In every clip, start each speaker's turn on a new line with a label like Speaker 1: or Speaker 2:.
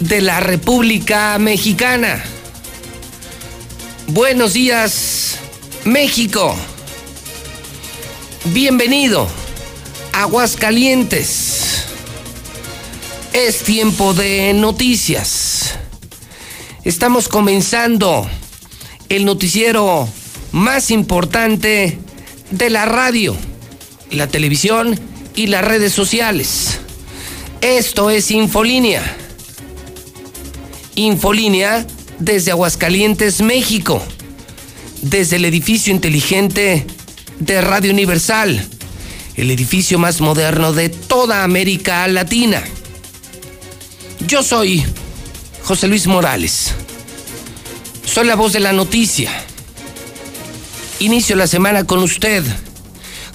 Speaker 1: de la República Mexicana. Buenos días, México. Bienvenido, Aguascalientes. Es tiempo de noticias. Estamos comenzando el noticiero más importante de la radio, la televisión y las redes sociales. Esto es Infolínea. Infolínea desde Aguascalientes, México, desde el edificio inteligente de Radio Universal, el edificio más moderno de toda América Latina. Yo soy José Luis Morales. Soy la voz de la noticia. Inicio la semana con usted,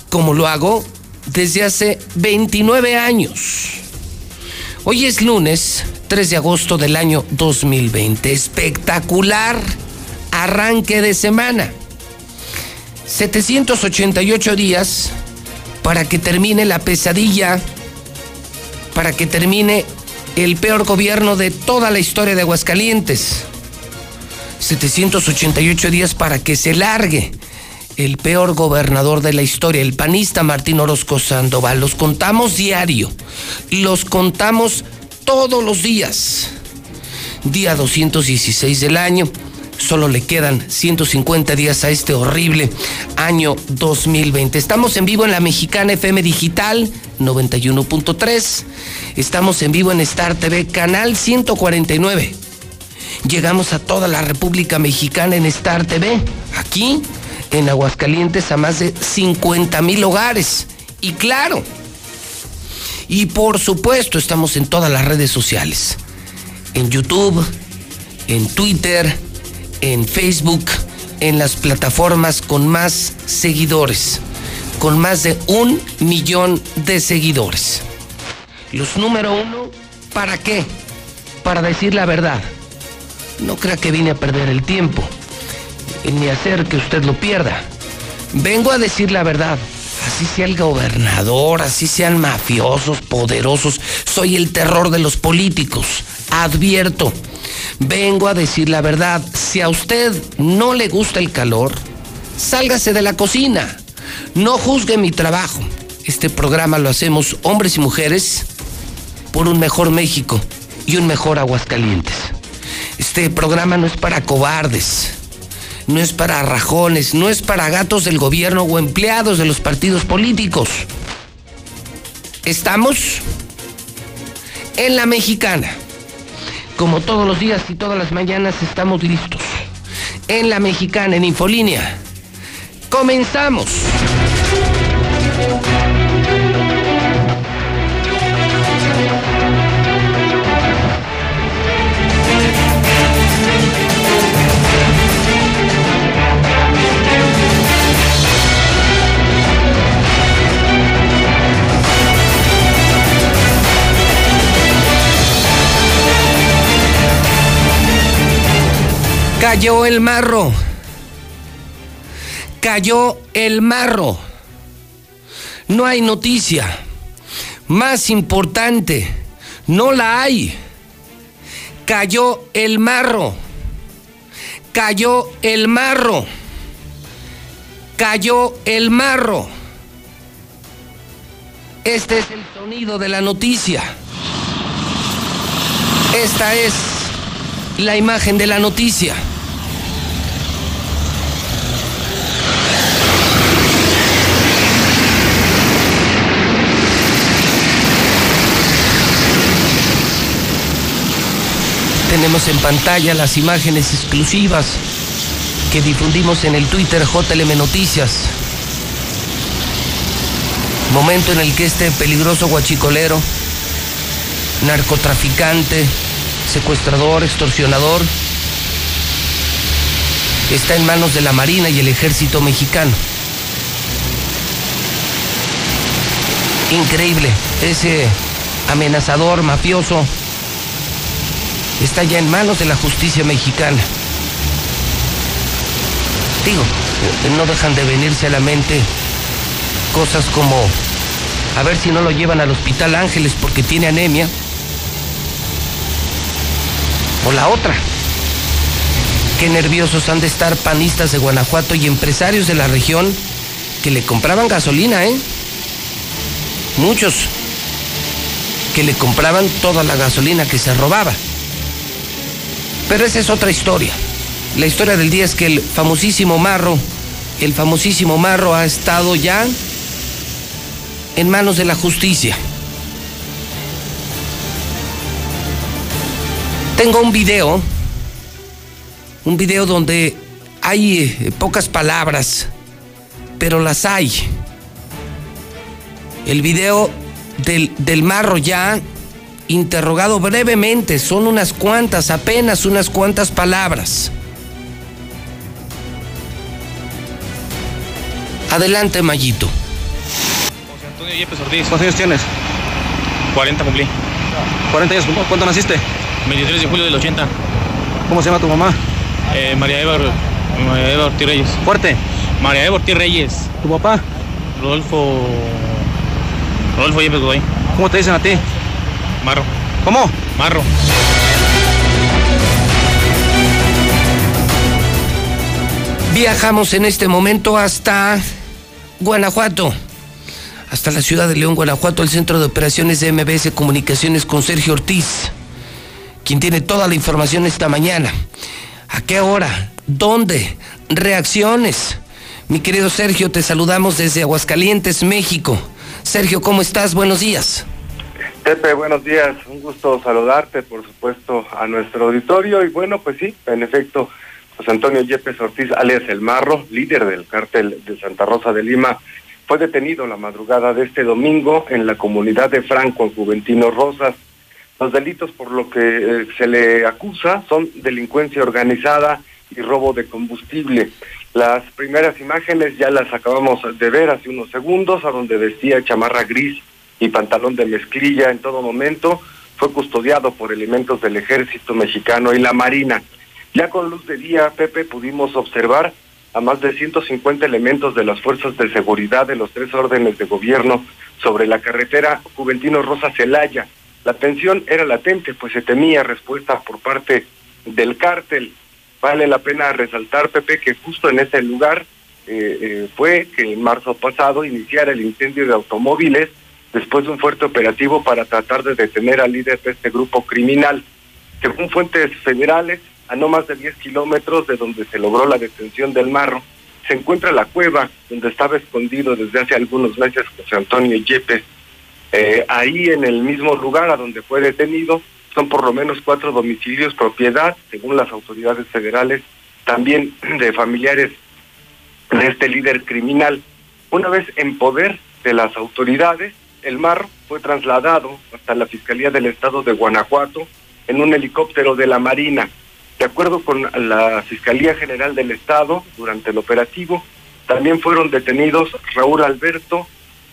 Speaker 1: como lo hago desde hace 29 años. Hoy es lunes 3 de agosto del año 2020. Espectacular arranque de semana. 788 días para que termine la pesadilla, para que termine el peor gobierno de toda la historia de Aguascalientes. 788 días para que se largue el peor gobernador de la historia, el panista Martín Orozco Sandoval. Los contamos diario, los contamos todos los días. Día 216 del año. Solo le quedan 150 días a este horrible año 2020. Estamos en vivo en la Mexicana FM Digital 91.3. Estamos en vivo en Star TV Canal 149. Llegamos a toda la República Mexicana en Star TV. Aquí, en Aguascalientes, a más de 50 mil hogares. Y claro, y por supuesto, estamos en todas las redes sociales. En YouTube, en Twitter, en Facebook, en las plataformas con más seguidores. Con más de un millón de seguidores. Los número uno, ¿para qué? Para decir la verdad. No crea que vine a perder el tiempo, ni hacer que usted lo pierda. Vengo a decir la verdad así sea el gobernador, así sean mafiosos, poderosos, soy el terror de los políticos. Advierto, vengo a decir la verdad, si a usted no le gusta el calor, sálgase de la cocina, no juzgue mi trabajo. Este programa lo hacemos hombres y mujeres por un mejor México y un mejor Aguascalientes. Este programa no es para cobardes no es para rajones, no es para gatos del gobierno o empleados de los partidos políticos. Estamos en la mexicana. Como todos los días y todas las mañanas estamos listos. En la mexicana, en Infolínea. Comenzamos. Cayó el marro. Cayó el marro. No hay noticia. Más importante, no la hay. Cayó el marro. Cayó el marro. Cayó el marro. Este es el sonido de la noticia. Esta es la imagen de la noticia. Tenemos en pantalla las imágenes exclusivas que difundimos en el Twitter JLM Noticias. Momento en el que este peligroso guachicolero, narcotraficante, secuestrador, extorsionador, está en manos de la Marina y el Ejército mexicano. Increíble, ese amenazador mafioso está ya en manos de la justicia mexicana. Digo, no dejan de venirse a la mente cosas como a ver si no lo llevan al Hospital Ángeles porque tiene anemia. O la otra. Qué nerviosos han de estar panistas de Guanajuato y empresarios de la región que le compraban gasolina, ¿eh? Muchos que le compraban toda la gasolina que se robaba. Pero esa es otra historia. La historia del día es que el famosísimo Marro, el famosísimo Marro ha estado ya en manos de la justicia. Tengo un video, un video donde hay eh, pocas palabras, pero las hay. El video del, del marro ya interrogado brevemente, son unas cuantas, apenas unas cuantas palabras. Adelante, Mayito.
Speaker 2: José Antonio Yepes Ortiz. ¿Cuántos años tienes? 40 cumplí.
Speaker 3: 40 años, ¿cuándo naciste?
Speaker 2: 23 de julio del 80.
Speaker 3: ¿Cómo se llama tu mamá?
Speaker 2: Eh, María Eva, María Eva Ortiz Reyes.
Speaker 3: Fuerte.
Speaker 2: María Eva Ortiz Reyes.
Speaker 3: ¿Tu papá?
Speaker 2: Rodolfo. Rodolfo Yepes Godoy.
Speaker 3: ¿Cómo te dicen a ti?
Speaker 2: Marro.
Speaker 3: ¿Cómo?
Speaker 2: Marro.
Speaker 1: Viajamos en este momento hasta Guanajuato, hasta la ciudad de León, Guanajuato, el centro de operaciones de MBS Comunicaciones con Sergio Ortiz, quien tiene toda la información esta mañana. ¿A qué hora? ¿Dónde? Reacciones. Mi querido Sergio, te saludamos desde Aguascalientes, México. Sergio, ¿cómo estás? Buenos días.
Speaker 4: Pepe, buenos días. Un gusto saludarte, por supuesto, a nuestro auditorio. Y bueno, pues sí, en efecto, José Antonio Yepes Ortiz, alias El Marro, líder del cártel de Santa Rosa de Lima, fue detenido la madrugada de este domingo en la comunidad de Franco, en Juventino Rosas. Los delitos por lo que eh, se le acusa son delincuencia organizada y robo de combustible. Las primeras imágenes ya las acabamos de ver hace unos segundos, a donde vestía chamarra gris y pantalón de mezclilla en todo momento. Fue custodiado por elementos del ejército mexicano y la marina. Ya con luz de día, Pepe, pudimos observar a más de 150 elementos de las fuerzas de seguridad de los tres órdenes de gobierno sobre la carretera Juventino Rosa Celaya. La tensión era latente, pues se temía respuesta por parte del cártel. Vale la pena resaltar, Pepe, que justo en ese lugar eh, eh, fue que en marzo pasado iniciara el incendio de automóviles después de un fuerte operativo para tratar de detener al líder de este grupo criminal. Según fuentes federales, a no más de 10 kilómetros de donde se logró la detención del marro, se encuentra la cueva donde estaba escondido desde hace algunos meses José Antonio Yepes. Eh, ahí en el mismo lugar a donde fue detenido son por lo menos cuatro domicilios propiedad, según las autoridades federales, también de familiares de este líder criminal. Una vez en poder de las autoridades, el marro fue trasladado hasta la Fiscalía del Estado de Guanajuato en un helicóptero de la Marina. De acuerdo con la Fiscalía General del Estado, durante el operativo, también fueron detenidos Raúl Alberto,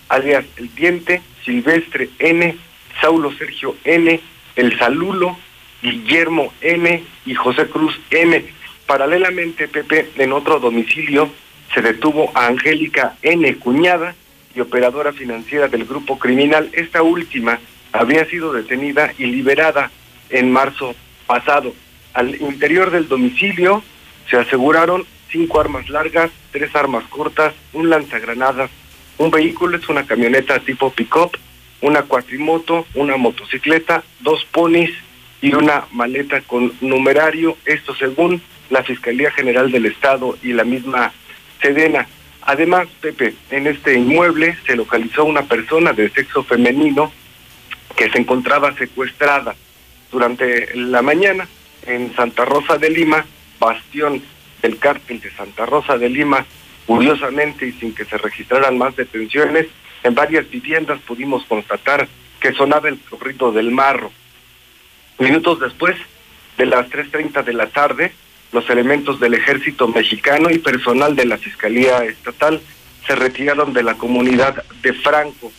Speaker 4: alias El Diente, Silvestre N, Saulo Sergio N, El Salulo, Guillermo N y José Cruz N. Paralelamente, Pepe, en otro domicilio se detuvo a Angélica N, cuñada y operadora financiera del grupo criminal. Esta última había sido detenida y liberada en marzo pasado. Al interior del domicilio se aseguraron cinco armas largas, tres armas cortas, un lanzagranadas, un vehículo, es una camioneta tipo pick-up, una cuatrimoto, una motocicleta, dos ponis y una maleta con numerario, esto según la Fiscalía General del Estado y la misma Sedena. Además, Pepe, en este inmueble se localizó una persona de sexo femenino que se encontraba secuestrada durante la mañana en Santa Rosa de Lima, bastión del cártel de Santa Rosa de Lima, curiosamente y sin que se registraran más detenciones, en varias viviendas pudimos constatar que sonaba el corrido del marro. Minutos después de las 3.30 de la tarde, los elementos del ejército mexicano y personal de la Fiscalía Estatal se retiraron de la comunidad de Franco,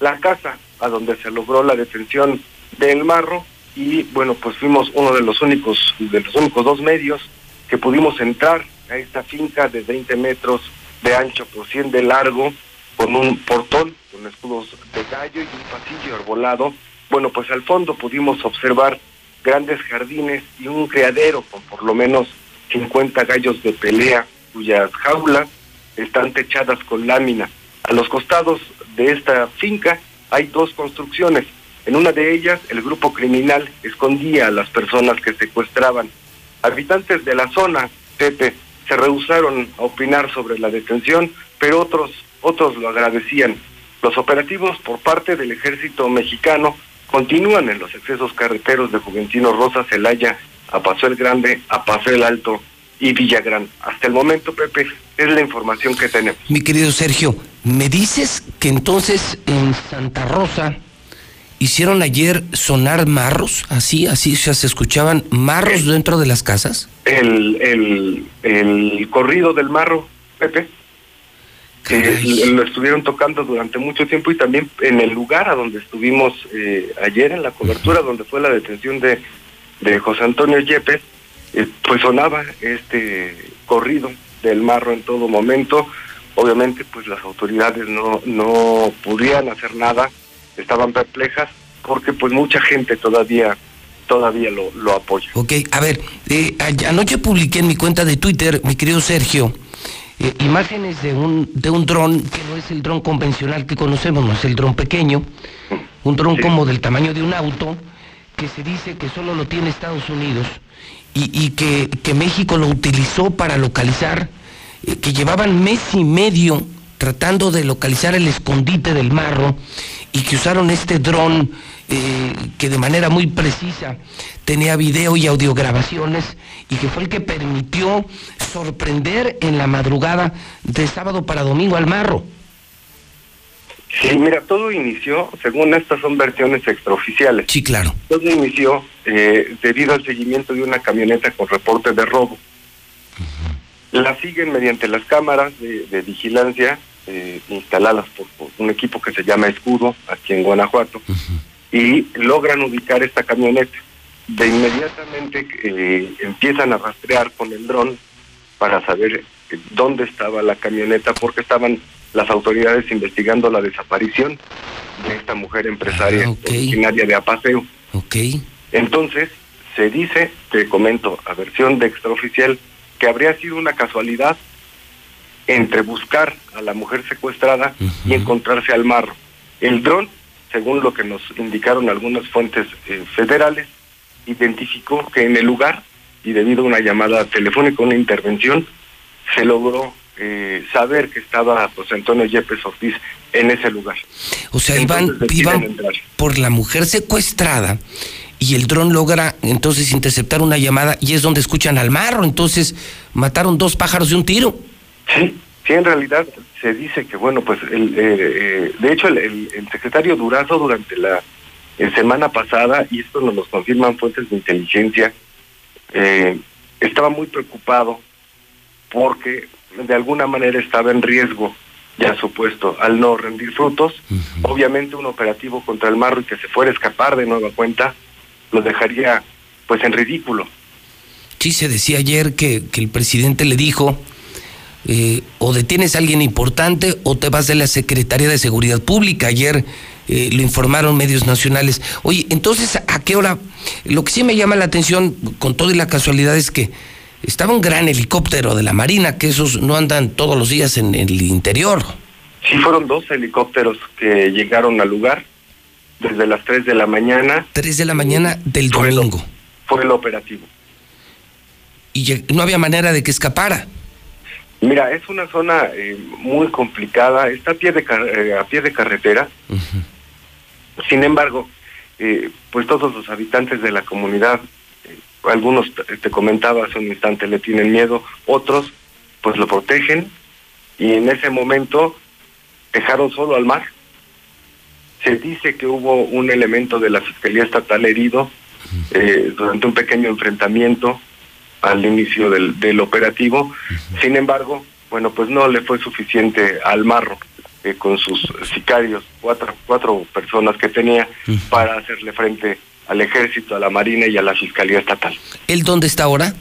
Speaker 4: la casa a donde se logró la detención del Marro y bueno, pues fuimos uno de los únicos, de los únicos dos medios que pudimos entrar a esta finca de 20 metros de ancho por 100 de largo, con un portón, con escudos de gallo y un pasillo arbolado. Bueno, pues al fondo pudimos observar grandes jardines y un criadero con por lo menos 50 gallos de pelea, cuyas jaulas están techadas con lámina. A los costados de esta finca hay dos construcciones. En una de ellas, el grupo criminal escondía a las personas que secuestraban. Habitantes de la zona, Pepe, se rehusaron a opinar sobre la detención, pero otros, otros lo agradecían. Los operativos por parte del ejército mexicano continúan en los excesos carreteros de Juventino Rosa, Celaya, a Paso el Grande, a Paso el Alto y Villagrán. Hasta el momento, Pepe, es la información que tenemos.
Speaker 1: Mi querido Sergio, ¿me dices que entonces en Santa Rosa hicieron ayer sonar marros? Así, así se escuchaban marros dentro de las casas.
Speaker 4: El, el, el corrido del marro, Pepe. Que lo estuvieron tocando durante mucho tiempo y también en el lugar a donde estuvimos eh, ayer en la cobertura, donde fue la detención de, de José Antonio Yepes, eh, pues sonaba este corrido del marro en todo momento. Obviamente, pues las autoridades no, no podían hacer nada, estaban perplejas, porque pues mucha gente todavía todavía lo, lo apoya.
Speaker 1: Ok, a ver, eh, anoche publiqué en mi cuenta de Twitter, mi querido Sergio, eh, imágenes de un, de un dron que no es el dron convencional que conocemos, no es el dron pequeño, un dron como del tamaño de un auto, que se dice que solo lo tiene Estados Unidos y, que, México lo utilizó para localizar, eh, que llevaban mes y medio tratando de localizar el escondite del marro y que usaron este dron eh, que de manera muy precisa tenía video y audiograbaciones y que fue el que permitió sorprender en la madrugada de sábado para domingo al marro.
Speaker 4: Sí, mira, todo inició, según estas son versiones extraoficiales.
Speaker 1: Sí, claro.
Speaker 4: Todo inició eh, debido al seguimiento de una camioneta con reporte de robo. La siguen mediante las cámaras de, vigilancia eh, instaladas por, un equipo que se llama Escudo, aquí en Guanajuato, y logran ubicar esta camioneta. De inmediatamente eh, empiezan a rastrear con el dron para saber dónde estaba la camioneta, porque estaban las autoridades investigando la desaparición de esta mujer empresaria ah, originaria de Apaseo.
Speaker 1: Okay.
Speaker 4: Entonces, se dice, te comento, a versión de extraoficial, que habría sido una casualidad entre buscar a la mujer secuestrada y encontrarse al marro. El dron, según lo que nos indicaron algunas fuentes eh, federales, identificó que en el lugar, y debido a una llamada telefónica, una intervención, se logró eh, saber que estaba José Antonio Yepes Ortiz en ese lugar.
Speaker 1: O sea, iban, iban por la mujer secuestrada y el dron logra entonces interceptar una llamada y es donde escuchan al marro. Entonces mataron dos pájaros de un tiro.
Speaker 4: Sí, sí, en realidad se dice que, bueno, pues, el, eh, eh, de hecho, el, secretario Durazo durante la semana pasada, y esto nos lo confirman fuentes de inteligencia, estaba muy preocupado porque de alguna manera estaba en riesgo, ya supuesto, al no rendir frutos. Obviamente un operativo contra el marro y que se fuera a escapar de nueva cuenta lo dejaría pues en ridículo.
Speaker 1: Sí, se decía ayer que, el presidente le dijo, eh, o detienes a alguien importante o te vas de la Secretaría de Seguridad Pública. Ayer eh, lo informaron medios nacionales. Oye, entonces, ¿a qué hora? Lo que sí me llama la atención, con todo y la casualidad, es que estaba un gran helicóptero de la Marina, que esos no andan todos los días en el interior.
Speaker 4: Sí, fueron dos helicópteros que llegaron al lugar desde las 3 de la mañana.
Speaker 1: 3 de la mañana del domingo.
Speaker 4: fue el operativo.
Speaker 1: Y no había manera de que escapara.
Speaker 4: Mira, es una zona eh, muy complicada, está a pie de, eh, a pie de carretera. Sin embargo, eh, pues todos los habitantes de la comunidad algunos te comentaba hace un instante le tienen miedo, otros pues lo protegen y en ese momento dejaron solo al mar. Se dice que hubo un elemento de la Fiscalía Estatal herido eh, durante un pequeño enfrentamiento al inicio del, del operativo. Sin embargo, bueno, pues no le fue suficiente al marro eh, con sus sicarios, cuatro, cuatro personas que tenía, para hacerle frente al ejército, a la marina y a la fiscalía estatal.
Speaker 1: ¿El dónde está ahora?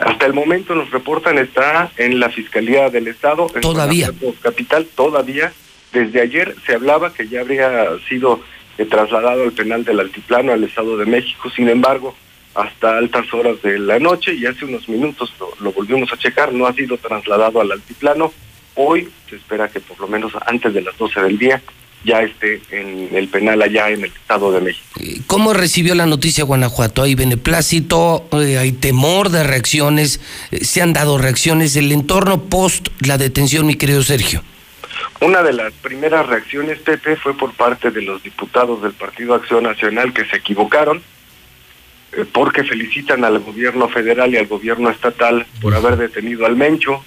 Speaker 4: Hasta el momento nos reportan está en la fiscalía del estado, en
Speaker 1: todavía
Speaker 4: capital, todavía. Desde ayer se hablaba que ya habría sido eh, trasladado al penal del altiplano al estado de México. Sin embargo, hasta altas horas de la noche y hace unos minutos lo, lo volvimos a checar, no ha sido trasladado al altiplano Hoy se espera que por lo menos antes de las 12 del día ya esté en el penal allá en el Estado de México.
Speaker 1: ¿Cómo recibió la noticia Guanajuato? ¿Hay beneplácito? Eh, ¿Hay temor de reacciones? Eh, ¿Se han dado reacciones? ¿El entorno post la detención, mi querido Sergio?
Speaker 4: Una de las primeras reacciones, Pepe, fue por parte de los diputados del Partido Acción Nacional que se equivocaron eh, porque felicitan al gobierno federal y al gobierno estatal por haber detenido al Mencho.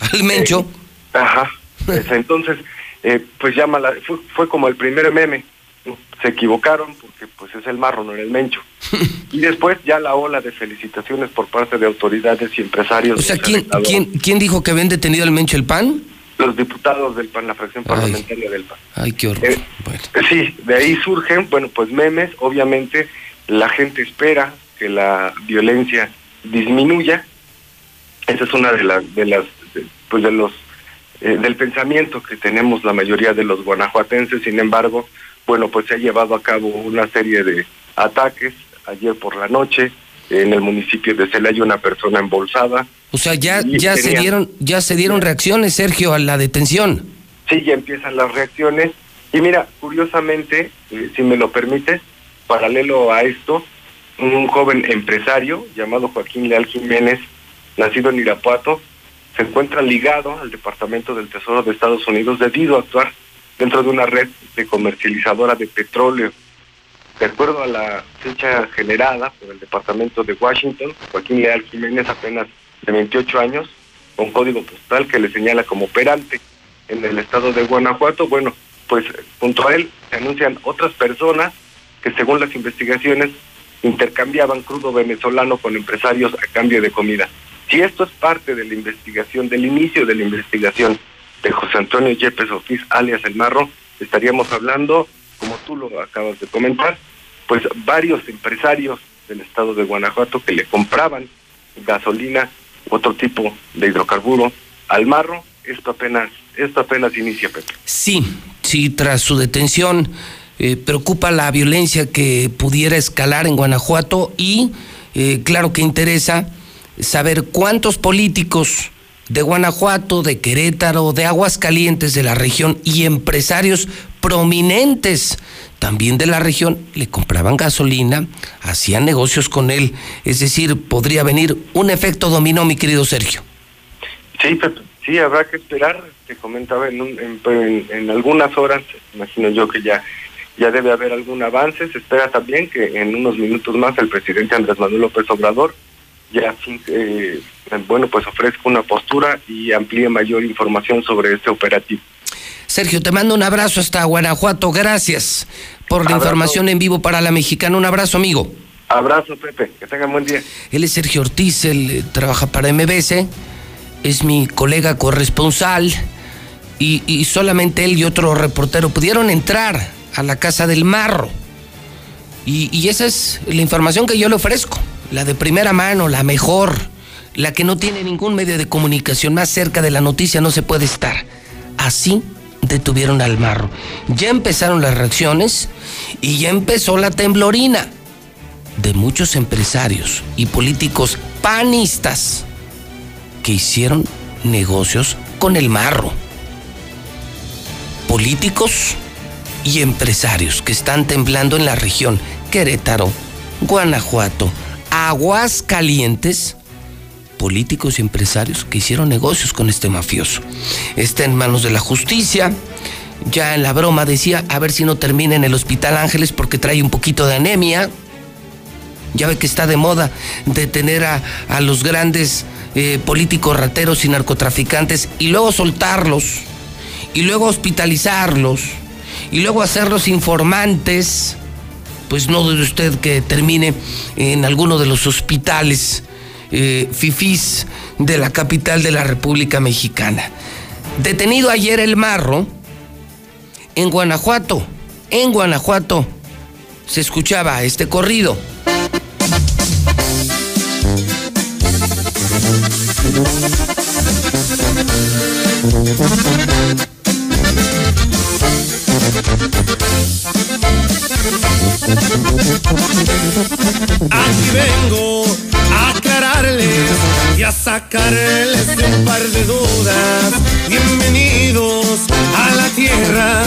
Speaker 1: al Mencho.
Speaker 4: Eh, ajá. Pues, entonces, eh, pues llama la, fue, como el primer meme. Se equivocaron porque pues es el marro, no era el mencho. y después ya la ola de felicitaciones por parte de autoridades y empresarios.
Speaker 1: O sea, ¿quién, ¿quién, ¿quién dijo que habían detenido al mencho el PAN?
Speaker 4: Los diputados del PAN, la fracción parlamentaria del PAN.
Speaker 1: Ay, qué horror.
Speaker 4: Eh, sí, de ahí surgen, bueno, pues memes, obviamente la gente espera que la violencia disminuya. Esa es una de, las de las pues de los eh, del pensamiento que tenemos la mayoría de los guanajuatenses. Sin embargo, bueno, pues se ha llevado a cabo una serie de ataques ayer por la noche en el municipio de Celaya una persona embolsada.
Speaker 1: O sea, ya ya se dieron ya se dieron reacciones, Sergio, a la detención.
Speaker 4: Sí, ya empiezan las reacciones. Y mira, curiosamente, eh, si me lo permites, paralelo a esto, un joven empresario llamado Joaquín Leal Jiménez, nacido en Irapuato, se encuentra ligado al Departamento del Tesoro de Estados Unidos debido a actuar dentro de una red de comercializadora de petróleo. De acuerdo a la fecha generada por el Departamento de Washington, Joaquín Leal Jiménez, apenas de 28 años, con código postal que le señala como operante en el estado de Guanajuato, bueno, pues junto a él se anuncian otras personas que según las investigaciones intercambiaban crudo venezolano con empresarios a cambio de comida. Si esto es parte de la investigación, del inicio de la investigación de José Antonio Yepes Ortiz, alias El Marro, estaríamos hablando, como tú lo acabas de comentar, pues varios empresarios del estado de Guanajuato que le compraban gasolina otro tipo de hidrocarburo al Marro, esto apenas, esto apenas inicia, Pepe.
Speaker 1: Sí, sí, tras su detención eh, preocupa la violencia que pudiera escalar en Guanajuato y eh, claro que interesa saber cuántos políticos de Guanajuato, de Querétaro, de Aguascalientes, de la región y empresarios prominentes también de la región le compraban gasolina, hacían negocios con él. Es decir, podría venir un efecto dominó, mi querido Sergio.
Speaker 4: Sí, sí, habrá que esperar. Te comentaba en, en, en, algunas horas, imagino yo que ya, ya debe haber algún avance. Se espera también que en unos minutos más el presidente Andrés Manuel López Obrador ya eh, bueno, pues ofrezco una postura y amplíe mayor información sobre este operativo.
Speaker 1: Sergio, te mando un abrazo hasta Guanajuato. Gracias por la información en vivo para la mexicana. Un abrazo, amigo.
Speaker 4: Abrazo, Pepe. Que tengan buen día.
Speaker 1: Él es Sergio Ortiz, él eh, trabaja para MBC, es mi colega corresponsal y, y solamente él y otro reportero pudieron entrar a la Casa del Marro. Y, y esa es la información que yo le ofrezco la de primera mano, la mejor, la que no tiene ningún medio de comunicación más cerca de la noticia no se puede estar. Así detuvieron al marro. Ya empezaron las reacciones y ya empezó la temblorina de muchos empresarios y políticos panistas que hicieron negocios con el marro. Políticos y empresarios que están temblando en la región Querétaro, Guanajuato, Aguas Calientes, políticos y empresarios que hicieron negocios con este mafioso. Está en manos de la justicia. Ya en la broma decía, a ver si no termina en el Hospital Ángeles porque trae un poquito de anemia. Ya ve que está de moda detener a, los grandes eh, políticos rateros y narcotraficantes y luego soltarlos y luego hospitalizarlos y luego hacerlos informantes pues no dude usted que termine en alguno de los hospitales eh, fifís de la capital de la República Mexicana. Detenido ayer el marro en Guanajuato, en Guanajuato se escuchaba este corrido.
Speaker 5: Aquí vengo a aclararles y a sacarles un par de dudas. Bienvenidos a la tierra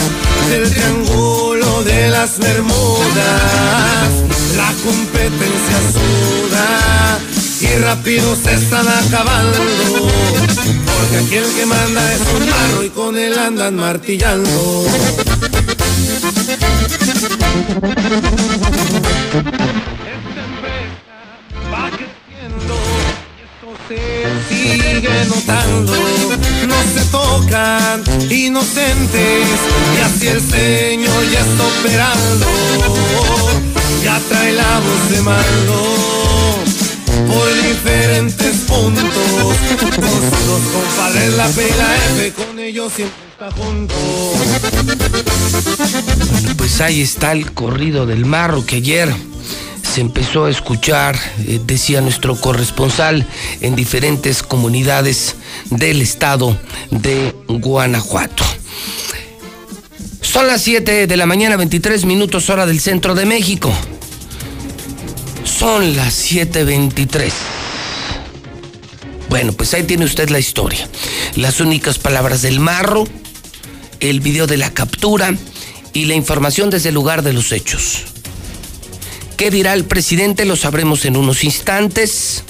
Speaker 5: del triángulo de las Bermudas. La competencia suda y rápido se están acabando. Porque aquí el que manda es un marro y con él andan martillando. Sigue notando. No se tocan inocentes y así el señor ya está operando. Ya trae la voz de mando por diferentes puntos. Sus dos compadres la F, con ellos siempre está.
Speaker 1: Pues ahí está el corrido del marro que ayer se empezó a escuchar, eh, decía nuestro corresponsal, en diferentes comunidades del estado de Guanajuato. Son las 7 de la mañana, 23 minutos hora del centro de México. Son las 7.23. Bueno, pues ahí tiene usted la historia. Las únicas palabras del marro, el video de la captura y la información desde el lugar de los hechos. ¿Qué dirá el presidente? Lo sabremos en unos instantes.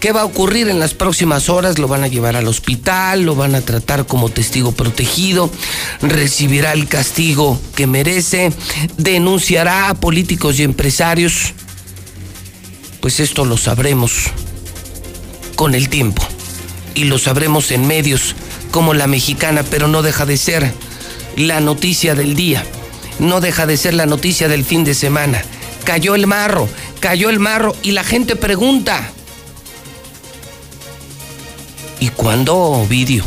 Speaker 1: ¿Qué va a ocurrir en las próximas horas? Lo van a llevar al hospital, lo van a tratar como testigo protegido, recibirá el castigo que merece, denunciará a políticos y empresarios. Pues esto lo sabremos con el tiempo y lo sabremos en medios como la mexicana, pero no deja de ser la noticia del día, no deja de ser la noticia del fin de semana. Cayó el marro, cayó el marro y la gente pregunta, ¿y cuándo Ovidio?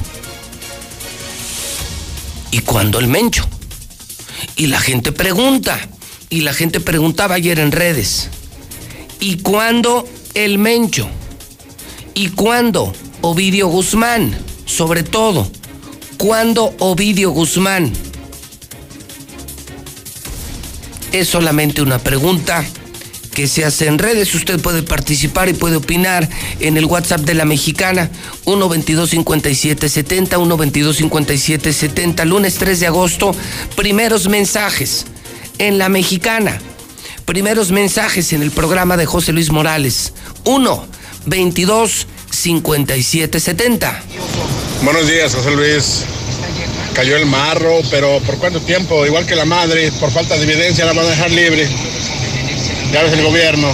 Speaker 1: ¿Y cuándo el Mencho? Y la gente pregunta, y la gente preguntaba ayer en redes, ¿y cuándo el Mencho? ¿Y cuándo Ovidio Guzmán? Sobre todo, ¿cuándo Ovidio Guzmán? Es solamente una pregunta que se hace en redes. Usted puede participar y puede opinar en el WhatsApp de la mexicana 122-5770, 122-5770, lunes 3 de agosto. Primeros mensajes en la mexicana. Primeros mensajes en el programa de José Luis Morales. 1 22 5770.
Speaker 6: Buenos días, José Luis. Cayó el marro, pero ¿por cuánto tiempo? Igual que la madre, por falta de evidencia la van a dejar libre. Ya ves el gobierno.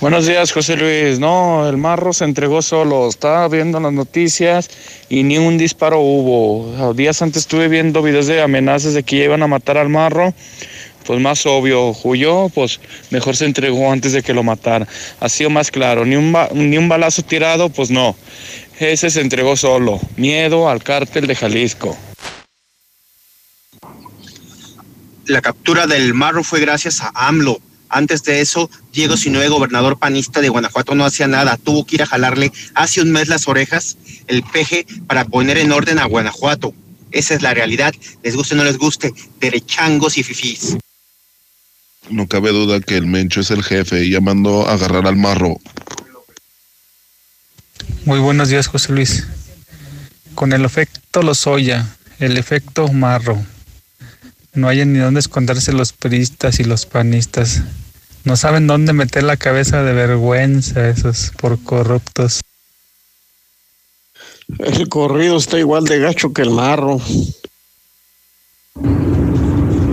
Speaker 7: Buenos días, José Luis. No, el marro se entregó solo. Estaba viendo las noticias y ni un disparo hubo. Días antes estuve viendo videos de amenazas de que ya iban a matar al marro. Pues más obvio, huyó, pues mejor se entregó antes de que lo matara. Ha sido más claro. Ni un, ni un balazo tirado, pues no. Ese se entregó solo. Miedo al cártel de Jalisco.
Speaker 8: la captura del marro fue gracias a AMLO. Antes de eso, Diego Sinue, gobernador panista de Guanajuato, no hacía nada. Tuvo que ir a jalarle hace un mes las orejas el peje para poner en orden a Guanajuato. Esa es la realidad. Les guste o no les guste, derechangos y fifís.
Speaker 9: No cabe duda que el Mencho es el jefe y ya mandó a agarrar al marro.
Speaker 10: Muy buenos días, José Luis. Con el efecto Lozoya, el efecto Marro, no hay ni dónde esconderse los priistas y los panistas. No saben dónde meter la cabeza de vergüenza esos por corruptos.
Speaker 11: El corrido está igual de gacho que el marro.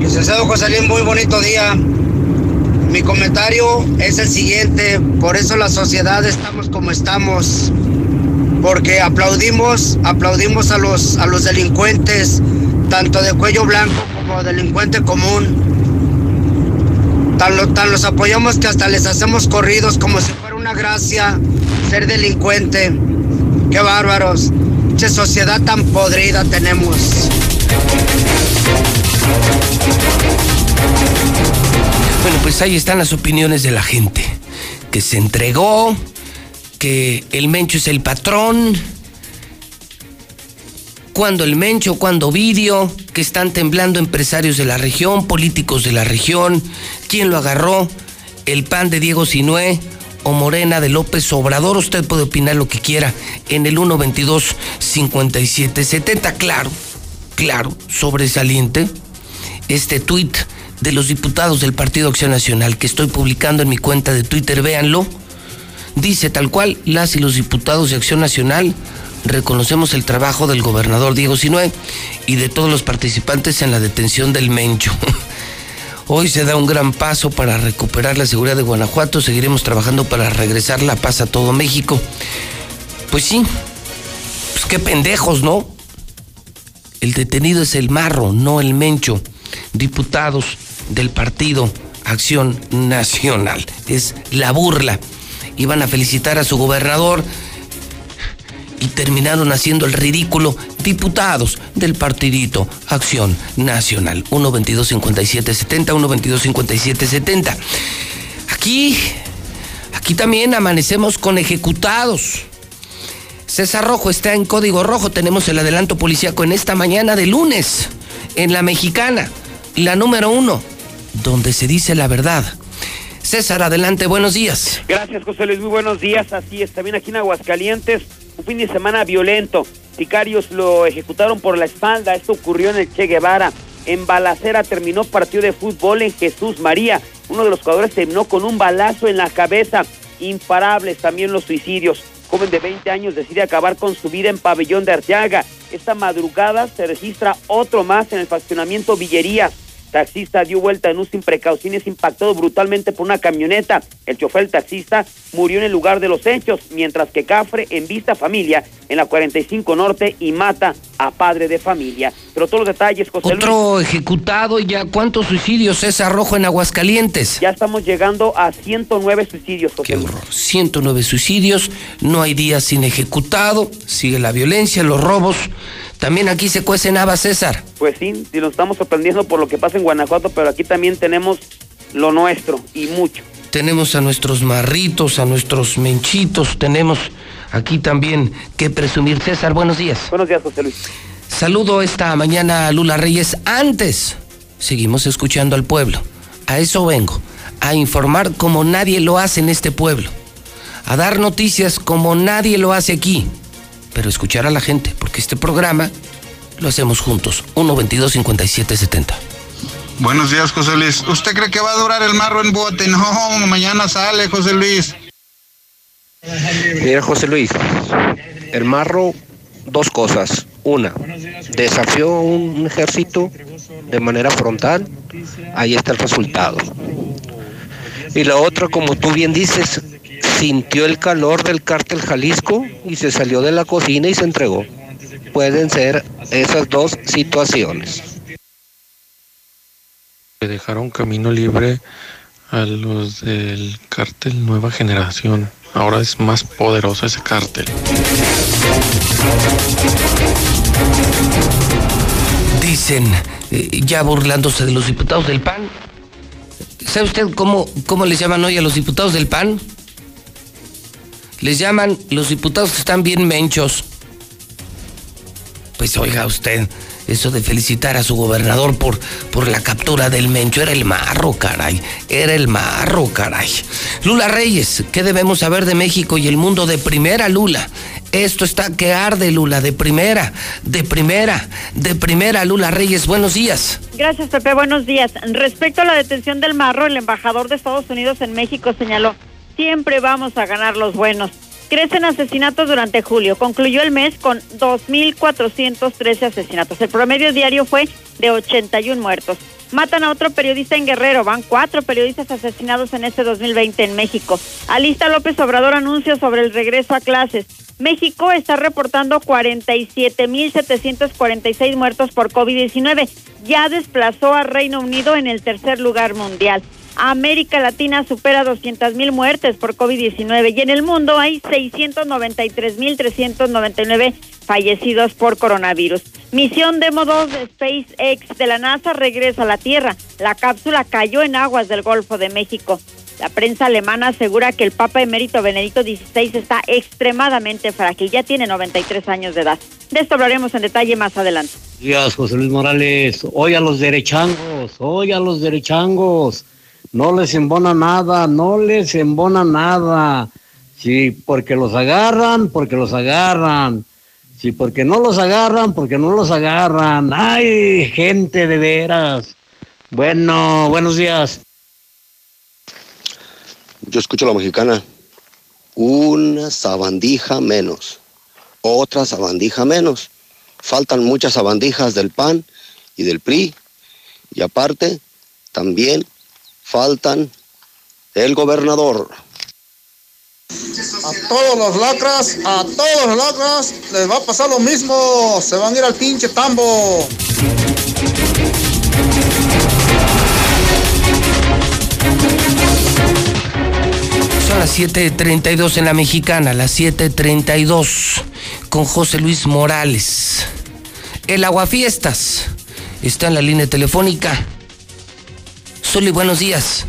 Speaker 12: Licenciado José Luis, muy bonito día. Mi comentario es el siguiente, por eso la sociedad estamos como estamos, porque aplaudimos, aplaudimos a los, a los delincuentes, tanto de cuello blanco como delincuente común. Tan, tan los apoyamos que hasta les hacemos corridos como si fuera una gracia ser delincuente. Qué bárbaros. Qué sociedad tan podrida tenemos.
Speaker 1: Bueno, pues ahí están las opiniones de la gente. Que se entregó, que el Mencho es el patrón. Cuando el Mencho, cuando Vidio, que están temblando empresarios de la región, políticos de la región. ¿Quién lo agarró? El pan de Diego Sinué o Morena de López Obrador. Usted puede opinar lo que quiera en el 122 5770. Claro, claro, sobresaliente este tuit de los diputados del Partido Acción Nacional que estoy publicando en mi cuenta de Twitter, véanlo. Dice tal cual, las y los diputados de Acción Nacional reconocemos el trabajo del gobernador Diego Sinué y de todos los participantes en la detención del Mencho. Hoy se da un gran paso para recuperar la seguridad de Guanajuato, seguiremos trabajando para regresar la paz a todo México. Pues sí, pues qué pendejos, ¿no? El detenido es el marro, no el mencho. Diputados del partido Acción Nacional. Es la burla. Iban a felicitar a su gobernador y terminaron haciendo el ridículo diputados del partidito Acción Nacional. 122-5770, 122-5770. Aquí, aquí también amanecemos con ejecutados. César Rojo está en código rojo. Tenemos el adelanto policíaco en esta mañana de lunes, en la mexicana, la número uno, donde se dice la verdad. César, adelante, buenos días.
Speaker 13: Gracias, José Luis. Muy buenos días. Así es, también aquí en Aguascalientes, un fin de semana violento. Sicarios lo ejecutaron por la espalda. Esto ocurrió en el Che Guevara. En Balacera terminó partido de fútbol en Jesús María. Uno de los jugadores terminó con un balazo en la cabeza. Imparables también los suicidios. Joven de 20 años decide acabar con su vida en Pabellón de Arteaga. Esta madrugada se registra otro más en el faccionamiento Villerías. Taxista dio vuelta en un sin precauciones impactado brutalmente por una camioneta. El chofer taxista murió en el lugar de los hechos, mientras que Cafre envista a familia en la 45 Norte y mata a padre de familia. Pero todos los detalles, José Luis,
Speaker 1: Otro ejecutado y ya cuántos suicidios César Rojo en Aguascalientes.
Speaker 13: ya estamos llegando a 109 suicidios, José Luis.
Speaker 1: 109 suicidios, no hay día sin ejecutado, sigue la violencia, los robos. También aquí se cuecen habas, César.
Speaker 13: Pues sí, sí, nos estamos sorprendiendo por lo que pasa en Guanajuato, pero aquí también tenemos lo nuestro y mucho.
Speaker 1: Tenemos a nuestros marritos, a nuestros menchitos, tenemos aquí también que presumir. César, buenos días.
Speaker 13: Buenos días, José Luis.
Speaker 1: Saludo esta mañana a Lula Reyes. Antes, seguimos escuchando al pueblo. A eso vengo, a informar como nadie lo hace en este pueblo, a dar noticias como nadie lo hace aquí, pero escuchar a la gente, porque este programa lo hacemos juntos. 122-5770.
Speaker 14: Buenos días, José Luis. ¿Usted cree que va a durar el marro en bote? No, mañana sale, José Luis.
Speaker 7: Mira, José Luis, el marro, dos cosas. Una, desafió a un ejército de manera frontal, ahí está el resultado. Y la otra, como tú bien dices, sintió el calor del cártel Jalisco y se salió de la cocina y se entregó. Pueden ser esas dos situaciones.
Speaker 15: Le dejaron camino libre a los del cártel Nueva Generación. Ahora es más poderoso ese cártel.
Speaker 1: Dicen, eh, ya burlándose de los diputados del PAN. ¿Sabe usted cómo, cómo les llaman hoy a los diputados del PAN? Les llaman los diputados que están bien menchos. Pues oiga usted, eso de felicitar a su gobernador por, por la captura del Mencho era el marro, caray. Era el marro, caray. Lula Reyes, ¿qué debemos saber de México y el mundo de primera, Lula? Esto está que arde, Lula, de primera, de primera, de primera, Lula Reyes. Buenos días.
Speaker 16: Gracias, Pepe. Buenos días. Respecto a la detención del marro, el embajador de Estados Unidos en México señaló, siempre vamos a ganar los buenos. Crecen asesinatos durante julio. Concluyó el mes con 2.413 asesinatos. El promedio diario fue de 81 muertos. Matan a otro periodista en Guerrero. Van cuatro periodistas asesinados en este 2020 en México. Alista López Obrador anuncio sobre el regreso a clases. México está reportando 47.746 muertos por COVID-19. Ya desplazó a Reino Unido en el tercer lugar mundial. América Latina supera 200 mil muertes por COVID-19 y en el mundo hay 693 mil 399 fallecidos por coronavirus. Misión Demo 2 de SpaceX de la NASA regresa a la Tierra. La cápsula cayó en aguas del Golfo de México. La prensa alemana asegura que el Papa emérito Benedicto XVI está extremadamente frágil, ya tiene 93 años de edad. De esto hablaremos en detalle más adelante.
Speaker 17: Días, José Luis Morales. Hoy a los derechangos, hoy a los derechangos. No les embona nada, no les embona nada. Sí, porque los agarran, porque los agarran. Sí, porque no los agarran, porque no los agarran. Ay, gente de veras. Bueno, buenos días.
Speaker 18: Yo escucho la mexicana. Una sabandija menos. Otra sabandija menos. Faltan muchas sabandijas del PAN y del PRI. Y aparte, también faltan el gobernador.
Speaker 19: A todos los lacras, a todos los lacras les va a pasar lo mismo. Se van a ir al pinche tambo.
Speaker 1: Son las 7.32 en la mexicana, las 7.32 con José Luis Morales. El Aguafiestas está en la línea telefónica. Soli, buenos días.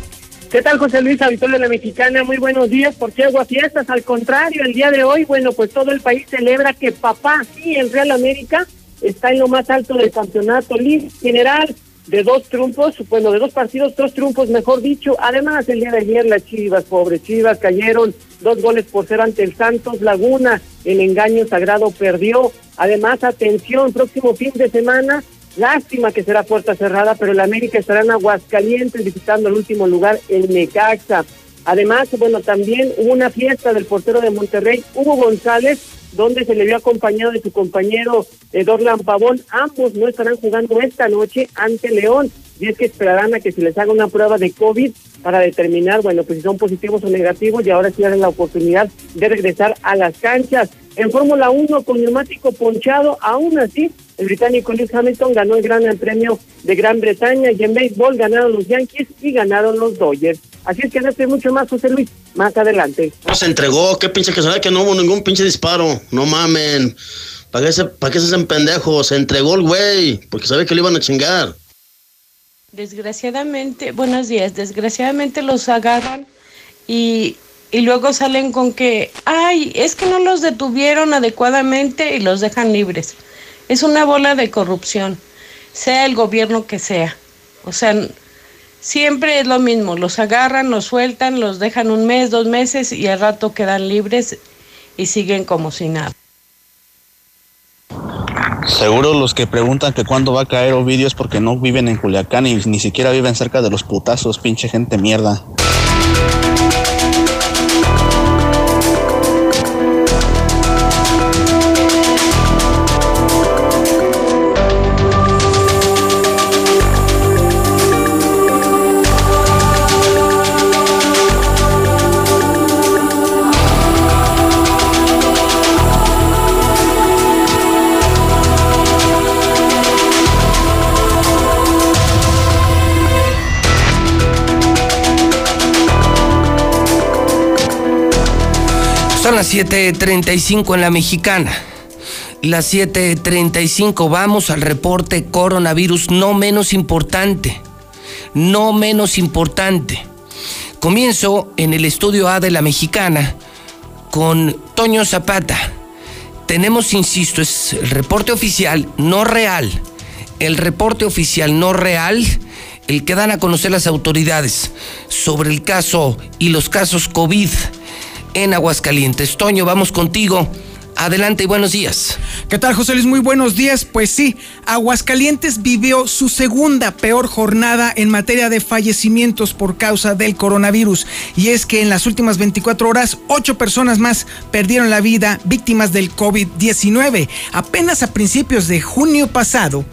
Speaker 20: ¿Qué tal, José Luis, habitual de la Mexicana? Muy buenos días. ¿Por qué Aguafiestas? Al contrario, el día de hoy, bueno, pues todo el país celebra que papá, sí, el Real América, está en lo más alto del campeonato general de dos triunfos, bueno, de dos partidos, dos triunfos, mejor dicho. Además, el día de ayer las Chivas, pobres Chivas, cayeron dos goles por ser ante el Santos Laguna. El engaño sagrado perdió. Además, atención, próximo fin de semana, lástima que será puerta cerrada, pero el América estará en Aguascalientes visitando el último lugar, el Necaxa. Además, bueno, también hubo una fiesta del portero de Monterrey, Hugo González, donde se le vio acompañado de su compañero Dorlan Pavón. Ambos no estarán jugando esta noche ante León y es que esperarán a que se les haga una prueba de COVID para determinar, bueno, pues si son positivos o negativos y ahora sí darles la oportunidad de regresar a las canchas. En Fórmula 1 con neumático ponchado, aún así, el británico Lewis Hamilton ganó el Gran Premio de Gran Bretaña y en béisbol ganaron los Yankees y ganaron los Dodgers. Así es que no estoy mucho más, José Luis, más adelante.
Speaker 8: No se entregó, qué pinche que sabe que no hubo ningún pinche disparo, no mamen. ¿Para qué se, para qué se hacen pendejos? Se entregó el güey, porque sabe que le iban a chingar.
Speaker 21: Desgraciadamente, buenos días, desgraciadamente los agarran y, y luego salen con que, ay, es que no los detuvieron adecuadamente y los dejan libres. Es una bola de corrupción, sea el gobierno que sea. O sea, siempre es lo mismo, los agarran, los sueltan, los dejan un mes, dos meses y al rato quedan libres y siguen como si nada.
Speaker 22: Seguro los que preguntan que cuándo va a caer Ovidio es porque no viven en Culiacán y ni siquiera viven cerca de los putazos, pinche gente mierda.
Speaker 1: Las 7.35 en la mexicana. Las 7.35 vamos al reporte coronavirus no menos importante. No menos importante. Comienzo en el estudio A de la mexicana con Toño Zapata. Tenemos, insisto, es el reporte oficial, no real. El reporte oficial no real, el que dan a conocer las autoridades sobre el caso y los casos COVID en Aguascalientes. Toño, vamos contigo. Adelante y buenos días.
Speaker 23: ¿Qué tal, José Luis? Muy buenos días. Pues sí, Aguascalientes vivió su segunda peor jornada en materia de fallecimientos por causa del coronavirus. Y es que en las últimas 24 horas, ocho personas más perdieron la vida víctimas del COVID-19. Apenas a principios de junio pasado,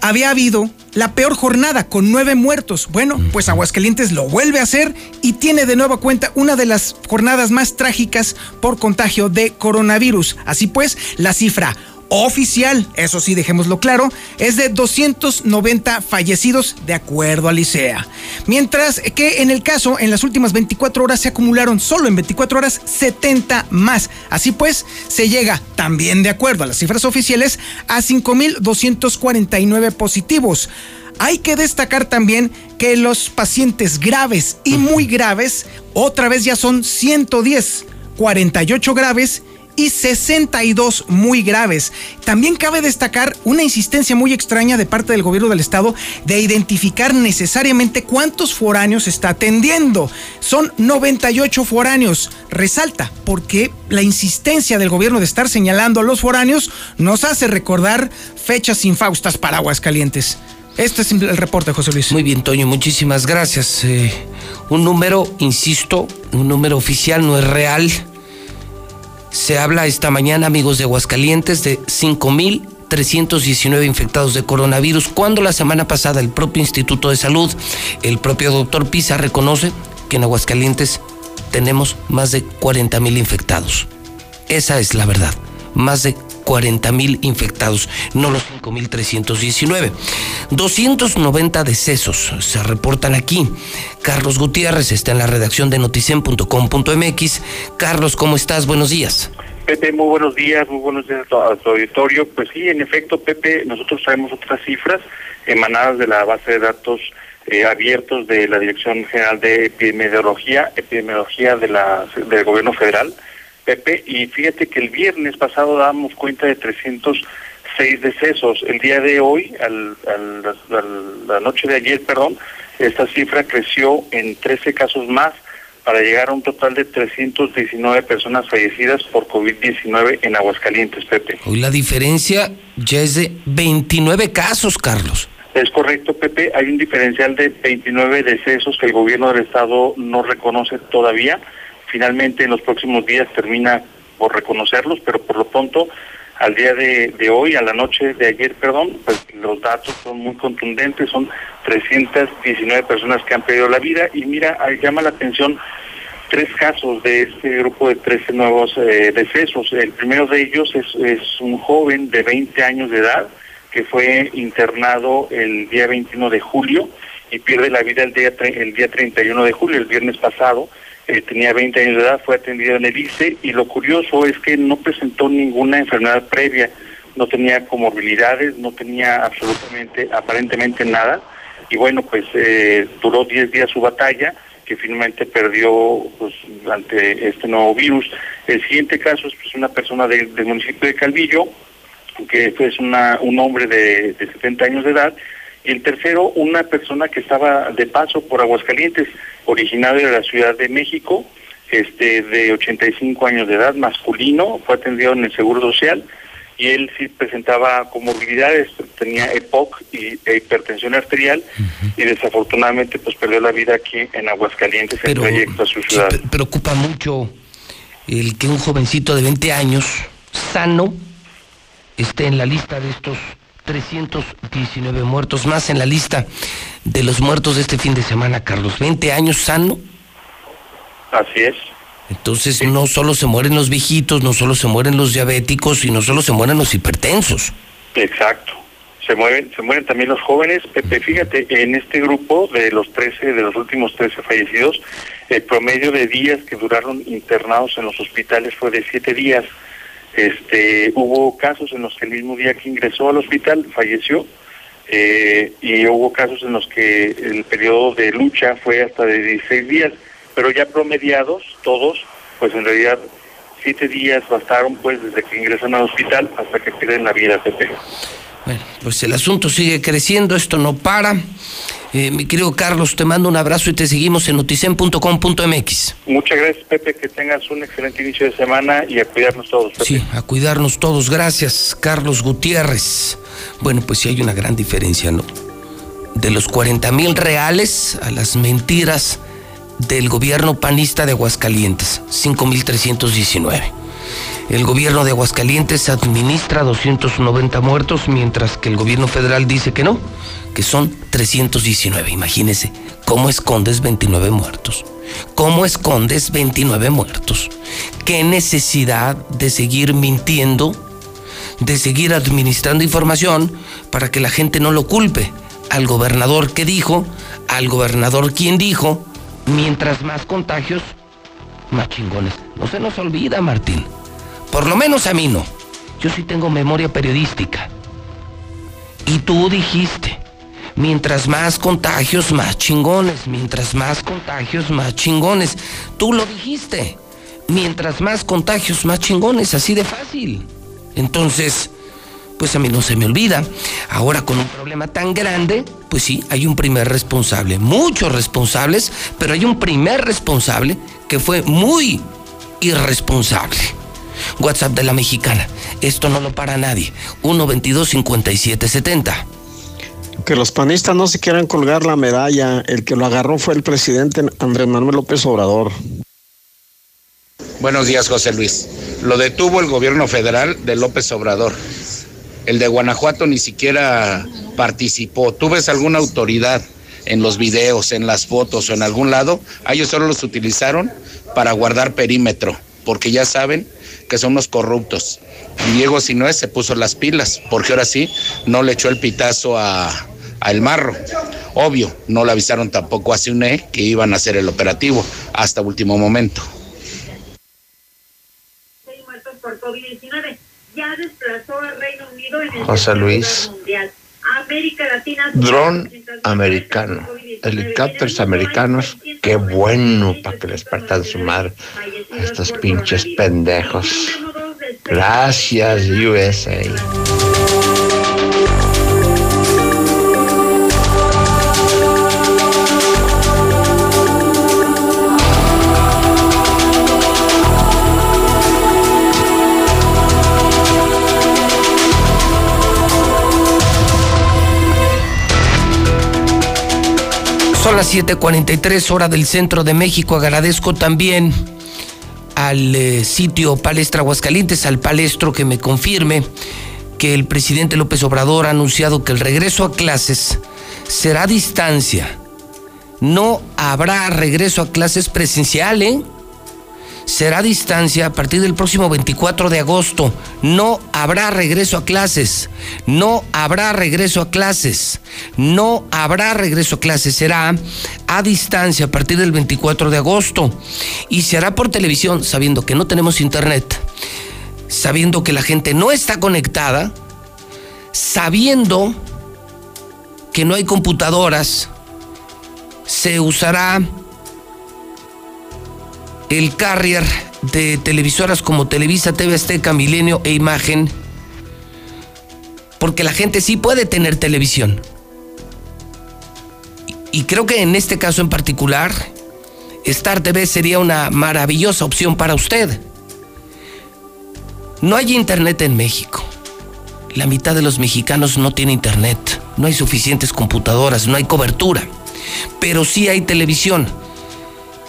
Speaker 23: había habido la peor jornada con nueve muertos. Bueno, pues Aguascalientes lo vuelve a hacer y tiene de nueva cuenta una de las jornadas más trágicas por contagio de coronavirus. Así pues, la cifra oficial, eso sí, dejémoslo claro, es de 290 fallecidos de acuerdo a Licea. Mientras que en el caso, en las últimas 24 horas se acumularon solo en 24 horas 70 más. Así pues, se llega, también de acuerdo a las cifras oficiales, a 5.249 positivos. Hay que destacar también que los pacientes graves y muy graves, otra vez ya son 110, 48 graves y 62 muy graves. También cabe destacar una insistencia muy extraña de parte del gobierno del estado de identificar necesariamente cuántos foráneos está atendiendo. Son 98 foráneos. Resalta porque la insistencia del gobierno de estar señalando a los foráneos nos hace recordar fechas infaustas para Aguascalientes. Este es el reporte, José Luis.
Speaker 1: Muy bien, Toño, muchísimas gracias. Eh, un número, insisto, un número oficial no es real se habla esta mañana, amigos de Aguascalientes, de 5.319 infectados de coronavirus, cuando la semana pasada el propio Instituto de Salud, el propio doctor Pisa reconoce que en Aguascalientes tenemos más de 40.000 infectados. Esa es la verdad, más de 40 mil infectados, no los 5.319. 290 decesos se reportan aquí. Carlos Gutiérrez está en la redacción de noticen.com.mx. Carlos, ¿cómo estás? Buenos días.
Speaker 24: Pepe, muy buenos días, muy buenos días a tu auditorio. Pues sí, en efecto, Pepe, nosotros traemos otras cifras emanadas de la base de datos eh, abiertos de la Dirección General de Epidemiología, Epidemiología de la, del Gobierno Federal. Pepe, y fíjate que el viernes pasado dábamos cuenta de 306 decesos. El día de hoy, al, la noche de ayer, perdón, esta cifra creció en 13 casos más para llegar a un total de 319 personas fallecidas por COVID-19 en Aguascalientes, Pepe.
Speaker 1: Hoy la diferencia ya es de 29 casos, Carlos.
Speaker 24: Es correcto, Pepe. Hay un diferencial de 29 decesos que el gobierno del estado no reconoce todavía finalmente en los próximos días termina por reconocerlos, pero por lo pronto al día de, hoy, a la noche de ayer, perdón, pues los datos son muy contundentes, son 319 personas que han perdido la vida y mira, llama la atención tres casos de este grupo de 13 nuevos eh, decesos. El primero de ellos es, es un joven de 20 años de edad que fue internado el día 21 de julio y pierde la vida el día, el día 31 de julio, el viernes pasado eh, tenía 20 años de edad, fue atendido en el ICE y lo curioso es que no presentó ninguna enfermedad previa, no tenía comorbilidades, no tenía absolutamente, aparentemente nada. Y bueno, pues eh, duró 10 días su batalla que finalmente perdió pues, ante este nuevo virus. El siguiente caso es pues, una persona del municipio de Calvillo, que es un hombre de, de 70 años de edad, y el tercero, una persona que estaba de paso por Aguascalientes, originario de la Ciudad de México, este de 85 años de edad, masculino, fue atendido en el Seguro Social y él sí presentaba comorbilidades, tenía EPOC y e hipertensión arterial y desafortunadamente pues perdió la vida aquí en Aguascalientes en trayecto a su ciudad.
Speaker 1: preocupa mucho el que un jovencito de 20 años sano esté en la lista de estos 319 muertos más en la lista de los muertos de este fin de semana, Carlos. 20 años sano.
Speaker 24: Así es.
Speaker 1: Entonces no solo se mueren los viejitos, no solo se mueren los diabéticos y no solo se mueren los hipertensos.
Speaker 24: Exacto. Se mueren, se mueren también los jóvenes. Pepe, fíjate, en este grupo de los 13, de los últimos 13 fallecidos, el promedio de días que duraron internados en los hospitales fue de 7 días. Este, hubo casos en los que el mismo día que ingresó al hospital falleció eh, y hubo casos en los que el periodo de lucha fue hasta de 16 días, pero ya promediados todos, pues en realidad siete días bastaron pues desde que ingresan al hospital hasta que pierden la vida, Pepe.
Speaker 1: Bueno, pues el asunto sigue creciendo, esto no para. Eh, mi querido Carlos, te mando un abrazo y te seguimos en noticen.com.mx.
Speaker 24: Muchas gracias, Pepe, que tengas un excelente inicio de semana y a cuidarnos todos.
Speaker 1: Sí, a cuidarnos todos. Gracias, Carlos Gutiérrez. Bueno, pues sí hay una gran diferencia, ¿no? De los 40 mil reales a las mentiras del gobierno panista de Aguascalientes, 5.319. El gobierno de Aguascalientes administra 290 muertos, mientras que el gobierno federal dice que no, que son 319. Imagínese, ¿cómo escondes 29 muertos? ¿Cómo escondes 29 muertos? ¿Qué necesidad de seguir mintiendo? de seguir administrando información para que la gente no lo culpe al gobernador que dijo, al gobernador quien dijo, mientras más contagios, más chingones. No se nos olvida, Martín. Por lo menos a mí no. Yo sí tengo memoria periodística. Y tú dijiste, mientras más contagios, más chingones. Mientras más contagios, más chingones. Tú lo dijiste. Mientras más contagios, más chingones. Así de fácil. Entonces, pues a mí no se me olvida. Ahora con un problema tan grande, pues sí, hay un primer responsable, muchos responsables, pero hay un primer responsable que fue muy irresponsable. WhatsApp de la mexicana. Esto no lo para nadie. 122 5770
Speaker 25: Que los panistas no se quieran colgar la medalla. El que lo agarró fue el presidente Andrés Manuel López Obrador.
Speaker 12: Buenos días, José Luis. Lo detuvo el gobierno federal de López Obrador. El de Guanajuato ni siquiera participó. ¿Tú ves alguna autoridad en los videos, en las fotos o en algún lado? A ellos solo los utilizaron para guardar perímetro, porque ya saben que son los corruptos. Diego Sinué se puso las pilas, porque ahora sí no le echó el pitazo a, a El Marro. Obvio, no le avisaron tampoco a CUNE que iban a hacer el operativo hasta último momento.
Speaker 16: por COVID-19 ya desplazó al Reino Unido en el
Speaker 7: José Luis. Dron americano, helicópteros americanos, qué bueno para que les partan su madre a estos pinches pendejos. Gracias, USA.
Speaker 1: Son las 7:43 hora del centro de México. Agradezco también al eh, sitio Palestra Aguascalientes, al palestro que me confirme que el presidente López Obrador ha anunciado que el regreso a clases será a distancia. No habrá regreso a clases presencial, ¿eh? Será a distancia a partir del próximo 24 de agosto. No habrá regreso a clases. No habrá regreso a clases. No habrá regreso a clases. Será a distancia a partir del 24 de agosto. Y se hará por televisión, sabiendo que no tenemos internet, sabiendo que la gente no está conectada, sabiendo que no hay computadoras. Se usará el carrier de televisoras como Televisa, TV Azteca, Milenio e Imagen, porque la gente sí puede tener televisión. Y creo que en este caso en particular, Star TV sería una maravillosa opción para usted. No hay internet en México. La mitad de los mexicanos no tiene internet. No hay suficientes computadoras, no hay cobertura. Pero sí hay televisión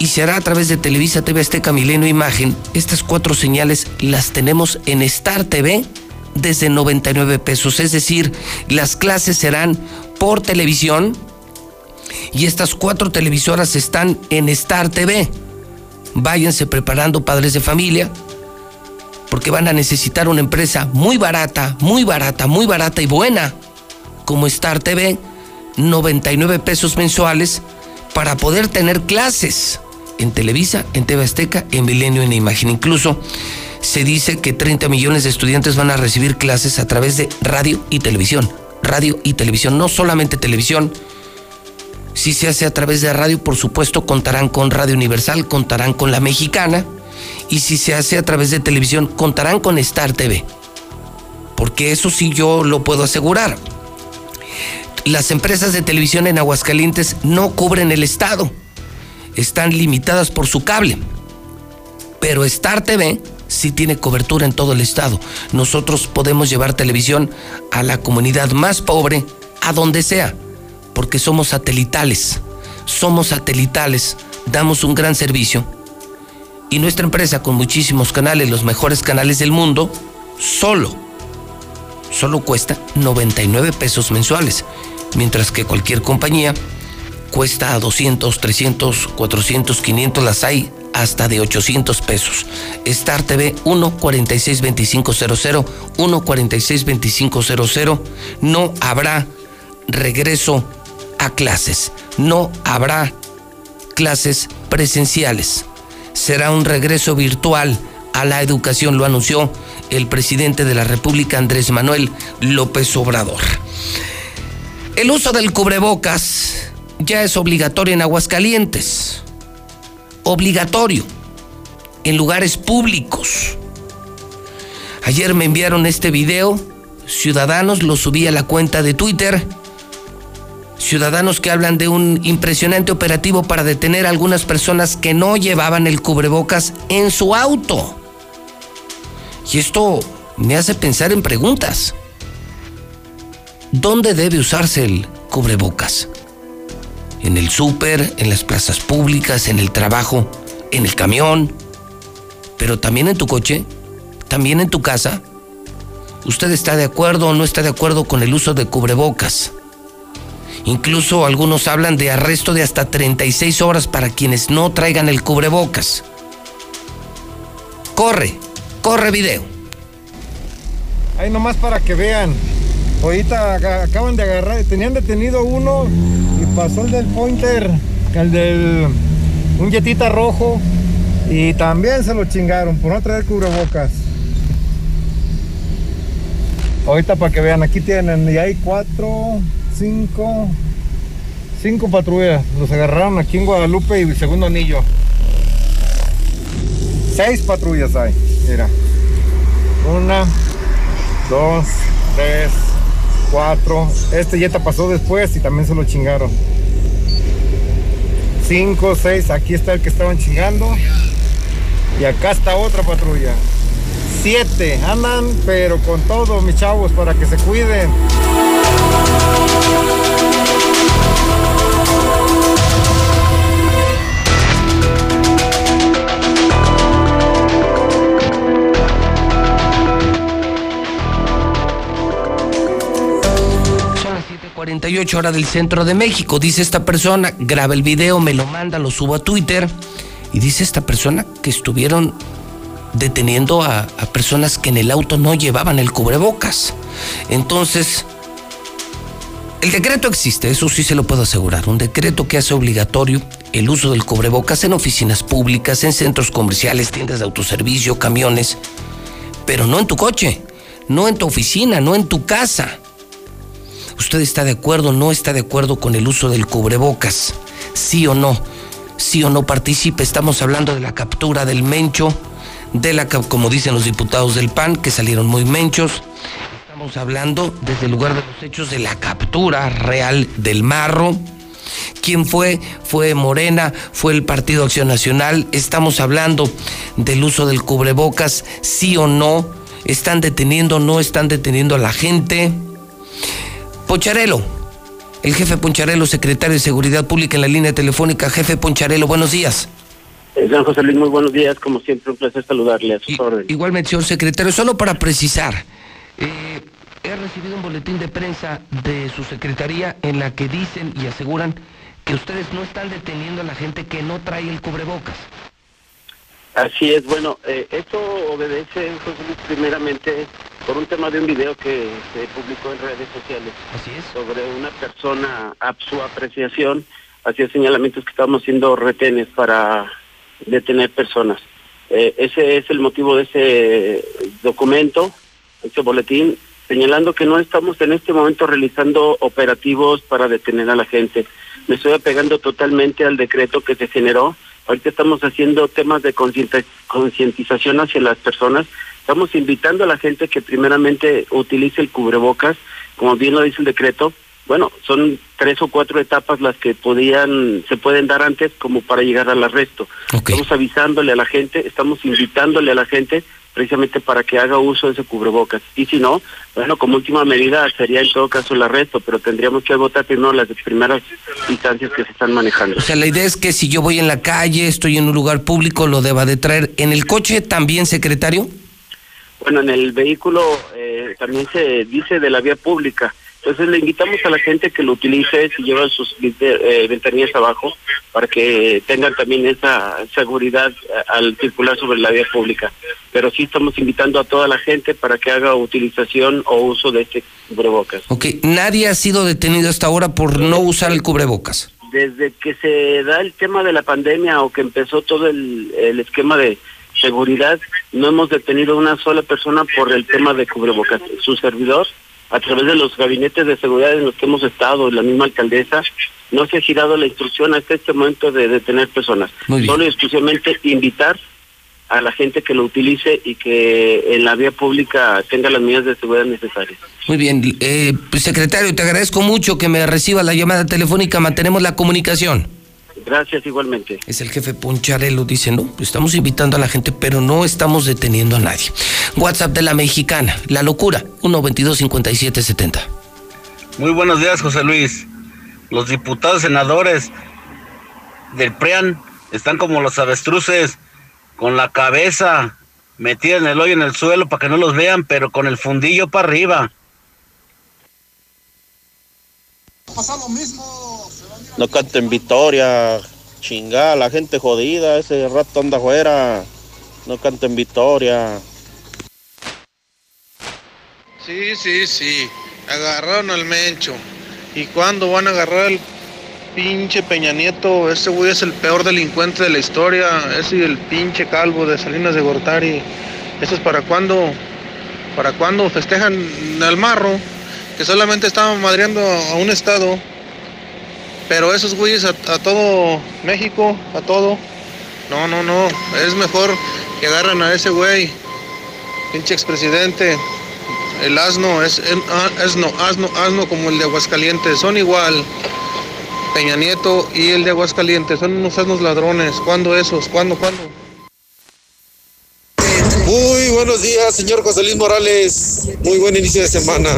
Speaker 1: y se hará a través de Televisa, TV Azteca, Milenio Imagen. Estas cuatro señales las tenemos en Star TV desde 99 pesos, es decir, las clases serán por televisión y estas cuatro televisoras están en Star TV. Váyanse preparando padres de familia porque van a necesitar una empresa muy barata, muy barata, muy barata y buena como Star TV, 99 pesos mensuales para poder tener clases en Televisa, en TV Azteca, en Milenio, en Imagen. Incluso se dice que 30 millones de estudiantes van a recibir clases a través de radio y televisión. Radio y televisión, no solamente televisión. Si se hace a través de radio, por supuesto, contarán con Radio Universal, contarán con la mexicana. Y si se hace a través de televisión, contarán con Star TV. Porque eso sí yo lo puedo asegurar. Las empresas de televisión en Aguascalientes no cubren el Estado están limitadas por su cable. Pero Star TV sí tiene cobertura en todo el estado. Nosotros podemos llevar televisión a la comunidad más pobre, a donde sea, porque somos satelitales. Somos satelitales, damos un gran servicio. Y nuestra empresa, con muchísimos canales, los mejores canales del mundo, solo, solo cuesta 99 pesos mensuales. Mientras que cualquier compañía cuesta a 200, 300, 400, 500, las hay hasta de 800 pesos. Star TV 1462500, 1462500. No habrá regreso a clases. No habrá clases presenciales. Será un regreso virtual a la educación, lo anunció el presidente de la República, Andrés Manuel López Obrador. El uso del cubrebocas ya es obligatorio en Aguascalientes. Obligatorio. En lugares públicos. Ayer me enviaron este video. Ciudadanos lo subí a la cuenta de Twitter. Ciudadanos que hablan de un impresionante operativo para detener a algunas personas que no llevaban el cubrebocas en su auto. Y esto me hace pensar en preguntas. ¿Dónde debe usarse el cubrebocas? ¿En el súper, en las plazas públicas, en el trabajo, en el camión? ¿Pero también en tu coche? ¿También en tu casa? ¿Usted está de acuerdo o no está de acuerdo con el uso de cubrebocas? Incluso algunos hablan de arresto de hasta 36 horas para quienes no traigan el cubrebocas. Corre, corre video.
Speaker 26: Ahí nomás para que vean. Ahorita acaban de agarrar, tenían detenido uno pasó el del Pointer, el del un yetita rojo y también se lo chingaron por no traer cubrebocas. Ahorita para que vean, aquí tienen, y hay cuatro, cinco, cinco patrullas. Los agarraron aquí en Guadalupe y segundo anillo. Seis patrullas hay, mira. Una, dos, tres, cuatro. Este Jetta pasó después y también se lo chingaron. Cinco, seis, aquí está el que estaban chingando. Y acá está otra patrulla. Siete, andan pero con todo, mis chavos, para que se cuiden.
Speaker 1: 7:48 horas del centro de México. Dice esta persona, graba el video, me lo manda, lo subo a Twitter. Y dice esta persona que estuvieron deteniendo a personas que en el auto no llevaban el cubrebocas. Entonces, el decreto existe, eso sí se lo puedo asegurar. Un decreto que hace obligatorio el uso del cubrebocas en oficinas públicas, en centros comerciales, tiendas de autoservicio, camiones, pero no en tu coche, no en tu oficina, no en tu casa. ¿Usted está de acuerdo o no está de acuerdo con el uso del cubrebocas? ¿Sí o no? ¿Sí o no participe? Estamos hablando de la captura del mencho, de la, como dicen los diputados del PAN, que salieron muy menchos. Estamos hablando desde el lugar de los hechos de la captura real del marro. ¿Quién fue? Fue Morena, fue el Partido Acción Nacional. Estamos hablando del uso del cubrebocas, sí o no. ¿Están deteniendo o no están deteniendo a la gente? Poncharelo, el jefe Poncharelo, secretario de Seguridad Pública en la línea telefónica. Jefe Poncharelo, buenos días.
Speaker 27: Eh, Don José Luis, muy buenos días. Como siempre, un placer saludarle a sus órdenes.
Speaker 1: Igualmente, señor secretario, solo para precisar, eh, he recibido un boletín de prensa de su secretaría en la que dicen y aseguran que ustedes no están deteniendo a la gente que no trae el cubrebocas.
Speaker 27: Así es, bueno, eh, esto obedece, José Luis, primeramente por un tema de un video que se publicó en redes sociales.
Speaker 1: Así es.
Speaker 27: Sobre una persona, a su apreciación, hacía señalamientos que estábamos haciendo retenes para detener personas. Eh, ese es el motivo de ese documento, ese boletín, señalando que no estamos en este momento realizando operativos para detener a la gente. Me estoy apegando totalmente al decreto que se generó. Ahorita estamos haciendo temas de concientización hacia las personas. Estamos invitando a la gente que primeramente utilice el cubrebocas, como bien lo dice el decreto. Bueno, son tres o cuatro etapas las que podían, se pueden dar antes como para llegar al arresto. Estamos avisándole a la gente, estamos invitándole a la gente precisamente para que haga uso de ese cubrebocas. Y si no, bueno, como última medida sería en todo caso el arresto, pero tendríamos que agotar primero las primeras instancias que se están manejando.
Speaker 1: O sea, la idea es que si yo voy en la calle, estoy en un lugar público, lo deba de traer. ¿En el coche también, secretario?
Speaker 27: Bueno, en el vehículo eh, también se dice de la vía pública. Entonces le invitamos a la gente que lo utilice, si llevan sus eh, ventanillas abajo, para que tengan también esa seguridad eh, al circular sobre la vía pública. Pero sí estamos invitando a toda la gente para que haga utilización o uso de este cubrebocas.
Speaker 1: Ok, nadie ha sido detenido hasta ahora por no usar el cubrebocas.
Speaker 27: Desde que se da el tema de la pandemia o que empezó todo el, el esquema de seguridad, no hemos detenido una sola persona por el tema de cubrebocas. Su servidor a través de los gabinetes de seguridad en los que hemos estado, la misma alcaldesa, no se ha girado la instrucción hasta este momento de detener personas. Solo y exclusivamente invitar a la gente que lo utilice y que en la vía pública tenga las medidas de seguridad necesarias.
Speaker 1: Muy bien, eh, secretario, te agradezco mucho que me reciba la llamada telefónica, mantenemos la comunicación.
Speaker 27: Gracias igualmente.
Speaker 1: Es el jefe Poncharelo, dice, no, estamos invitando a la gente, pero no estamos deteniendo a nadie. WhatsApp de la mexicana, la locura, 122-5770.
Speaker 22: Muy buenos días, José Luis. Los diputados senadores del PRIAN están como los avestruces, con la cabeza metida en el hoyo en el suelo para que no los vean, pero con el fundillo para arriba.
Speaker 28: Pasa lo mismo.
Speaker 22: No canten victoria, chingada, la gente jodida, ese rato anda afuera. No canten victoria.
Speaker 29: Sí, sí, sí. Agarraron al Mencho. ¿Y cuándo van a agarrar al pinche Peña Nieto? Ese güey es el peor delincuente de la historia. Ese y el pinche calvo de Salinas de Gortari. ¿Eso es para cuándo? ¿Para cuándo festejan al marro? Que solamente estaban madreando a un estado. Pero esos güeyes a, todo México, a todo. No, no, no. Es mejor que agarren a ese güey. Pinche expresidente. El asno es el, ah, asno, asno, asno como el de Aguascalientes. Son igual. Peña Nieto y el de Aguascalientes. Son unos asnos ladrones. ¿Cuándo esos? ¿Cuándo, cuándo?
Speaker 30: Muy buenos días, señor José Luis Morales. Muy buen inicio de semana.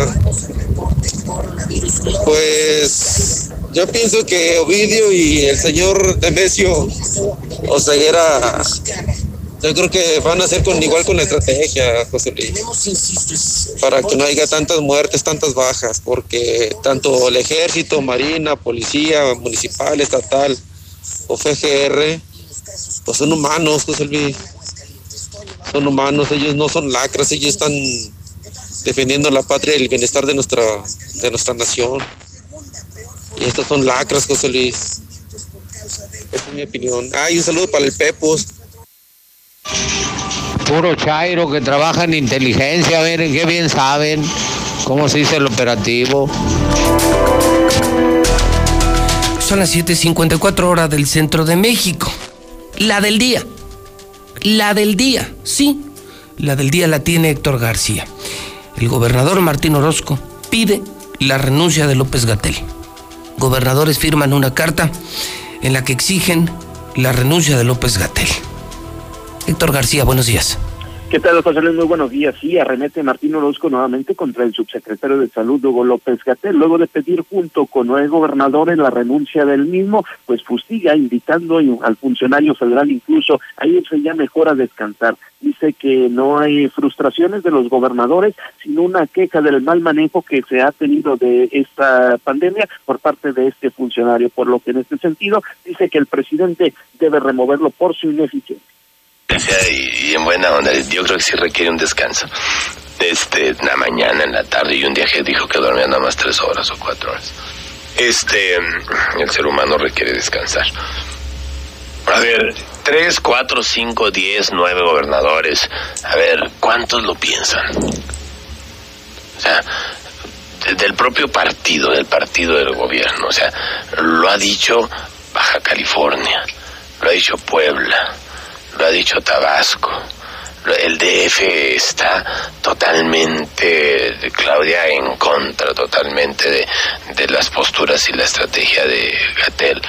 Speaker 30: Pues yo pienso que Ovidio y el señor Demesio Oseguera, yo creo que van a hacer con igual con la estrategia, José Luis, para que no haya tantas muertes, tantas bajas, porque tanto el ejército, marina, policía, municipal, estatal o FGR, pues son humanos, José Luis. Son humanos, ellos no son lacras, ellos están defendiendo la patria y el bienestar de nuestra, de nuestra nación. Y estos son lacras, José Luis. Esa es mi opinión. Ah, y un saludo para el Pepos.
Speaker 31: Puro Chairo que trabaja en inteligencia, a ver, qué bien saben cómo se dice el operativo.
Speaker 1: Son las 7:54 horas del centro de México. La del día. La del día, sí. La del día la tiene Héctor García. El gobernador Martín Orozco pide la renuncia de López Gatel. Gobernadores firman una carta en la que exigen la renuncia de López Gatel. Héctor García, buenos días.
Speaker 32: ¿Qué tal, José Luis? Muy buenos días. Sí, arremete Martín Orozco nuevamente contra el subsecretario de Salud, Hugo López Gatel, luego de pedir junto con nueve gobernadores la renuncia del mismo, pues fustiga, invitando al funcionario federal incluso a irse ya mejor a descansar. Dice que no hay frustraciones de los gobernadores, sino una queja del mal manejo que se ha tenido de esta pandemia por parte de este funcionario, por lo que en este sentido dice que el presidente debe removerlo por su ineficiencia
Speaker 33: y, en buena onda, yo creo que sí requiere un descanso. Este, en la mañana, en la tarde, y un día que dijo que dormía nada más tres horas o cuatro horas. Este, el ser humano requiere descansar. A ver, tres, cuatro, cinco, diez, nueve gobernadores. A ver, ¿cuántos lo piensan? O sea, del propio partido, del partido del gobierno. O sea, lo ha dicho Baja California, lo ha dicho Puebla, lo ha dicho Tabasco. El DF está totalmente, Claudia, en contra totalmente de, de las posturas y la estrategia de Gatel.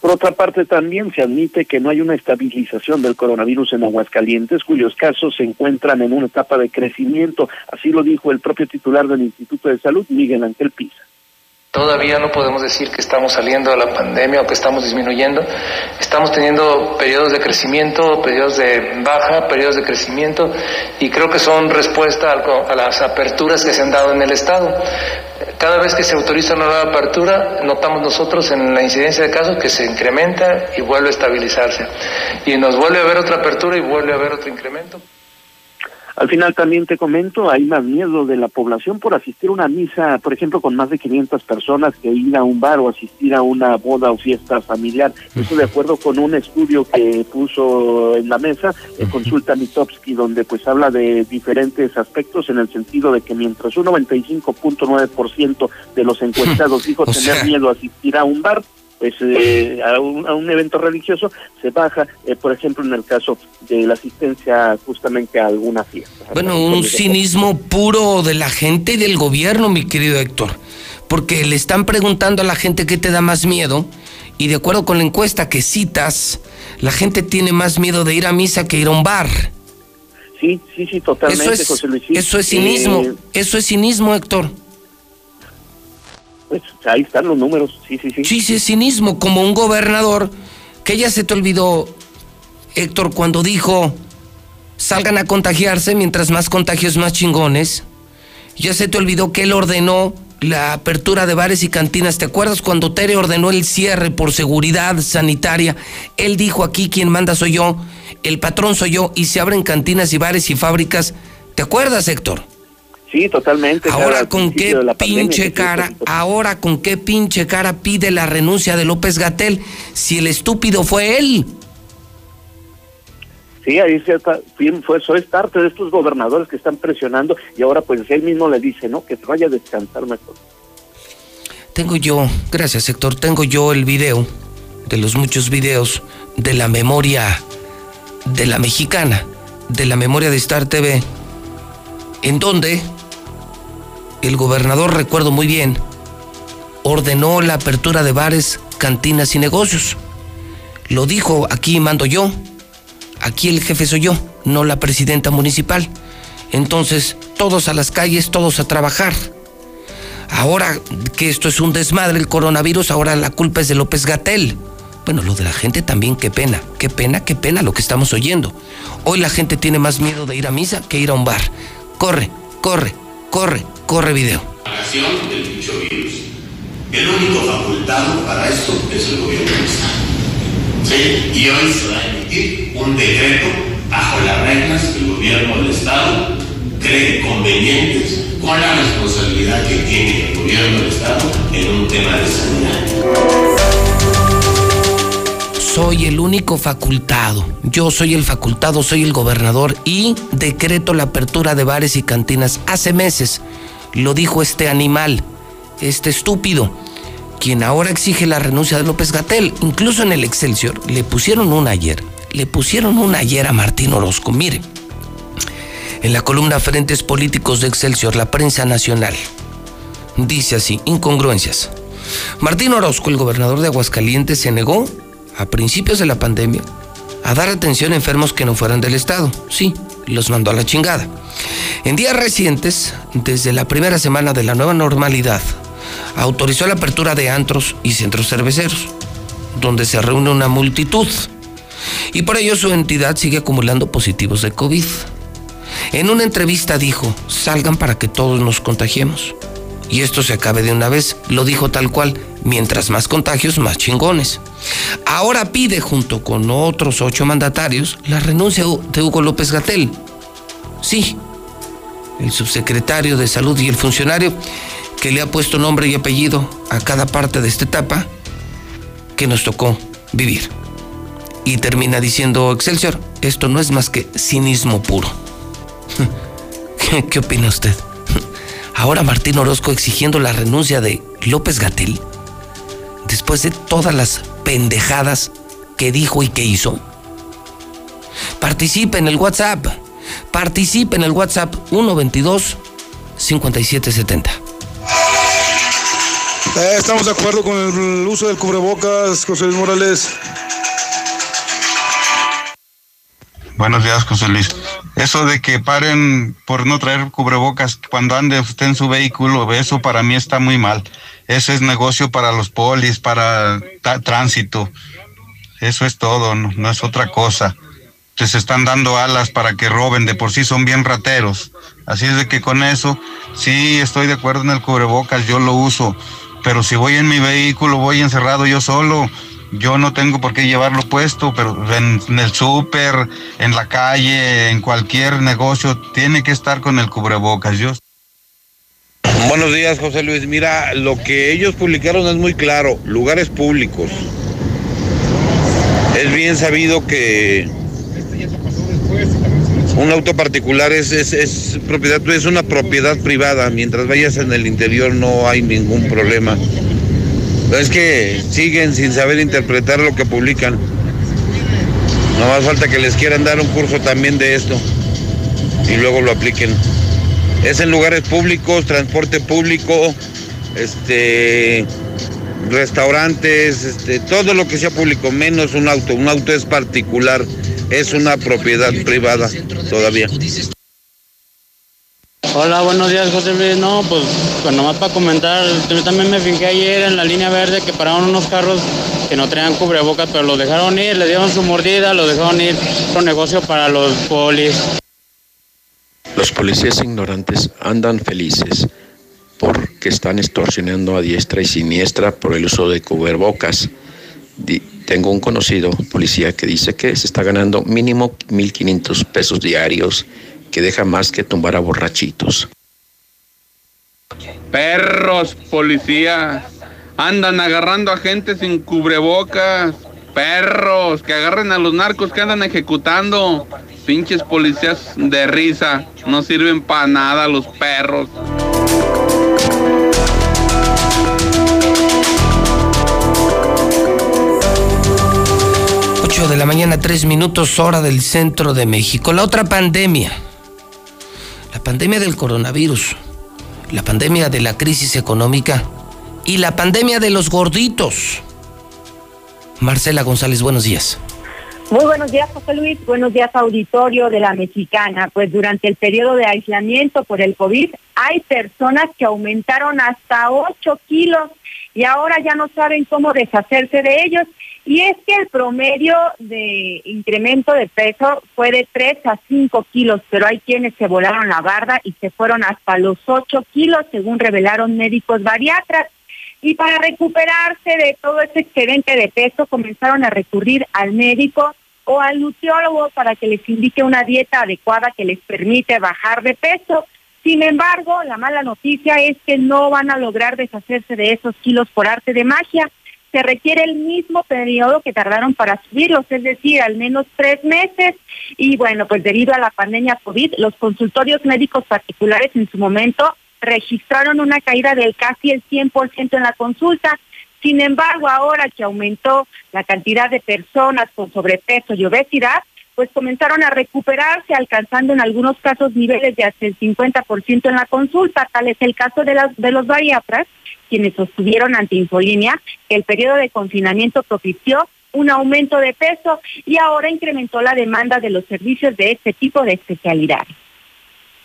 Speaker 32: Por otra parte, también se admite que no hay una estabilización del coronavirus en Aguascalientes, cuyos casos se encuentran en una etapa de crecimiento. Así lo dijo el propio titular del Instituto de Salud, Miguel Ángel Pisa.
Speaker 34: Todavía no podemos decir que estamos saliendo de la pandemia o que estamos disminuyendo. Estamos teniendo periodos de crecimiento, periodos de baja, periodos de crecimiento y creo que son respuesta a las aperturas que se han dado en el Estado. Cada vez que se autoriza una nueva apertura, notamos nosotros en la incidencia de casos que se incrementa y vuelve a estabilizarse. Y nos vuelve a haber otra apertura y vuelve a haber otro incremento.
Speaker 32: Al final también te comento, hay más miedo de la población por asistir a una misa, por ejemplo, con más de 500 personas que ir a un bar o asistir a una boda o fiesta familiar. Eso de acuerdo con un estudio que puso en la mesa, consulta Mitowski, donde pues habla de diferentes aspectos en el sentido de que mientras un 95.9% de los encuestados dijo tener miedo a asistir a un bar, pues eh, a, un, a, un, evento religioso se baja, eh, por ejemplo, en el caso de la asistencia justamente a alguna fiesta.
Speaker 1: Bueno, un cinismo puro de la gente y del gobierno, mi querido Héctor, porque le están preguntando a la gente qué te da más miedo y de acuerdo con la encuesta que citas, la gente tiene más miedo de ir a misa que ir a un bar.
Speaker 32: Sí, sí, sí, totalmente,
Speaker 1: eso es,
Speaker 32: José Luis.
Speaker 1: Eso es cinismo,
Speaker 32: Eh,
Speaker 1: eso es cinismo, Héctor.
Speaker 32: Pues ahí están los números, sí, sí, sí.
Speaker 1: Sí, sí, cinismo, como un gobernador que ya se te olvidó, Héctor, cuando dijo, salgan a contagiarse, mientras más contagios, más chingones. Ya se te olvidó que él ordenó la apertura de bares y cantinas. ¿Te acuerdas cuando Tere ordenó el cierre por seguridad sanitaria? Él dijo aquí, quien manda soy yo, el patrón soy yo, y se abren cantinas y bares y fábricas. ¿Te acuerdas, Héctor?
Speaker 32: Sí, totalmente.
Speaker 1: Ahora con qué pinche cara, ahora con qué pinche cara pide la renuncia de López Gatel si el estúpido fue él.
Speaker 32: Sí, ahí se está, fue, eso es parte de estos gobernadores que están presionando y ahora pues él mismo le dice, ¿no? Que vaya a descansar mejor.
Speaker 1: Tengo yo, gracias Héctor, tengo yo el video de los muchos videos de la memoria de la mexicana, de la memoria de Star TV, en donde el gobernador, recuerdo muy bien, ordenó la apertura de bares, cantinas y negocios. Lo dijo, aquí mando yo, aquí el jefe soy yo, no la presidenta municipal. Entonces, todos a las calles, todos a trabajar. Ahora que esto es un desmadre, el coronavirus, ahora la culpa es de López Gatel. Bueno, lo de la gente también, qué pena, qué pena, qué pena lo que estamos oyendo. Hoy la gente tiene más miedo de ir a misa que ir a un bar. Corre, corre, corre, corre video.
Speaker 35: propagación del dicho virus. El único facultado para esto es el gobierno del Estado. ¿Sí? Y hoy se va a emitir un decreto bajo las reglas que el gobierno del Estado cree convenientes con la responsabilidad que tiene el gobierno del Estado en un tema de sanidad.
Speaker 1: Soy el único facultado. Yo soy el facultado, soy el gobernador y decreto la apertura de bares y cantinas hace meses. Lo dijo este animal, este estúpido, quien ahora exige la renuncia de López Gatel. Incluso en el Excelsior le pusieron una ayer. Le pusieron una ayer a Martín Orozco. Mire, en la columna Frentes Políticos de Excelsior, la prensa nacional, dice así, incongruencias. Martín Orozco, el gobernador de Aguascalientes, se negó a principios de la pandemia a dar atención a enfermos que no fueran del Estado. Sí, los mandó a la chingada. En días recientes, desde la primera semana de la nueva normalidad, autorizó la apertura de antros y centros cerveceros, donde se reúne una multitud. Y por ello su entidad sigue acumulando positivos de COVID. En una entrevista dijo, salgan para que todos nos contagiemos. Y esto se acabe de una vez, lo dijo tal cual, mientras más contagios, más chingones. Ahora pide, junto con otros ocho mandatarios, la renuncia de Hugo López Gatel. Sí, el subsecretario de Salud y el funcionario que le ha puesto nombre y apellido a cada parte de esta etapa que nos tocó vivir. Y termina diciendo Excelsior, esto no es más que cinismo puro. ¿Qué, opina usted? Ahora Martín Orozco exigiendo la renuncia de López Gatel, después de todas las pendejadas que dijo y que hizo. Participe en el WhatsApp. Participe en el WhatsApp 122 5770.
Speaker 36: Eh, estamos de acuerdo con el uso del cubrebocas, José Luis Morales.
Speaker 14: Buenos días, José Luis. Eso de que paren por no traer cubrebocas cuando ande usted en su vehículo, eso para mí está muy mal. Eso es negocio para los polis, para tránsito. Eso es todo, no, es otra cosa. Les están dando alas para que roben, de por sí son bien rateros. Así es de que con eso, sí estoy de acuerdo en el cubrebocas, yo lo uso. Pero si voy en mi vehículo, voy encerrado yo solo, yo no tengo por qué llevarlo puesto, pero en, el súper, en la calle, en cualquier negocio, tiene que estar con el cubrebocas. Yo...
Speaker 37: Buenos días, José Luis. Mira, lo que ellos publicaron es muy claro, lugares públicos. Es bien sabido que un auto particular es, es, es, propiedad, es una propiedad privada. Mientras vayas en el interior no hay ningún problema. Es que siguen sin saber interpretar lo que publican. No más falta que les quieran dar un curso también de esto y luego lo apliquen. Es en lugares públicos, transporte público, este restaurantes, este, todo lo que sea público, menos un auto. Un auto es particular, es una propiedad privada todavía.
Speaker 38: Hola, buenos días, José Luis. No, pues, pues nomás para comentar, yo también me fijé ayer en la línea verde que pararon unos carros que no traían cubrebocas, pero los dejaron ir, le dieron su mordida, los dejaron ir. Un negocio para los polis.
Speaker 39: Los policías ignorantes andan felices porque están extorsionando a diestra y siniestra por el uso de cubrebocas. Tengo un conocido policía que dice que se está ganando mínimo 1.500 pesos diarios que deja más que tumbar a borrachitos.
Speaker 40: Perros, policías, andan agarrando a gente sin cubrebocas. Perros, que agarren a los narcos que andan ejecutando. Pinches policías de risa, no sirven para nada los perros.
Speaker 1: de la mañana, tres minutos hora del centro de México. La otra pandemia la pandemia del coronavirus, la pandemia de la crisis económica y la pandemia de los gorditos. Marcela González, buenos días.
Speaker 41: Muy buenos días, José Luis. Buenos días, auditorio de la Mexicana. Pues durante el periodo de aislamiento por el COVID, hay personas que aumentaron hasta 8 kilos y ahora ya no saben cómo deshacerse de ellos. Y es que el promedio de incremento de peso fue de 3 a 5 kilos, pero hay quienes se volaron la barda y se fueron hasta los 8 kilos, según revelaron médicos bariatras. Y para recuperarse de todo ese excedente de peso, comenzaron a recurrir al médico o al nutriólogo para que les indique una dieta adecuada que les permite bajar de peso. Sin embargo, la mala noticia es que no van a lograr deshacerse de esos kilos por arte de magia se requiere el mismo periodo que tardaron para subirlos, es decir, al menos tres meses. Y bueno, pues debido a la pandemia COVID, los consultorios médicos particulares en su momento registraron una caída del casi el 100% en la consulta. Sin embargo, ahora que aumentó la cantidad de personas con sobrepeso y obesidad, pues comenzaron a recuperarse, alcanzando en algunos casos niveles de hasta el 50% en la consulta. Tal es el caso de, de los bariatras, quienes sostuvieron ante el periodo de confinamiento propició un aumento de peso y ahora incrementó la demanda de los servicios de este tipo de especialidades.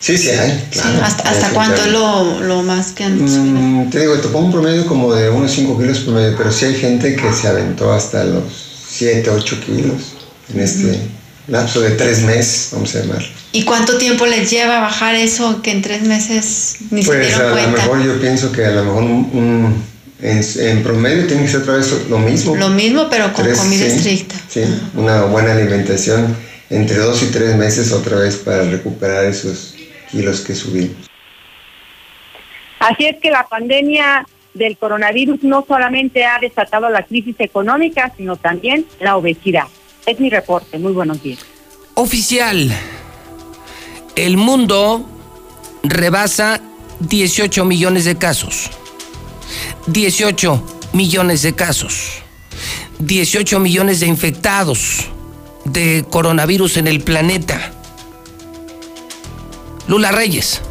Speaker 42: Sí, sí hay.
Speaker 43: ¿Hasta, cuánto lo, lo, más que han
Speaker 42: mm, Te digo, pongo un promedio como de unos 5 kilos promedio, pero sí hay gente que se aventó hasta los 7, 8 kilos en este lapso de tres meses, vamos a llamar.
Speaker 43: ¿Y cuánto tiempo les lleva bajar eso que en tres meses ni
Speaker 42: pues se dieron cuenta? Pues a lo mejor yo pienso que a lo mejor un, en, promedio tiene que ser otra vez lo mismo.
Speaker 43: Lo mismo, pero con comida estricta.
Speaker 42: Sí, una buena alimentación entre dos y tres meses otra vez para recuperar esos kilos que subimos.
Speaker 41: Así es que la pandemia del coronavirus no solamente ha desatado la crisis económica, sino también la obesidad. Es mi reporte. Muy buenos días.
Speaker 1: Oficial. El mundo rebasa 18 millones de casos. 18 millones de casos. 18 millones de infectados de coronavirus en el planeta. Lula Reyes.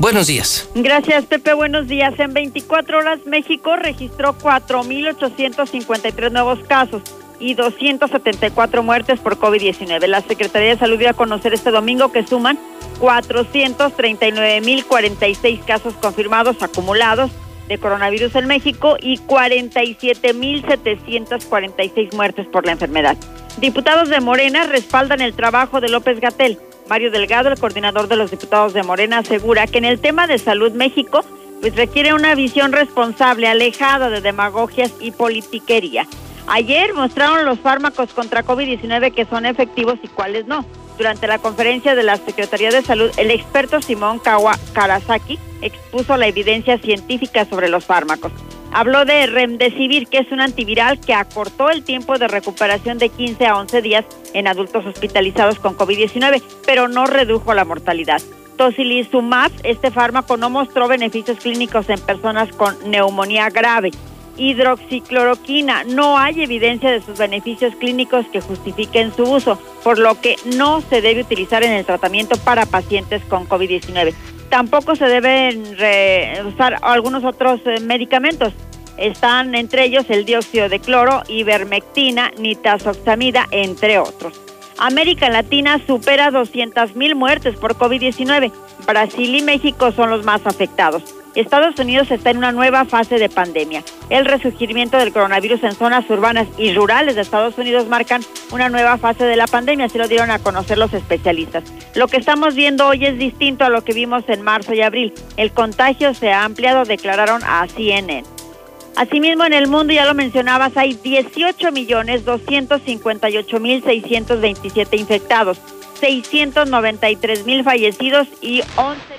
Speaker 1: Buenos días.
Speaker 16: Gracias, Pepe. Buenos días. En 24 horas, México registró 4.853 nuevos casos y 274 muertes por COVID-19. La Secretaría de Salud dio a conocer este domingo que suman 439.046 casos confirmados acumulados de coronavirus en México y 47.746 muertes por la enfermedad. Diputados de Morena respaldan el trabajo de López Gatel. Mario Delgado, el coordinador de los diputados de Morena, asegura que en el tema de salud México pues requiere una visión responsable, alejada de demagogias y politiquería. Ayer mostraron los fármacos contra COVID-19 que son efectivos y cuáles no. Durante la conferencia de la Secretaría de Salud, el experto Simón Kawa Karasaki expuso la evidencia científica sobre los fármacos. Habló de Remdesivir, que es un antiviral que acortó el tiempo de recuperación de 15 a 11 días en adultos hospitalizados con COVID-19, pero no redujo la mortalidad. Tocilizumab, este fármaco no mostró beneficios clínicos en personas con neumonía grave. Hidroxicloroquina, no hay evidencia de sus beneficios clínicos que justifiquen su uso, por lo que no se debe utilizar en el tratamiento para pacientes con COVID-19. Tampoco se deben usar algunos otros eh, medicamentos. Están entre ellos el dióxido de cloro, ivermectina, nitazoxamida, entre otros. América Latina supera 200 mil muertes por COVID-19. Brasil y México son los más afectados. Estados Unidos está en una nueva fase de pandemia. El resurgimiento del coronavirus en zonas urbanas y rurales de Estados Unidos marcan una nueva fase de la pandemia, así lo dieron a conocer los especialistas. Lo que estamos viendo hoy es distinto a lo que vimos en marzo y abril. El contagio se ha ampliado, declararon a CNN. Asimismo, en el mundo, ya lo mencionabas, hay 18 millones 258 mil 627 infectados, 693 mil fallecidos y 11 millones de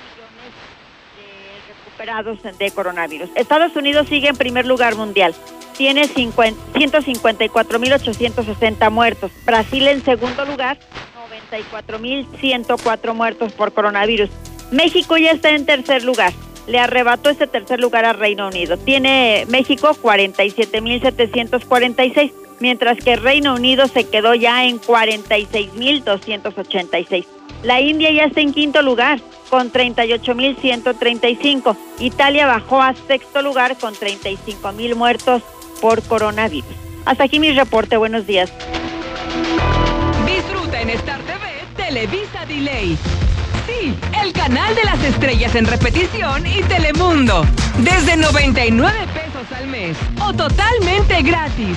Speaker 16: recuperados de coronavirus. Estados Unidos sigue en primer lugar mundial. Tiene 154 mil 860 muertos. Brasil en segundo lugar, 94 mil 104 muertos por coronavirus. México ya está en tercer lugar le arrebató ese tercer lugar a Reino Unido. Tiene México 47.746, mientras que Reino Unido se quedó ya en 46.286. La India ya está en quinto lugar con 38.135. Italia bajó a sexto lugar con 35.000 muertos por coronavirus. Hasta aquí mi reporte. Buenos días.
Speaker 44: Disfruta en Star TV Televisa Delay Sí, el canal de las estrellas en repetición y Telemundo. Desde 99 pesos al mes o totalmente gratis.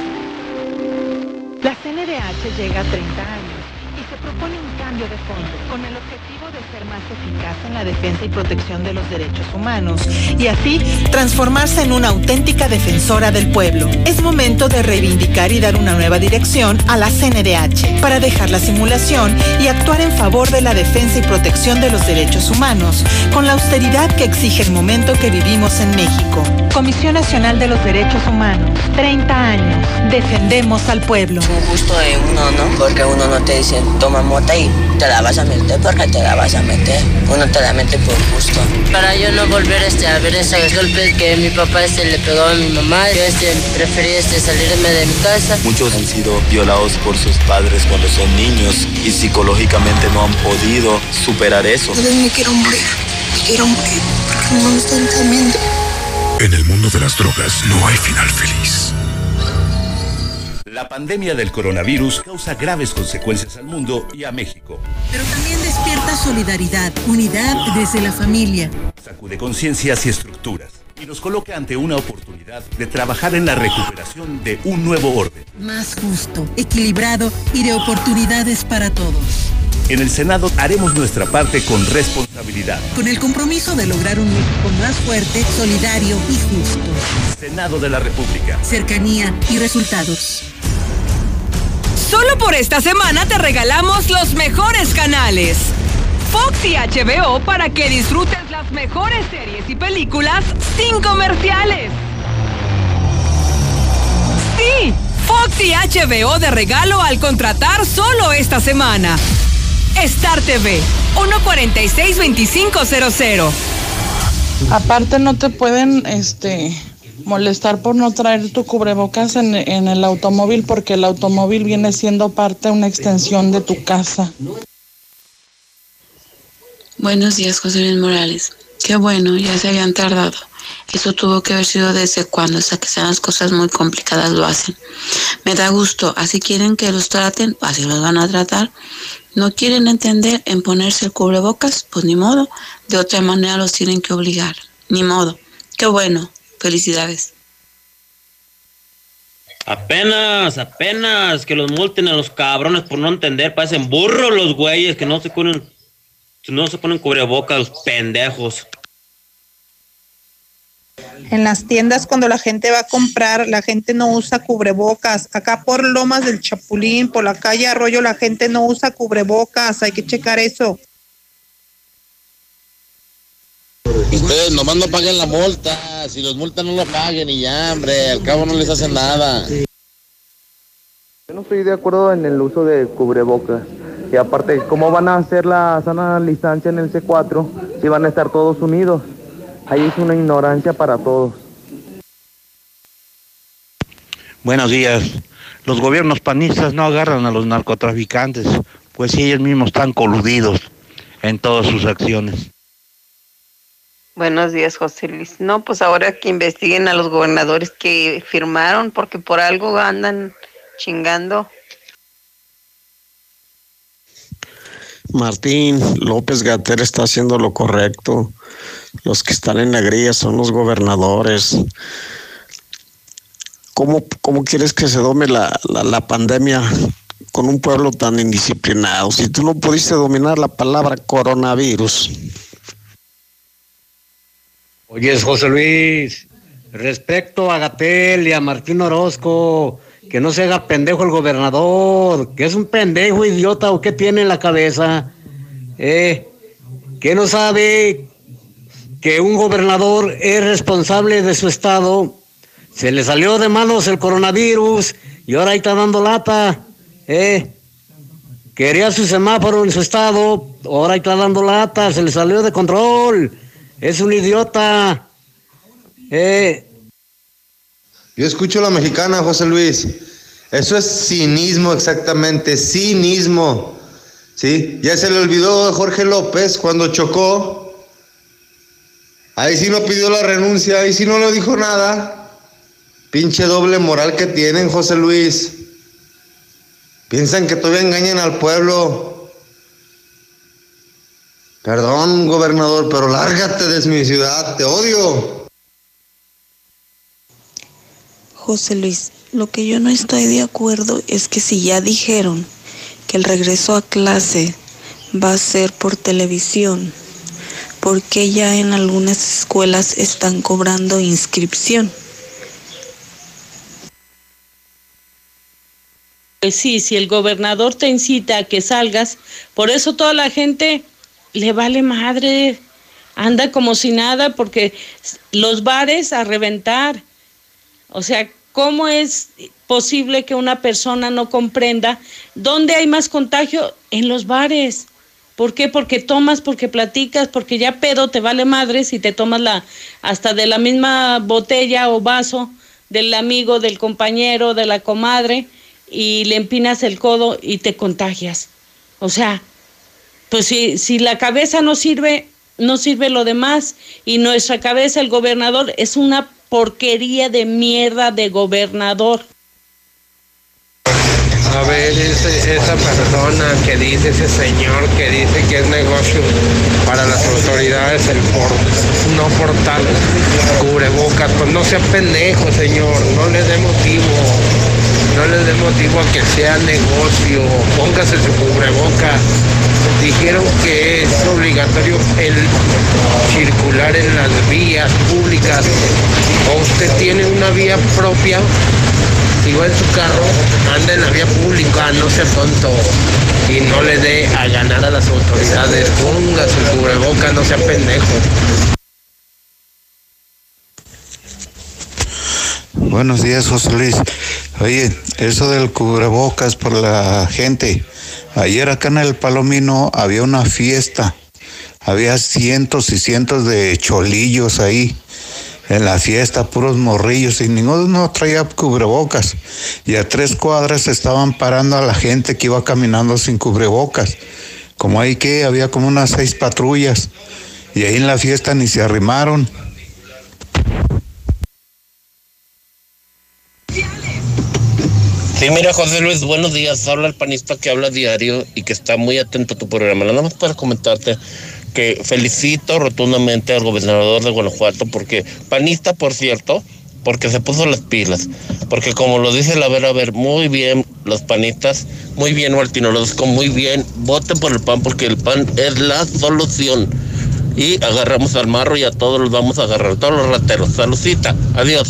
Speaker 44: La CNDH llega a 30 años y se propone un cambio de fondo con el objetivo de ser más eficaz en la defensa y protección de los derechos humanos y así transformarse en una auténtica defensora del pueblo. Es momento de reivindicar y dar una nueva dirección a la CNDH para dejar la simulación y actuar en favor de la defensa y protección de los derechos humanos con la austeridad que exige el momento que vivimos en México. Comisión Nacional de los Derechos Humanos, 30 años, defendemos al pueblo.
Speaker 45: Un gusto de uno, ¿no? Porque uno no te dice, toma mota y te la vas a meter porque te la vas a meter. Uno te la mete por gusto.
Speaker 41: Para yo no volver este, a ver esos golpes que mi papá este, le pegó a mi mamá, yo este, preferí este, salirme de mi casa.
Speaker 46: Muchos han sido violados por sus padres cuando son niños y psicológicamente no han podido superar eso.
Speaker 47: Yo me quiero morir, me quiero morir porque no me están temiendo.
Speaker 48: En el mundo de las drogas no hay final feliz.
Speaker 29: La pandemia del coronavirus causa graves consecuencias al mundo y a México.
Speaker 49: Pero también despierta solidaridad, unidad desde la familia.
Speaker 29: Sacude conciencias y estructuras y nos coloca ante una oportunidad de trabajar en la recuperación de un nuevo orden.
Speaker 49: Más justo, equilibrado y de oportunidades para todos.
Speaker 29: En el Senado haremos nuestra parte con responsabilidad.
Speaker 49: Con el compromiso de lograr un México más fuerte, solidario y justo.
Speaker 29: Senado de la República.
Speaker 49: Cercanía y resultados.
Speaker 44: Solo por esta semana te regalamos los mejores canales. Fox y HBO para que disfrutes las mejores series y películas sin comerciales. Sí, Fox y HBO de regalo al contratar solo esta semana. Star TV 146-2500.
Speaker 50: Aparte no te pueden este molestar por no traer tu cubrebocas en, en el automóvil porque el automóvil viene siendo parte, una extensión de tu casa.
Speaker 51: Buenos días, José Luis Morales. Qué bueno, ya se habían tardado. Eso tuvo que haber sido desde cuando, hasta que sean las cosas muy complicadas lo hacen. Me da gusto, así quieren que los traten, así los van a tratar. No quieren entender en ponerse el cubrebocas, pues ni modo. De otra manera los tienen que obligar. Ni modo. Qué bueno. Felicidades.
Speaker 52: Apenas, apenas que los multen a los cabrones por no entender, parecen burros los güeyes que no se ponen, no se ponen cubrebocas, los pendejos.
Speaker 53: En las tiendas cuando la gente va a comprar, la gente no usa cubrebocas. Acá por Lomas del Chapulín, por la calle Arroyo, la gente no usa cubrebocas. Hay que checar eso.
Speaker 54: Ustedes nomás no paguen la multa. Si los multan no lo paguen y ya, hombre. Al cabo no les hacen nada.
Speaker 29: Yo no estoy de acuerdo en el uso de cubrebocas. Y aparte, ¿cómo van a hacer la sana distancia en el C4 si van a estar todos unidos? Ahí es una ignorancia para todos.
Speaker 55: Buenos días. Los gobiernos panistas no agarran a los narcotraficantes, pues ellos mismos están coludidos en todas sus acciones.
Speaker 56: Buenos días, José Luis. No, pues ahora que investiguen a los gobernadores que firmaron, porque por algo andan chingando.
Speaker 57: Martín López Gater está haciendo lo correcto. Los que están en la grilla son los gobernadores. ¿Cómo, cómo quieres que se dome la, la, pandemia con un pueblo tan indisciplinado? Si tú no pudiste dominar la palabra coronavirus.
Speaker 17: Oye, José Luis, respecto a Gatel y a Martín Orozco, que no se haga pendejo el gobernador, que es un pendejo idiota o qué tiene en la cabeza, eh, que no sabe que un gobernador es responsable de su estado, se le salió de manos el coronavirus y ahora está dando lata, eh, quería su semáforo en su estado, ahora ahí está dando lata, se le salió de control. Es un idiota. Eh.
Speaker 37: Yo escucho a la mexicana, José Luis. Eso es cinismo, exactamente, cinismo. ¿Sí? Ya se le olvidó a Jorge López cuando chocó. Ahí sí no pidió la renuncia, ahí sí no le dijo nada. Pinche doble moral que tienen, José Luis. Piensan que todavía engañan al pueblo. Perdón, gobernador, pero lárgate de mi ciudad, te odio.
Speaker 51: José Luis, lo que yo no estoy de acuerdo es que si ya dijeron que el regreso a clase va a ser por televisión, ¿por qué ya en algunas escuelas están cobrando inscripción?
Speaker 21: Pues sí, si el gobernador te incita a que salgas, por eso toda la gente le vale madre, anda como si nada, porque los bares a reventar. O sea, ¿cómo es posible que una persona no comprenda dónde hay más contagio? En los bares. ¿Por qué? Porque tomas, porque platicas, porque ya pedo te vale madre si te tomas la hasta de la misma botella o vaso del amigo, del compañero, de la comadre y le empinas el codo y te contagias. O sea, pues si, si la cabeza no sirve, no sirve lo demás. Y nuestra cabeza, el gobernador, es una porquería de mierda de gobernador.
Speaker 58: A ver, esa persona que dice, ese señor que dice que es negocio para las autoridades el por, no portar cubrebocas, pues no sea pendejo, señor, no le dé motivo, no le dé motivo a que sea negocio, póngase su cubrebocas dijeron que es obligatorio el circular en las vías públicas o usted tiene una vía propia si va en su carro anda en la vía pública no sea tonto y no le dé a ganar a las autoridades ponga su cubreboca no sea pendejo
Speaker 59: Buenos días, José Luis. Oye, eso del cubrebocas por la gente. Ayer acá en el Palomino había una fiesta
Speaker 60: Había cientos y cientos de cholillos ahí en la fiesta, puros morrillos, y ninguno traía cubrebocas. Y a tres cuadras estaban parando a la gente que iba caminando sin cubrebocas. Como ahí que había como unas seis patrullas. Y ahí en la fiesta ni se arrimaron.
Speaker 61: Sí, mira, José Luis, buenos días. Habla el panista que habla diario y que está muy atento a tu programa. Nada más para comentarte que felicito rotundamente al gobernador de Guanajuato, porque panista, por cierto, porque se puso las pilas. Porque como lo dice la Vera, a ver, muy bien los panistas, muy bien Martín Orozco, muy bien, voten por el pan, porque el pan es la solución. Y agarramos al marro y a todos los vamos a agarrar, todos los rateros. Saludcita, adiós.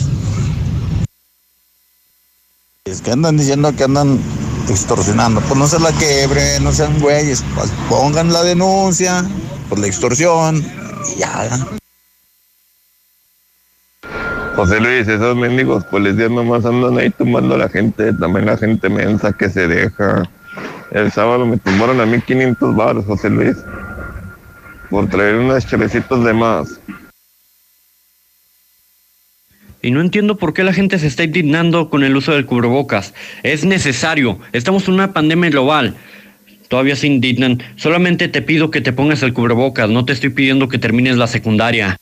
Speaker 37: Es que andan diciendo que andan extorsionando. Pues no se la quebre, no sean güeyes. Pues pongan la denuncia por la extorsión y ya.
Speaker 62: José Luis, esos mendigos policías nomás andan ahí tumbando a la gente, también la gente mensa que se deja. El sábado me tumbaron a 1500 baros, José Luis, por traer unas chavecitos de más.
Speaker 63: Y no entiendo por qué la gente se está indignando con el uso del cubrebocas. Es necesario. Estamos en una pandemia global. Todavía se indignan. Solamente te pido que te pongas el cubrebocas. No te estoy pidiendo que termines la secundaria.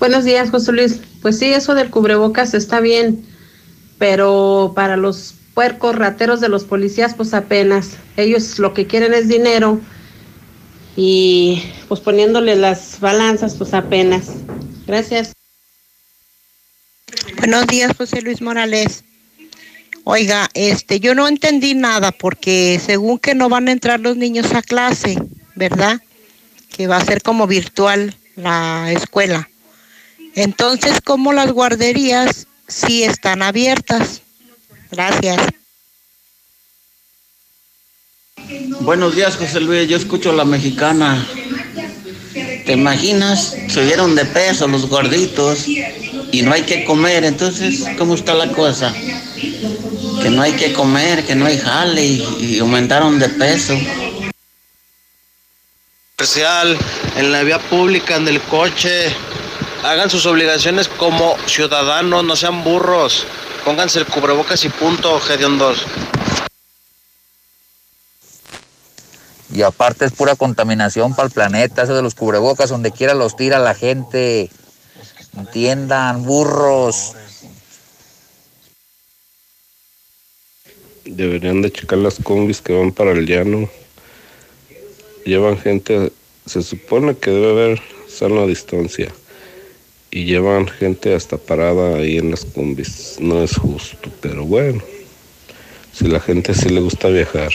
Speaker 64: Buenos días, José Luis. Pues sí, eso del cubrebocas está bien, pero para los puercos rateros de los policías, pues apenas. Ellos lo que quieren es dinero y pues poniéndole las balanzas, pues apenas. Gracias.
Speaker 65: Buenos días, José Luis Morales. Oiga, este, yo no entendí nada porque según que no van a entrar los niños a clase, ¿verdad? Que va a ser como virtual la escuela. Entonces, ¿cómo las guarderías sí están abiertas? Gracias.
Speaker 12: Buenos días, José Luis. Yo escucho la mexicana. ¿Te imaginas? Subieron de peso los gorditos y no hay que comer. Entonces, ¿cómo está la cosa? Que no hay que comer, que no hay jale y, aumentaron de peso.
Speaker 66: Especial en la vía pública, en el coche. Hagan sus obligaciones como ciudadanos, no sean burros. Pónganse el cubrebocas y punto, hediondos.
Speaker 67: Y aparte es pura contaminación para el planeta, eso de los cubrebocas, donde quiera los tira la gente. Entiendan, burros.
Speaker 62: Deberían de checar las combis que van para el llano. Llevan gente, se supone que debe haber sana distancia. Y llevan gente hasta parada ahí en las combis. No es justo, pero bueno. Si la gente sí le gusta viajar.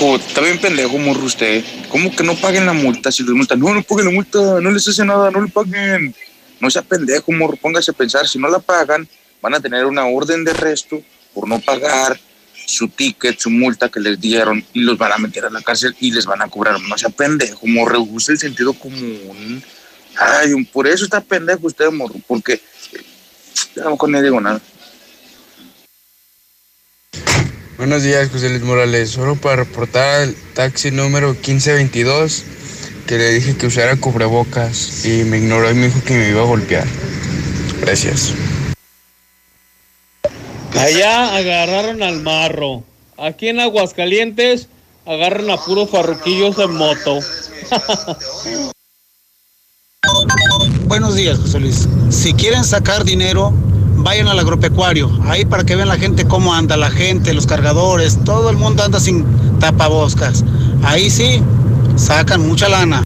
Speaker 29: Está bien pendejo, morro, usted. ¿Cómo que no paguen la multa? Si les multan, no, no paguen la multa, no les hace nada, no le paguen. No sea pendejo, morro, póngase a pensar. Si no la pagan, van a tener una orden de arresto por no pagar su ticket, su multa que les dieron y los van a meter a la cárcel y les van a cobrar. No sea pendejo, morro, use el sentido común. Ay, por eso está pendejo usted, morro, porque eh, a lo no digo nada.
Speaker 68: Buenos días, José Luis Morales. Solo para reportar al taxi número 1522 que le dije que usara cubrebocas y me ignoró y me dijo que me iba a golpear. Gracias.
Speaker 69: Allá agarraron al marro. Aquí en Aguascalientes agarran a puros farruquillos en moto.
Speaker 70: Buenos días, José Luis. Si quieren sacar dinero, vayan al agropecuario. Ahí para que vean la gente cómo anda, la gente, los cargadores, todo el mundo anda sin tapaboscas. Ahí sí, sacan mucha lana.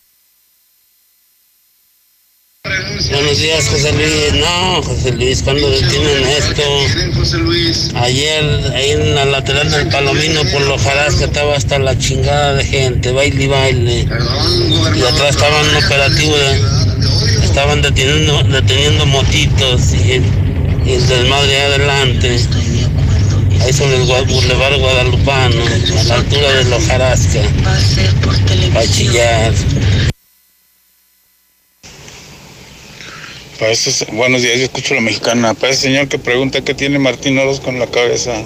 Speaker 61: Buenos días, José Luis. No, José Luis, ¿cuándo detienen esto? Ayer, ahí en la lateral del Palomino, por los jarás que estaba hasta la chingada de gente, baile y baile. Y atrás estaban un operativo, de- estaban deteniendo, deteniendo motitos y, y el desmadre adelante. Ahí sobre el Boulevard Guadalupano, a la altura de los Jarasca. Para chillar.
Speaker 71: Para ese, buenos días, yo escucho la mexicana. Para ese señor que pregunta qué tiene Martín Orozco en la cabeza.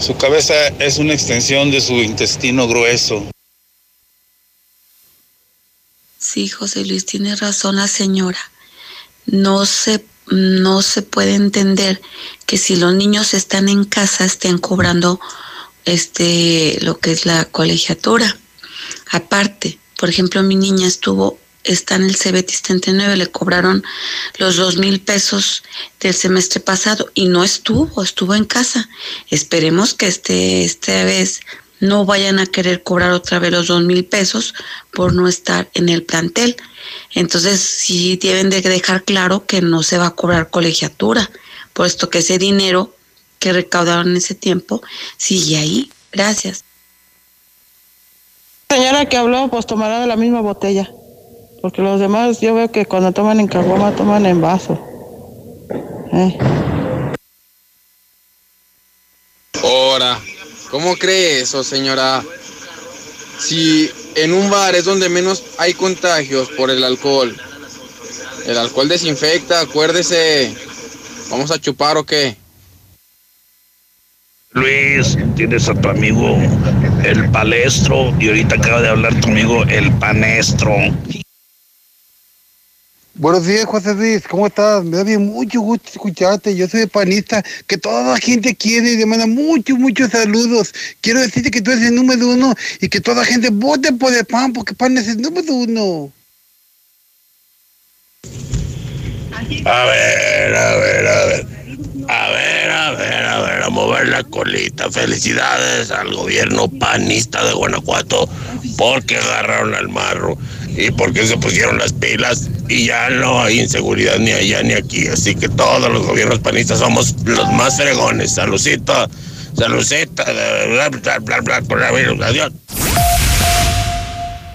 Speaker 71: Su cabeza es una extensión de su intestino grueso.
Speaker 51: Sí, José Luis, tiene razón la señora. No se, no se puede entender que si los niños están en casa estén cobrando este lo que es la colegiatura. Aparte, por ejemplo, mi niña estuvo está en el CBT 39, le cobraron los dos mil pesos del semestre pasado y no estuvo, estuvo en casa. Esperemos que este, esta vez no vayan a querer cobrar otra vez los dos mil pesos por no estar en el plantel. Entonces sí deben de dejar claro que no se va a cobrar colegiatura, puesto que ese dinero que recaudaron en ese tiempo sigue ahí. Gracias.
Speaker 50: Señora que habló, pues tomará de la misma botella, porque los demás yo veo que cuando toman en caguama toman en vaso. Eh.
Speaker 72: Ahora, ¿cómo cree eso, señora? Si en un bar es donde menos hay contagios por el alcohol. El alcohol desinfecta, acuérdese. ¿Vamos a chupar o qué?
Speaker 61: Luis, tienes a tu amigo el palestro y ahorita acaba de hablar tu amigo el panestro.
Speaker 73: Buenos días, José Luis, ¿cómo estás? Me da bien mucho gusto escucharte. Yo soy panista, que toda la gente quiere y demanda muchos, muchos saludos. Quiero decirte que tú eres el número uno y que toda la gente vote por el pan, porque pan es el número uno.
Speaker 61: A ver, a ver, a ver. A ver, a ver, a ver, a mover la colita. Felicidades al gobierno panista de Guanajuato porque agarraron al marro y porque se pusieron las pilas y ya no hay inseguridad ni allá ni aquí. Así que todos los gobiernos panistas somos los más fregones. Salucita, salucita, bla, bla, bla, bla, coronavirus. Adiós.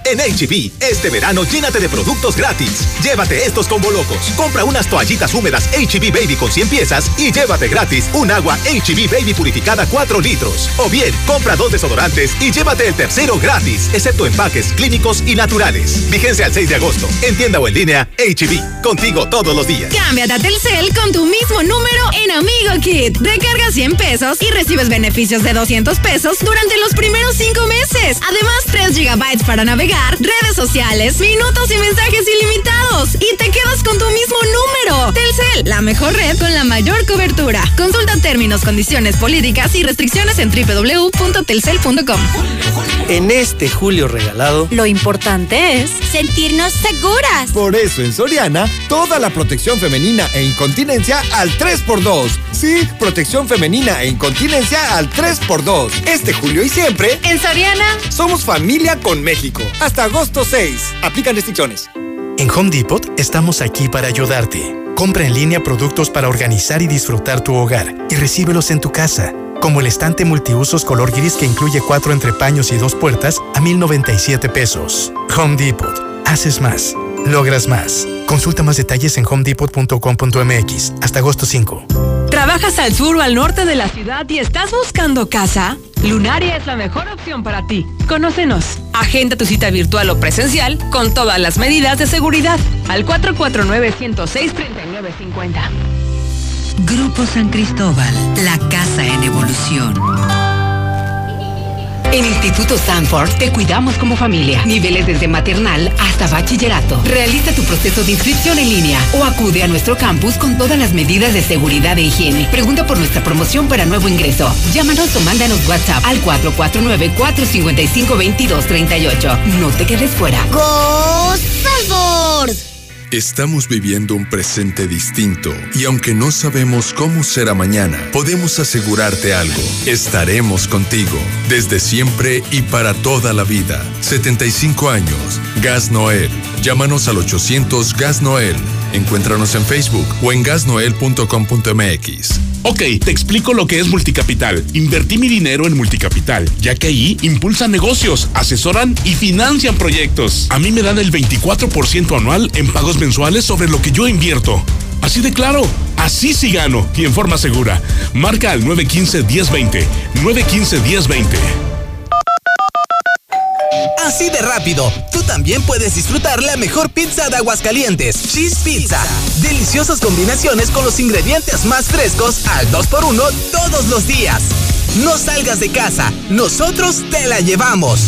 Speaker 74: En HB, este verano llénate de productos gratis. Llévate estos combo locos. Compra unas toallitas húmedas HB Baby con 100 piezas y llévate gratis un agua HB Baby purificada 4 litros. O bien, compra dos desodorantes y llévate el tercero gratis, excepto empaques clínicos y naturales. Vigencia al 6 de agosto. En tienda o en línea, HB. Contigo todos los días.
Speaker 44: Cámbiate a Telcel con tu mismo número en Amigo Kit. Recarga 100 pesos y recibes beneficios de 200 pesos durante los primeros 5 meses. Además, 3 gigabytes para navegar, redes sociales, minutos y mensajes ilimitados. Y te quedas con tu mismo número. Telcel, la mejor red con la mayor cobertura. Consulta términos, condiciones, políticas y restricciones en www.telcel.com.
Speaker 75: En este julio regalado,
Speaker 44: Lo importante es
Speaker 75: sentirnos seguras. Por eso en Soriana, toda la protección femenina e incontinencia al 3x2. Sí, protección femenina e incontinencia al 3x2. Este julio y siempre,
Speaker 44: En Soriana,
Speaker 75: somos familia con México. Hasta agosto 6. Aplican restricciones.
Speaker 76: En Home Depot estamos aquí para ayudarte. Compra en línea productos para organizar y disfrutar tu hogar y recíbelos en tu casa, como el estante multiusos color gris que incluye cuatro entrepaños y dos puertas a 1,097 pesos. Home Depot. Haces más. Logras más. Consulta más detalles en homedepot.com.mx hasta agosto 5.
Speaker 44: ¿Trabajas al sur o al norte de la ciudad y estás buscando casa? Lunaria es la mejor opción para ti. Conócenos. Agenda tu cita virtual o presencial con todas las medidas de seguridad al 449-106-3950.
Speaker 77: Grupo San Cristóbal, la casa en evolución.
Speaker 49: En Instituto Sanford te cuidamos como familia. Niveles desde maternal hasta bachillerato. Realiza tu proceso de inscripción en línea o acude a nuestro campus con todas las medidas de seguridad e higiene. Pregunta por nuestra promoción para nuevo ingreso. Llámanos o mándanos WhatsApp al 449-455-2238. No te quedes fuera.
Speaker 77: ¡Go!
Speaker 29: Estamos viviendo un presente distinto y aunque no sabemos cómo será mañana, podemos asegurarte algo. Estaremos contigo desde siempre y para toda la vida. 75 años. Gas Noel. Llámanos al 800 Gas Noel. Encuéntranos en Facebook o en gasnoel.com.mx.
Speaker 78: Ok, te explico lo que es Multicapital. Invertí mi dinero en Multicapital, ya que ahí impulsan negocios, asesoran y financian proyectos. A mí me dan el 24% anual en pagos mensuales sobre lo que yo invierto. Así de claro, así sí gano y en forma segura. Marca al 915-1020. 915-1020.
Speaker 79: Así de rápido, tú también puedes disfrutar la mejor pizza de Aguascalientes, Cheese Pizza. Deliciosas combinaciones con los ingredientes más frescos al 2x1 todos los días. No salgas de casa, nosotros te la llevamos.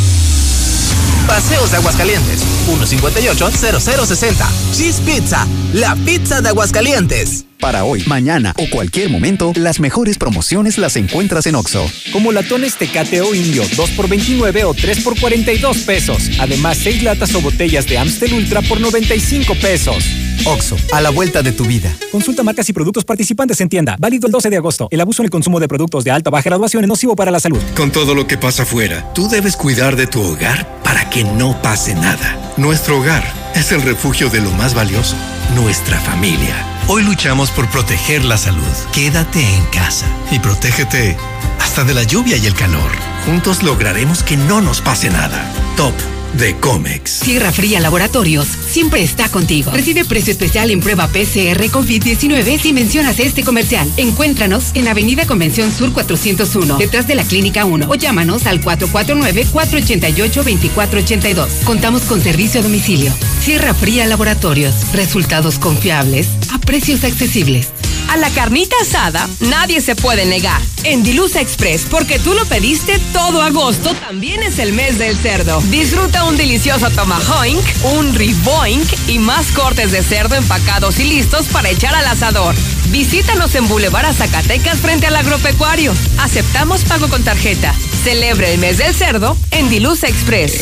Speaker 79: Paseos de Aguascalientes, 158-0060. Cheese Pizza, la pizza de Aguascalientes.
Speaker 80: Para hoy, mañana o cualquier momento, las mejores promociones las encuentras en Oxo.
Speaker 75: Como latones Tecate o Indio, 2 por 29 o 3 por 42 pesos. Además, 6 latas o botellas de Amstel Ultra por 95 pesos.
Speaker 80: Oxo, a la vuelta de tu vida.
Speaker 75: Consulta marcas y productos participantes en tienda. Válido el 12 de agosto. El abuso en el consumo de productos de alta o baja graduación es nocivo para la salud.
Speaker 81: Con todo lo que pasa afuera, tú debes cuidar de tu hogar que no pase nada. Nuestro hogar es el refugio de lo más valioso, nuestra familia. Hoy luchamos por proteger la salud. Quédate en casa y protégete hasta de la lluvia y el calor. Juntos lograremos que no nos pase nada. Top de Comex.
Speaker 49: Sierra Fría Laboratorios siempre está contigo. Recibe precio especial en prueba PCR COVID-19 si mencionas este comercial. Encuéntranos en Avenida Convención Sur 401, detrás de la Clínica 1 o llámanos al 449-488-2482. Contamos con servicio a domicilio. Sierra Fría Laboratorios. Resultados confiables a precios accesibles.
Speaker 44: A la carnita asada nadie se puede negar. En Dilusa Express, porque tú lo pediste todo agosto, también es el mes del cerdo. Disfruta un delicioso tomahawk, un riboink y más cortes de cerdo empacados y listos para echar al asador. Visítanos en Boulevard Zacatecas frente al agropecuario. Aceptamos pago con tarjeta. Celebre el mes del cerdo en Dilusa Express.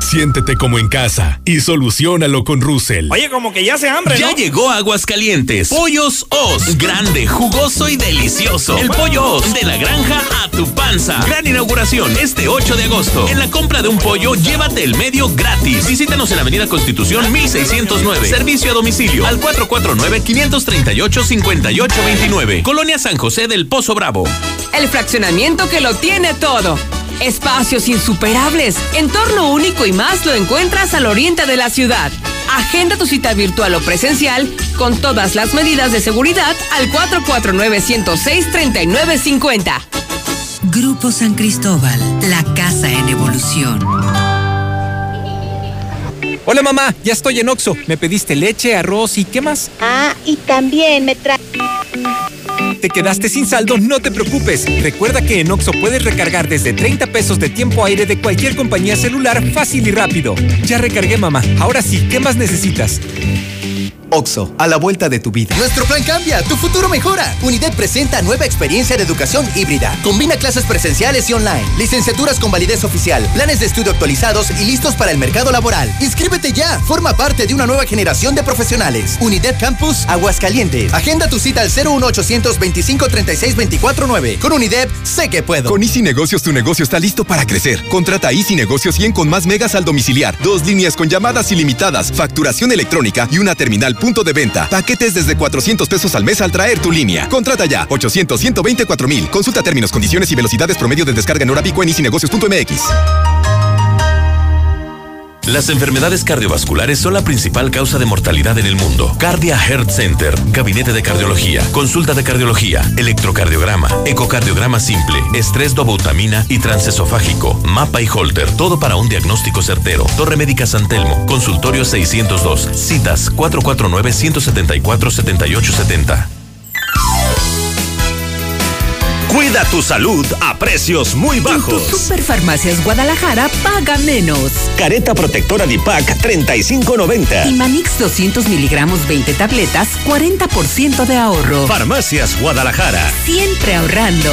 Speaker 82: Siéntete como en casa y solucionalo con Russell.
Speaker 2: Oye, como que ya se hambre,
Speaker 61: Ya
Speaker 2: ¿no?
Speaker 61: llegó Aguascalientes. Pollos Os. Grande, jugoso y delicioso. El pollo Os de la granja a tu panza. Gran inauguración este 8 de agosto. En la compra de un pollo, llévate el medio gratis. Visítanos en Avenida Constitución 1609. Servicio a domicilio al 449-538-5829. Colonia San José del Pozo Bravo.
Speaker 44: El fraccionamiento que lo tiene todo. Espacios insuperables, entorno único y más lo encuentras al oriente de la ciudad. Agenda tu cita virtual o presencial con todas las medidas de seguridad al 449-106-3950.
Speaker 77: Grupo San Cristóbal, la casa en evolución.
Speaker 75: Hola mamá, ya estoy en Oxo. Me pediste leche, arroz y ¿qué más?
Speaker 83: Ah, y también me trae.
Speaker 75: ¿Te quedaste sin saldo? No te preocupes. Recuerda que en Oxo puedes recargar desde 30 pesos de tiempo aire de cualquier compañía celular fácil y rápido. Ya recargué mamá. Ahora sí, ¿qué más necesitas?
Speaker 80: Oxo, a la vuelta de tu vida.
Speaker 29: Nuestro plan cambia, tu futuro mejora. Unidad presenta nueva experiencia de educación híbrida. Combina clases presenciales y online, licenciaturas con validez oficial, planes de estudio actualizados y listos para el mercado laboral. Inscríbete ya, forma parte de una nueva generación de profesionales. Unidad Campus Aguascalientes. Agenda tu cita al 01800 25 36 24 9. Con Unidad, sé que puedo.
Speaker 84: Con Easy Negocios tu negocio está listo para crecer. Contrata Easy Negocios 100 con más megas al domiciliar, dos líneas con llamadas ilimitadas, facturación electrónica y una terminal punto de venta. Paquetes desde 400 pesos al mes al traer tu línea. Contrata ya 800 124 mil. Consulta términos, condiciones y velocidades promedio de descarga en hora pico en easynegocios.mx.
Speaker 61: Las enfermedades cardiovasculares son la principal causa de mortalidad en el mundo. Cardia Heart Center, gabinete de cardiología, consulta de cardiología, electrocardiograma, ecocardiograma simple, estrés dobutamina y transesofágico, mapa y holter, todo para un diagnóstico certero. Torre Médica San Telmo, consultorio 602, citas 449 174 7870.
Speaker 85: Cuida tu salud a precios muy
Speaker 77: En
Speaker 85: bajos.
Speaker 77: tu Superfarmacias Guadalajara paga menos.
Speaker 85: Careta protectora Dipac 35.90.
Speaker 49: Y Manix 200 miligramos 20 tabletas, 40% de ahorro.
Speaker 85: Farmacias Guadalajara.
Speaker 77: Siempre ahorrando.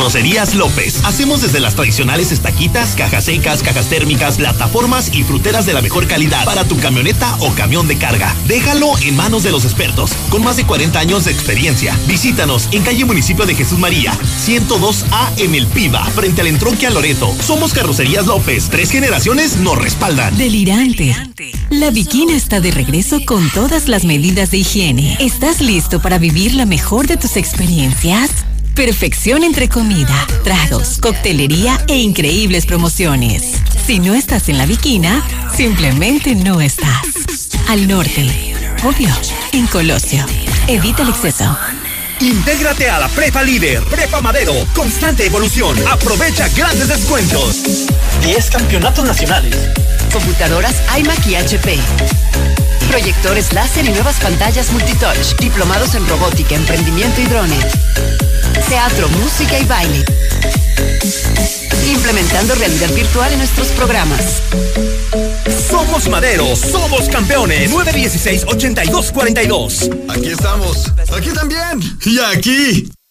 Speaker 74: Carrocerías López. Hacemos desde las tradicionales estaquitas, cajas secas, cajas térmicas, plataformas y fruteras de la mejor calidad para tu camioneta o camión de carga. Déjalo en manos de los expertos, con más de 40 años de experiencia. Visítanos en calle Municipio de Jesús María, 102A en El Piba, frente al entronque a Loreto. Somos Carrocerías López. Tres generaciones nos respaldan.
Speaker 77: Delirante. La Bikina está de regreso con todas las medidas de higiene. ¿Estás listo para vivir la mejor de tus experiencias? Perfección entre comida, tragos, coctelería e increíbles promociones. Si no estás en la Viquina, simplemente no estás. Al norte, obvio, en Colosio. Evita el exceso.
Speaker 74: Intégrate a la Prepa Líder, Prepa Madero, constante evolución. Aprovecha grandes descuentos. 10 campeonatos nacionales.
Speaker 49: Computadoras iMac y HP. Proyectores láser y nuevas pantallas multitouch. Diplomados en robótica, emprendimiento y drones teatro, música y baile. Implementando realidad virtual en nuestros programas.
Speaker 74: Somos Madero, somos campeones. 916-8242.
Speaker 29: Aquí estamos. Aquí también. Y aquí.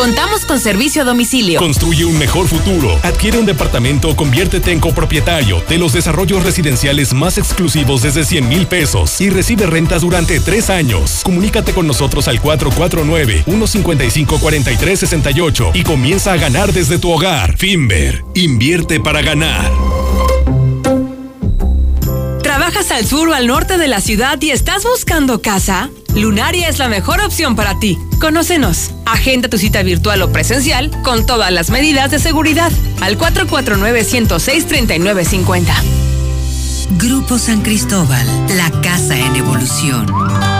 Speaker 44: Contamos con servicio a domicilio.
Speaker 86: Construye un mejor futuro. Adquiere un departamento o conviértete en copropietario de los desarrollos residenciales más exclusivos desde 100 mil pesos y recibe rentas durante tres años. Comunícate con nosotros al 449-155-4368 y comienza a ganar desde tu hogar. Finver, invierte para ganar.
Speaker 44: ¿Trabajas al sur o al norte de la ciudad y estás buscando casa? Lunaria es la mejor opción para ti. Conócenos. Agenda tu cita virtual o presencial con todas las medidas de seguridad al 449-106-3950.
Speaker 87: Grupo San Cristóbal, la casa en evolución.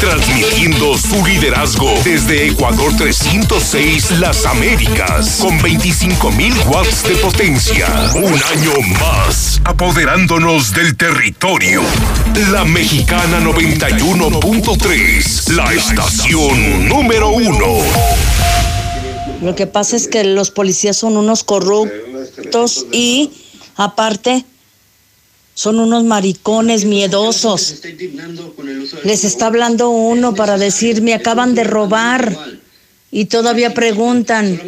Speaker 88: transmitiendo su liderazgo desde Ecuador 306 Las Américas, con 25.000 watts de potencia. Un año más, apoderándonos del territorio. La Mexicana 91.3, la estación número uno.
Speaker 61: Lo que pasa es que los policías son unos corruptos y aparte son unos maricones miedosos. Les está hablando uno para decir, me acaban de robar. Y todavía preguntan,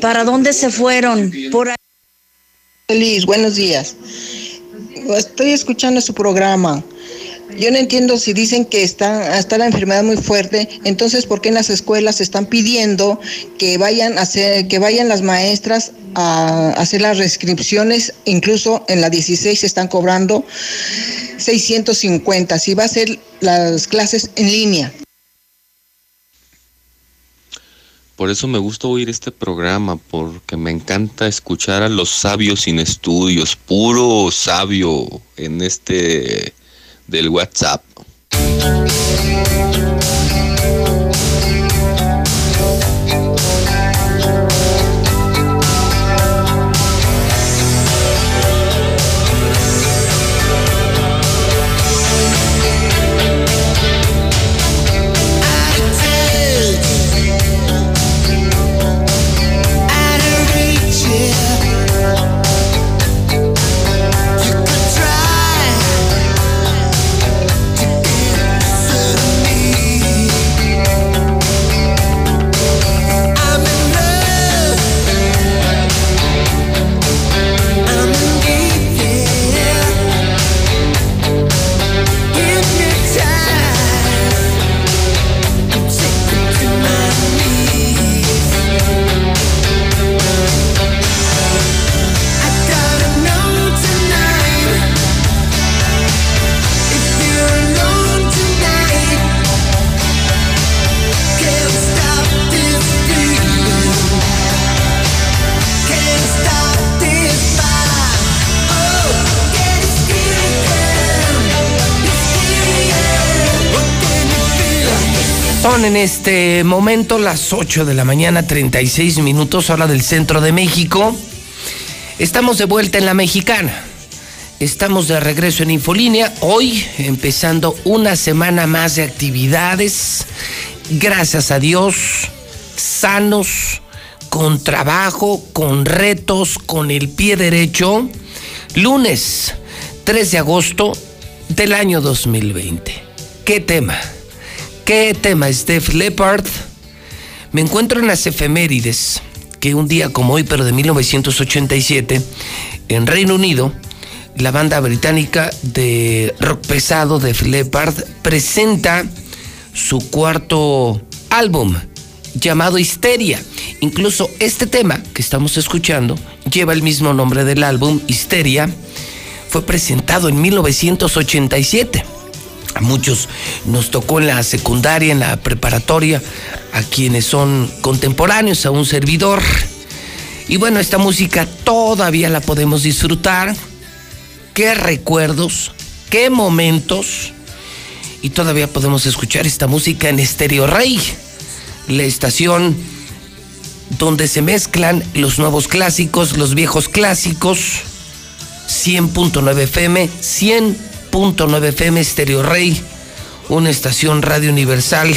Speaker 61: ¿para dónde se fueron? Por
Speaker 89: Feliz, buenos días. Estoy escuchando su programa. Yo no entiendo si dicen que está, está la enfermedad muy fuerte, entonces ¿por qué en las escuelas están pidiendo que vayan a hacer, que vayan las maestras a hacer las restricciones? Incluso en la 16 se están cobrando 650, si va a ser las clases en línea.
Speaker 90: Por eso me gusta oír este programa, porque me encanta escuchar a los sabios sin estudios, puro sabio en este del WhatsApp.
Speaker 1: Este momento las 8 de la mañana, 36 minutos, hora del centro de México. Estamos de vuelta en la mexicana. Estamos de regreso en Infolínea, hoy empezando una semana más de actividades. Gracias a Dios, sanos, con trabajo, con retos, con el pie derecho. Lunes 3 de agosto del año 2020. ¿Qué tema? ¿Qué tema es Def Leppard? Me encuentro en las efemérides que un día como hoy, pero de 1987, en Reino Unido, la banda británica de rock pesado Def Leppard presenta su cuarto álbum llamado Histeria. Incluso este tema que estamos escuchando lleva el mismo nombre del álbum, Histeria. Fue presentado en 1987. A muchos nos tocó en la secundaria, en la preparatoria, a quienes son contemporáneos, a un servidor. Y bueno, esta música todavía la podemos disfrutar. Qué recuerdos, qué momentos. Y todavía podemos escuchar esta música en Estéreo Rey, la estación donde se mezclan los nuevos clásicos, los viejos clásicos. 100.9 FM, 100 9 FM Stereo Rey, una estación radio universal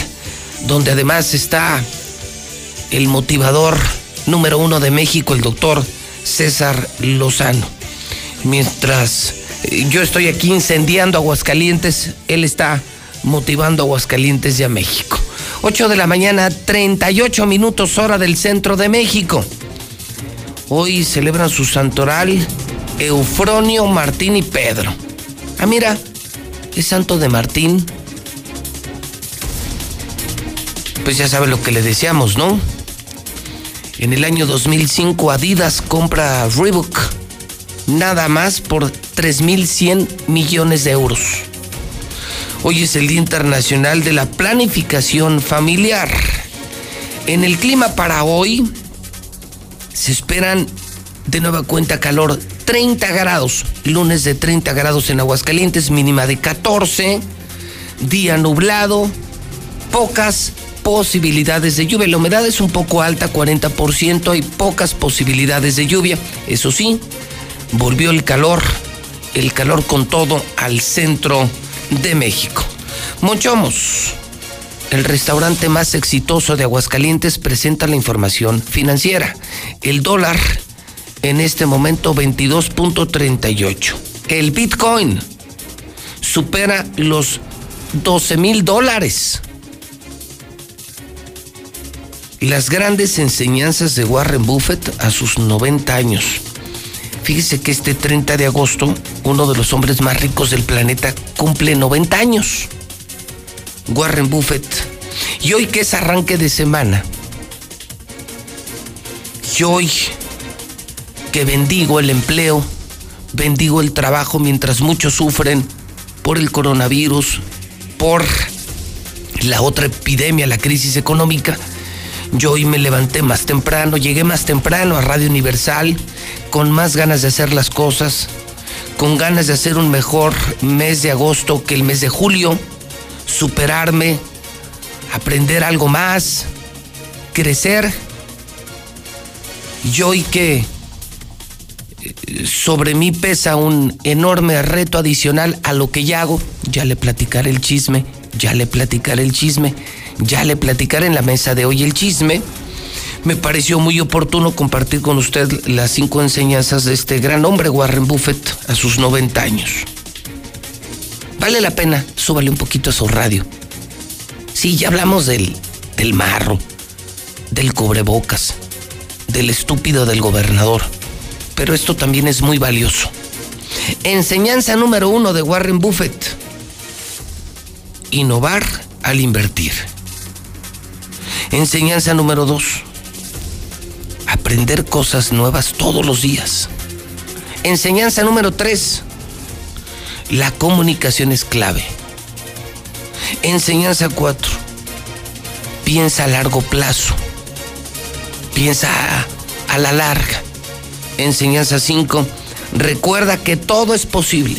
Speaker 1: donde además está el motivador número uno de México, el doctor César Lozano. Mientras eh, yo estoy aquí incendiando Aguascalientes, él está motivando Aguascalientes y a México. 8 de la mañana, 38 minutos hora del centro de México. Hoy celebran su santoral Eufronio, Martín y Pedro. Ah, mira, es Santo de Martín. Pues ya sabe lo que le decíamos, ¿no? En el año 2005 Adidas compra Reebok nada más por 3.100 millones de euros. Hoy es el Día Internacional de la Planificación Familiar. En el clima para hoy se esperan de nueva cuenta calor 30 grados, lunes de 30 grados en Aguascalientes, mínima de 14, día nublado, pocas posibilidades de lluvia. La humedad es un poco alta, 40%, hay pocas posibilidades de lluvia. Eso sí, volvió el calor, el calor con todo al centro de México. Monchomos, el restaurante más exitoso de Aguascalientes, presenta la información financiera. El dólar en este momento 22.38. El Bitcoin supera los 12 mil dólares. Las grandes enseñanzas de Warren Buffett a sus 90 años. Fíjese que este 30 de agosto, uno de los hombres más ricos del planeta cumple 90 años. Warren Buffett. Y hoy que es arranque de semana. Y hoy que bendigo el empleo, bendigo el trabajo mientras muchos sufren por el coronavirus, por la otra epidemia, la crisis económica. Yo hoy me levanté más temprano, llegué más temprano a Radio Universal, con más ganas de hacer las cosas, con ganas de hacer un mejor mes de agosto que el mes de julio, superarme, aprender algo más, crecer. Y hoy que sobre mí pesa un enorme reto adicional a lo que ya hago. Ya le platicaré el chisme, ya le platicaré el chisme, ya le platicaré en la mesa de hoy el chisme. Me pareció muy oportuno compartir con usted las cinco enseñanzas de este gran hombre, Warren Buffett, a sus 90 años. Vale la pena, súbale un poquito a su radio. Sí, ya hablamos del, del marro, del cubrebocas, del estúpido del gobernador pero esto también es muy valioso. Enseñanza número uno de Warren Buffett. Innovar al invertir. Enseñanza número dos. Aprender cosas nuevas todos los días. Enseñanza número tres. La comunicación es clave. Enseñanza cuatro. Piensa a largo plazo. Piensa a, a la larga. Enseñanza 5. Recuerda que todo es posible.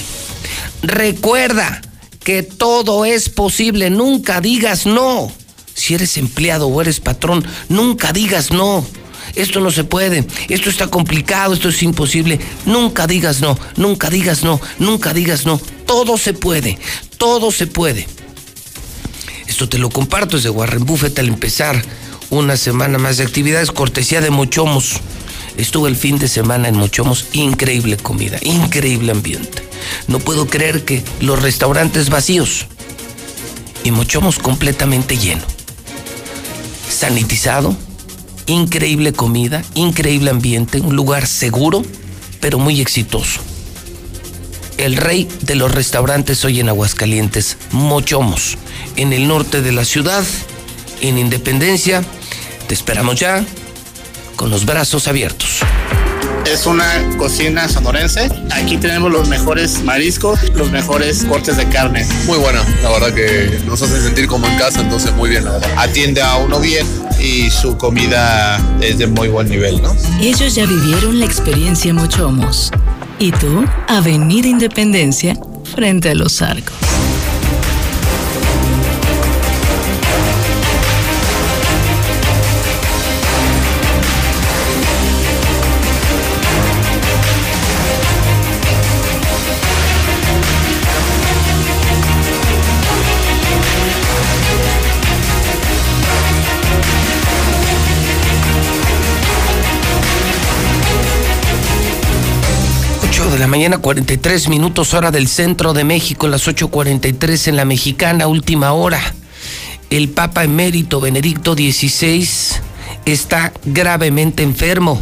Speaker 1: Recuerda que todo es posible. Nunca digas no. Si eres empleado o eres patrón, nunca digas no. Esto no se puede, esto está complicado, esto es imposible. Nunca digas no, nunca digas no, nunca digas no. Todo se puede, todo se puede. Esto te lo comparto desde Warren Buffett al empezar una semana más de actividades, cortesía de Mochomos. Estuve el fin de semana en Mochomos, increíble comida, increíble ambiente. No puedo creer que los restaurantes vacíos y Mochomos completamente lleno. Sanitizado, increíble comida, increíble ambiente, un lugar seguro, pero muy exitoso. El rey de los restaurantes hoy en Aguascalientes, Mochomos, en el norte de la ciudad, en Independencia. Te esperamos ya con los brazos abiertos.
Speaker 91: Es una cocina sonorense. Aquí tenemos los mejores mariscos, los mejores cortes de carne.
Speaker 92: Muy buena, la verdad que nos hace sentir como en casa, entonces muy bien, la verdad.
Speaker 91: Atiende a uno bien y su comida es de muy buen nivel, ¿no?
Speaker 93: Ellos ya vivieron la experiencia Mochomos. Y tú, Avenida Independencia, frente a los arcos.
Speaker 1: La mañana, 43 minutos hora del centro de México, las 8.43 en la mexicana, última hora. El Papa emérito Benedicto XVI está gravemente enfermo.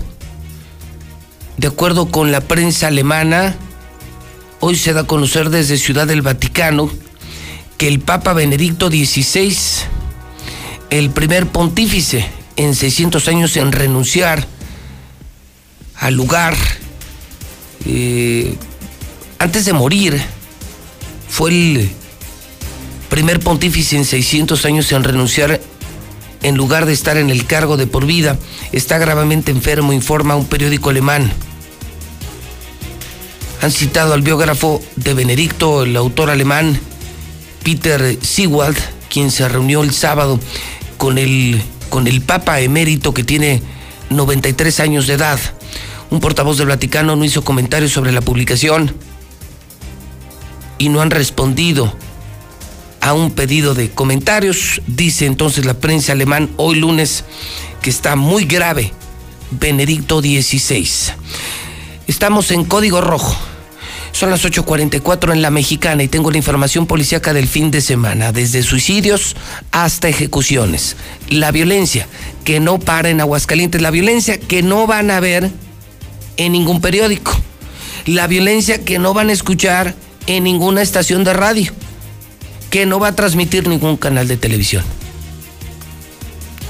Speaker 1: De acuerdo con la prensa alemana, hoy se da a conocer desde Ciudad del Vaticano que el Papa Benedicto XVI, el primer pontífice en 600 años en renunciar al lugar eh, antes de morir, fue el primer pontífice en 600 años en renunciar en lugar de estar en el cargo de por vida. Está gravemente enfermo, informa un periódico alemán. Han citado al biógrafo de Benedicto, el autor alemán Peter Siewald, quien se reunió el sábado con el, con el Papa emérito que tiene 93 años de edad. Un portavoz del Vaticano no hizo comentarios sobre la publicación y no han respondido a un pedido de comentarios. Dice entonces la prensa alemán hoy lunes que está muy grave Benedicto XVI. Estamos en código rojo. Son las 8.44 en la mexicana y tengo la información policíaca del fin de semana, desde suicidios hasta ejecuciones. La violencia que no para en Aguascalientes, la violencia que no van a ver en ningún periódico. La violencia que no van a escuchar en ninguna estación de radio. Que no va a transmitir ningún canal de televisión.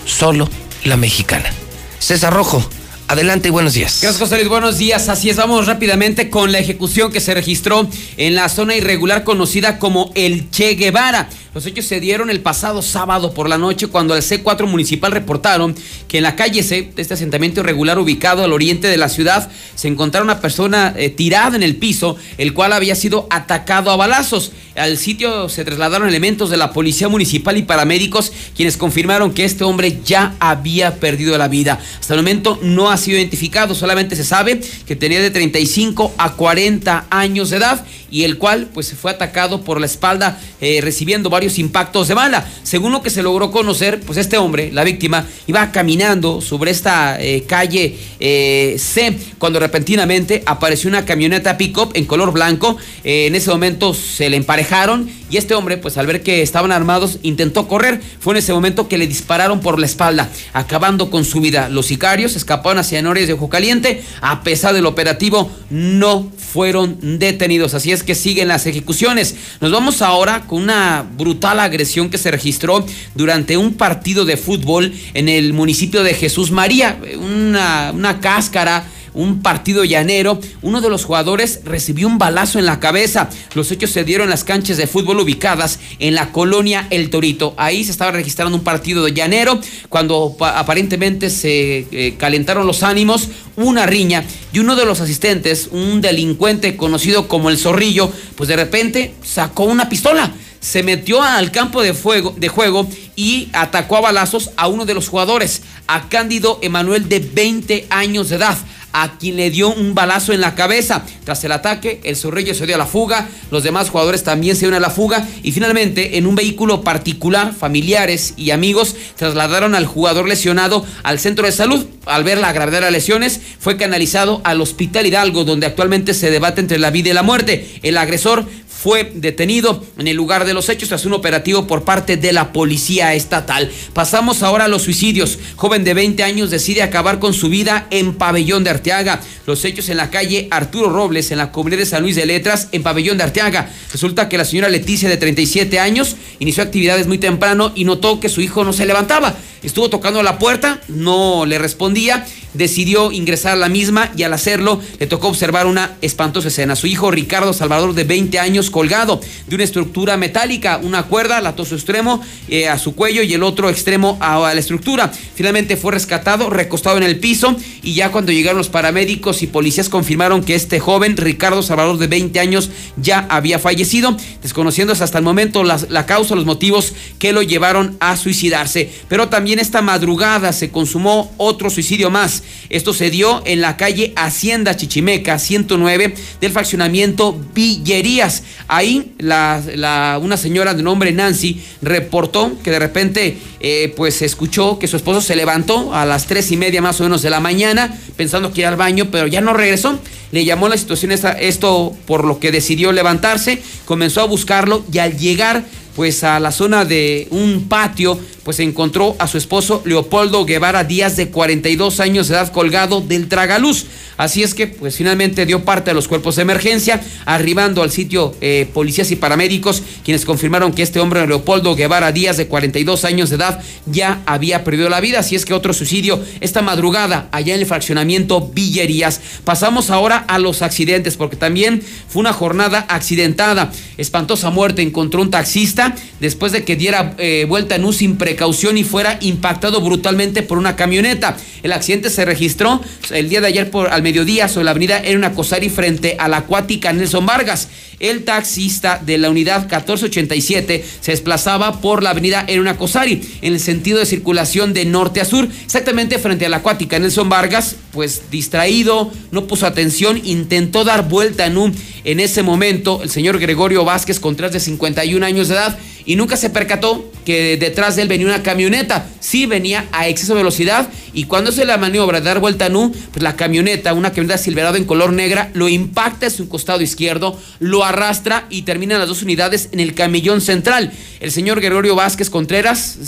Speaker 1: Solo la mexicana. César Rojo, adelante y buenos días.
Speaker 13: Gracias, José Luis. Buenos días. Así es, vamos rápidamente con la ejecución que se registró en la zona irregular conocida como el Che Guevara. Los hechos se dieron el pasado sábado por la noche cuando el C4 municipal reportaron que en la calle C de este asentamiento irregular ubicado al oriente de la ciudad se encontraba una persona eh, tirada en el piso, el cual había sido atacado a balazos. Al sitio se trasladaron elementos de la policía municipal y paramédicos quienes confirmaron que este hombre ya había perdido la vida. Hasta el momento no ha sido identificado, solamente se sabe que tenía de 35 a 40 años de edad y el cual pues fue atacado por la espalda eh, recibiendo varios impactos de bala. Según lo que se logró conocer, pues este hombre, la víctima, iba caminando sobre esta eh, calle eh, C cuando repentinamente apareció una camioneta pick-up en color blanco. en ese momento se le emparejaron y este hombre, pues al ver que estaban armados, intentó correr. Fue en ese momento que le dispararon por la espalda, acabando con su vida. Los sicarios escaparon hacia Nores de Ojo Caliente. A pesar del operativo, no fueron detenidos. Así es que siguen las ejecuciones. Nos vamos ahora con una brutal agresión que se registró durante un partido de fútbol en el municipio de Jesús María. Una, una cáscara un partido llanero, uno de los jugadores recibió un balazo en la cabeza. Los hechos se dieron en las canchas de fútbol ubicadas en la colonia El Torito. Ahí se estaba registrando un partido de llanero cuando aparentemente se eh, calentaron los ánimos, una riña y uno de los asistentes, un delincuente conocido como el Zorrillo, pues de repente sacó una pistola se metió al campo de, fuego, de juego y atacó a balazos a uno de los jugadores, a Cándido Emanuel de 20 años de edad a quien le dio un balazo en la cabeza. Tras el ataque, el zorrillo se dio a la fuga, los demás jugadores también se dieron a la fuga y finalmente en un vehículo particular, familiares y amigos trasladaron al jugador lesionado al centro de salud. Al ver la gravedad de las lesiones, fue canalizado al Hospital Hidalgo, donde actualmente se debate entre la vida y la muerte. El agresor fue detenido en el lugar de los hechos tras un operativo por parte de la policía estatal. Pasamos ahora a los suicidios. Joven de 20 años decide acabar con su vida en Pabellón de Arteaga. Los hechos en la calle Arturo Robles, en la comunidad de San Luis de Letras, en Pabellón de Arteaga. Resulta que la señora Leticia, de 37 años, inició actividades muy temprano y notó que su hijo no se levantaba. Estuvo tocando la puerta, no le respondía, decidió ingresar a la misma y al hacerlo le tocó observar una espantosa escena. Su hijo Ricardo Salvador de 20 años colgado de una estructura metálica, una cuerda ató su extremo eh, a su cuello y el otro extremo a, la estructura. Finalmente fue rescatado, recostado en el piso y ya cuando llegaron los paramédicos y policías confirmaron que este joven Ricardo Salvador de 20 años ya había fallecido, desconociéndose hasta el momento la, la causa, los motivos que lo llevaron a suicidarse. Pero también en esta madrugada se consumó otro suicidio más. Esto se dio en la calle Hacienda Chichimeca 109 del fraccionamiento Villerías. Ahí la, una señora de nombre Nancy reportó que de repente eh, pues escuchó que su esposo se levantó a las tres y media más o menos de la mañana pensando que iba al baño, pero ya no regresó. Le llamó la situación esto por lo que decidió levantarse, comenzó a buscarlo y al llegar pues a la zona de un patio, pues encontró a su esposo Leopoldo Guevara Díaz de 42 años de edad colgado del tragaluz. Así es que pues finalmente dio parte a los cuerpos de emergencia, arribando al sitio eh, policías y paramédicos, quienes confirmaron que este hombre Leopoldo Guevara Díaz de 42 años de edad ya había perdido la vida. Así es que otro suicidio esta madrugada allá en el fraccionamiento Villerías. Pasamos ahora a los accidentes, porque también fue una jornada accidentada. Espantosa muerte encontró un taxista después de que diera eh, vuelta en un sin precaución y fuera impactado brutalmente por una camioneta. El accidente se registró el día de ayer por al mediodía sobre la avenida Erna Cosari frente a la acuática Nelson Vargas. El taxista de la unidad 1487 se desplazaba por la avenida Erna Cosari en el sentido de circulación de norte a sur, exactamente frente a la acuática. Nelson Vargas, pues distraído, no puso atención, intentó dar vuelta en un en ese momento el señor Gregorio Vázquez Contreras de 51 años de edad y nunca se percató que detrás de él venía una camioneta. Sí venía a exceso de velocidad y cuando se la maniobra de dar vuelta nu, pues la camioneta, una camioneta silverado en color negra, lo impacta en su costado izquierdo, lo arrastra y terminan las dos unidades en el camellón central. El señor Gregorio Vázquez Contreras,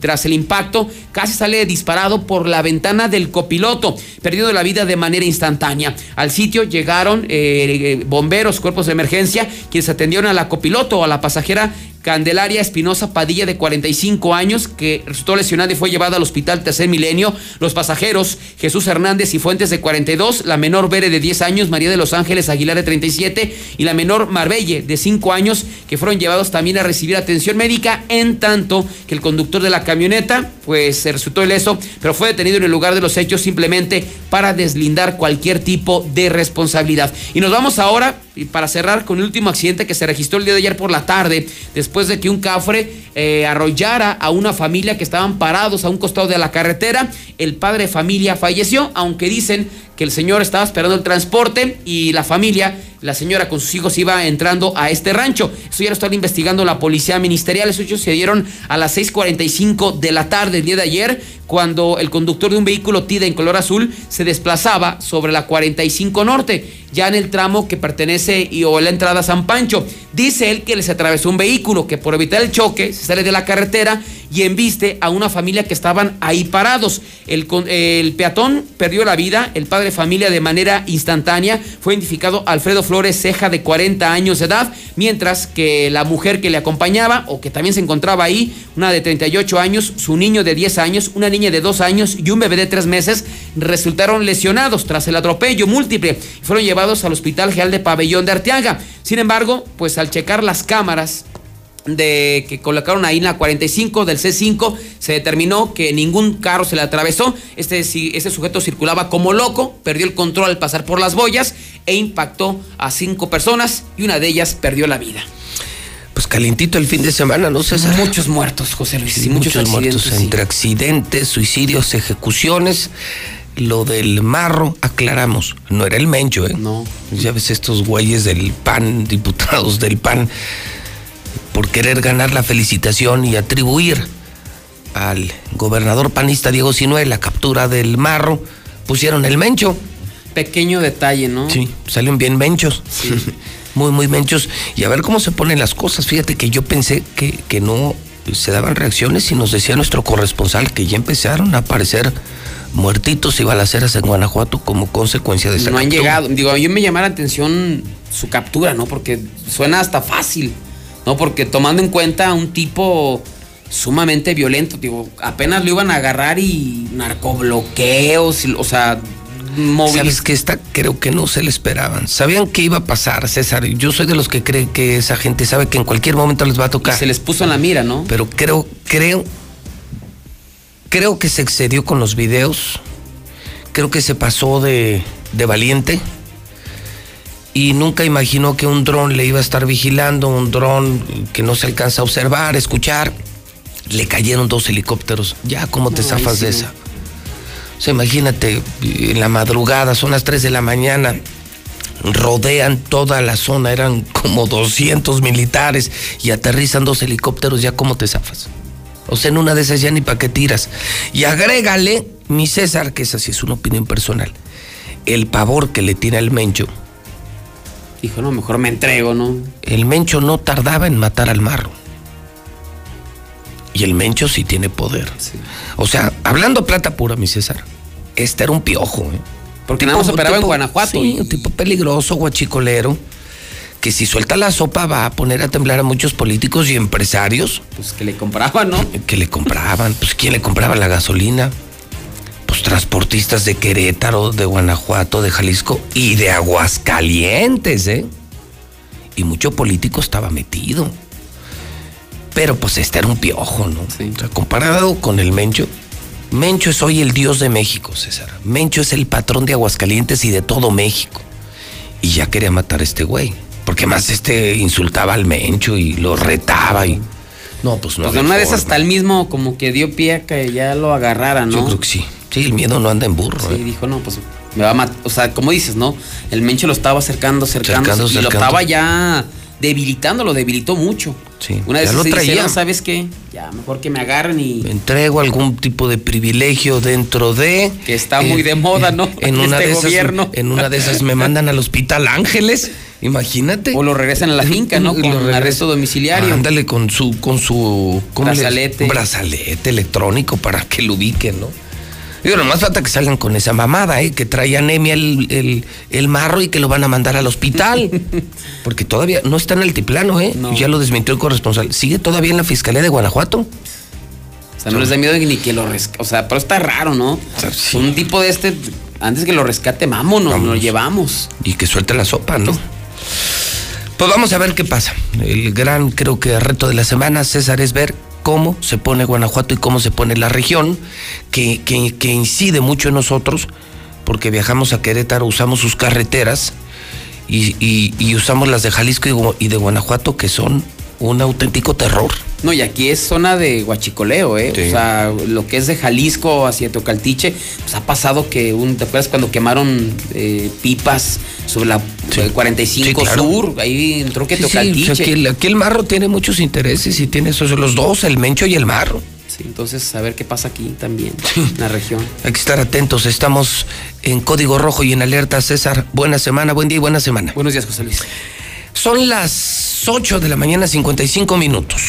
Speaker 13: tras el impacto, casi sale disparado por la ventana del copiloto, perdiendo la vida de manera instantánea. Al sitio llegaron eh, bomberos, cuerpos de emergencia, quienes atendieron a la copiloto o a la pasajera Candelaria Espinosa Padilla, de 45 años, que resultó lesionada y fue llevada al hospital Tercer Milenio. Los pasajeros, Jesús Hernández y Fuentes, de 42, la menor Bere, de 10 años, María de los Ángeles Aguilar, de 37, y la menor Marbelle, de 5 años, que fueron llevados también a recibir atención médica, en tanto que el conductor de la camioneta, pues se resultó ileso, pero fue detenido en el lugar de los hechos simplemente para deslindar cualquier tipo de responsabilidad. Y nos vamos ahora, para cerrar, con el último accidente que se registró el día de ayer por la tarde, después de que un cafre eh, arrollara a una familia que estaban parados a un costado de la carretera. El padre de familia falleció, aunque dicen que el señor estaba esperando el transporte y la familia, la señora con sus hijos iba entrando a este rancho. Eso ya lo están investigando la policía ministerial. Esos hechos se dieron a las 6:45 de la tarde el día de ayer, cuando el conductor de un vehículo TIDA en color azul se desplazaba sobre la 45 Norte, ya en el tramo que pertenece y o la entrada a San Pancho. Dice él que les atravesó un vehículo que por evitar el choque se sale de la carretera y embiste a una familia que estaban ahí parados. El, el peatón perdió la vida, el padre familia de manera instantánea fue identificado Alfredo Flores Ceja de 40 años de edad, mientras que la mujer que le acompañaba o que también se encontraba ahí, una de 38 años, su niño de 10 años, una niña de 2 años y un bebé de 3 meses resultaron lesionados tras el atropello múltiple fueron llevados al Hospital General de Pabellón de Arteaga. Sin embargo, pues al checar las cámaras de que colocaron ahí en la 45 del C5 se determinó que ningún carro se le atravesó. Este, este sujeto circulaba como loco, perdió el control al pasar por las boyas e impactó a cinco personas y una de ellas perdió la vida.
Speaker 1: Pues calientito el fin de semana, ¿no, César?
Speaker 13: Muchos muertos, José Luis.
Speaker 1: Sí, muchos, muertos entre accidentes, suicidios, ejecuciones. Lo del marro, aclaramos, no era el mencho, ¿eh?
Speaker 13: No.
Speaker 1: Ya ves estos güeyes del PAN, diputados del PAN, por querer ganar la felicitación y atribuir al gobernador panista Diego Sinue la captura del marro, pusieron el mencho.
Speaker 13: Pequeño detalle, ¿no?
Speaker 1: Sí, salen bien menchos.
Speaker 13: Sí.
Speaker 1: muy, muy menchos. Y a ver cómo se ponen las cosas. Fíjate que yo pensé que, que no se daban reacciones y nos decía nuestro corresponsal que ya empezaron a aparecer muertitos y balaceras en Guanajuato como consecuencia de esa
Speaker 13: No han
Speaker 1: captura.
Speaker 13: llegado. Digo, a mí me llama la atención su captura, ¿no? Porque suena hasta fácil, ¿no? Porque tomando en cuenta a un tipo sumamente violento, digo, apenas lo iban a agarrar y narcobloqueos, o sea, móviles.
Speaker 1: ¿Sabes que Esta creo que no se le esperaban. Sabían que iba a pasar, César. Yo soy de los que cree que esa gente sabe que en cualquier momento les va a tocar.
Speaker 13: Se les puso en la mira, ¿no?
Speaker 1: Pero creo, creo, creo que se excedió con los videos. Creo que se pasó de, de valiente. Y nunca imaginó que un dron le iba a estar vigilando, un dron que no se alcanza a observar, escuchar. Le cayeron dos helicópteros. Ya, ¿cómo te
Speaker 13: No,
Speaker 1: zafas de esa? O sea, imagínate, en la madrugada, son las 3 de la mañana, rodean toda la zona, eran como 200 militares y aterrizan dos helicópteros, ya cómo te zafas. O sea, en una de esas ya ni para qué tiras. Y agrégale, mi César, que esa sí es una opinión personal, el pavor que le tiene al Mencho.
Speaker 13: Dijo, no, mejor me entrego, ¿no?
Speaker 1: El Mencho no tardaba en matar al marro. Y el Mencho sí tiene poder. O sea, hablando plata pura, mi César, este era un piojo. ¿eh?
Speaker 13: Porque nada más
Speaker 1: Tipo-
Speaker 13: operaba en Guanajuato.
Speaker 1: Sí, un tipo peligroso, guachicolero, que si suelta la sopa va a poner a temblar a muchos políticos y empresarios.
Speaker 13: Pues que le compraban, ¿no?
Speaker 1: Que le compraban. Pues ¿quién le compraba la gasolina? Transportistas de Querétaro, de Guanajuato, de Jalisco y de Aguascalientes, ¿eh? Y mucho político estaba metido. Pero pues este era un piojo, ¿no? O sea, comparado con el Mencho, Mencho es hoy el dios de México, César. Mencho es el patrón de Aguascalientes y de todo México. Y ya quería matar a este güey. Porque más este insultaba al Mencho y lo retaba y. No, pues no.
Speaker 13: Pues en una
Speaker 1: forma.
Speaker 13: hasta el mismo como que dio pie a que ya lo agarrara, ¿no?
Speaker 1: Yo creo que sí. Sí, el miedo no anda en burro.
Speaker 13: Sí,
Speaker 1: ¿eh?
Speaker 13: dijo, no, pues me va a matar. O sea, como dices, ¿no? El Mencho lo estaba acercando, acercando,
Speaker 1: Cercando,
Speaker 13: y lo estaba ya debilitando, lo debilitó mucho.
Speaker 1: Sí,
Speaker 13: Una vez
Speaker 1: ya lo
Speaker 13: se
Speaker 1: traía.
Speaker 13: ¿sabes qué? Ya, mejor que me agarren y
Speaker 1: Entrego algún tipo de privilegio dentro de.
Speaker 13: que está muy de moda, ¿no?
Speaker 1: En una,
Speaker 13: este
Speaker 1: de esas,
Speaker 13: gobierno.
Speaker 1: en una de esas me mandan al hospital Ángeles. Imagínate.
Speaker 13: O lo regresan a la finca, ¿no? Con
Speaker 1: regresan.
Speaker 13: arresto domiciliario.
Speaker 1: Ándale con su, con su ¿cómo le-
Speaker 13: Brazalete.
Speaker 1: brazalete electrónico para que lo ubiquen, ¿no? Digo, nomás falta que salgan con esa mamada, ¿eh? Que trae anemia el, el, el marro y que lo van a mandar al hospital. Porque todavía no está en altiplano, ¿eh? Ya lo desmintió el corresponsal. Sigue todavía en la Fiscalía de Guanajuato.
Speaker 13: O sea, no les da miedo ni que lo rescate. O sea, pero está raro, ¿no? Un tipo de este, antes que lo rescate, vámonos, lo llevamos.
Speaker 1: Y que suelte la sopa, ¿no? Pues vamos a ver qué pasa. El gran, creo que reto de la semana, César, es ver cómo se pone Guanajuato y cómo se pone la región, que, que- que incide mucho en nosotros, porque viajamos a Querétaro, usamos sus carreteras y, y- usamos las de Jalisco y de Guanajuato, que son un auténtico terror.
Speaker 13: No, y aquí es zona de guachicoleo, ¿eh?
Speaker 1: Sí.
Speaker 13: O sea, lo que es de Jalisco hacia Tocaltiche, pues ha pasado que, un, ¿te acuerdas cuando quemaron eh, pipas sobre la eh, 45
Speaker 1: Sí, claro.
Speaker 13: Sur? Ahí entró que
Speaker 1: Sí, sí,
Speaker 13: Tocaltiche.
Speaker 1: o sea, aquí, el, aquí el marro tiene muchos intereses y tiene esos los dos, el mencho y el marro.
Speaker 13: Sí, entonces, a ver qué pasa aquí también, en la región.
Speaker 1: Hay que estar atentos, estamos en código rojo y en alerta, César. Buena semana, buen día y buena semana.
Speaker 13: Buenos días, José Luis.
Speaker 1: Son las 8 de la mañana, 55 minutos.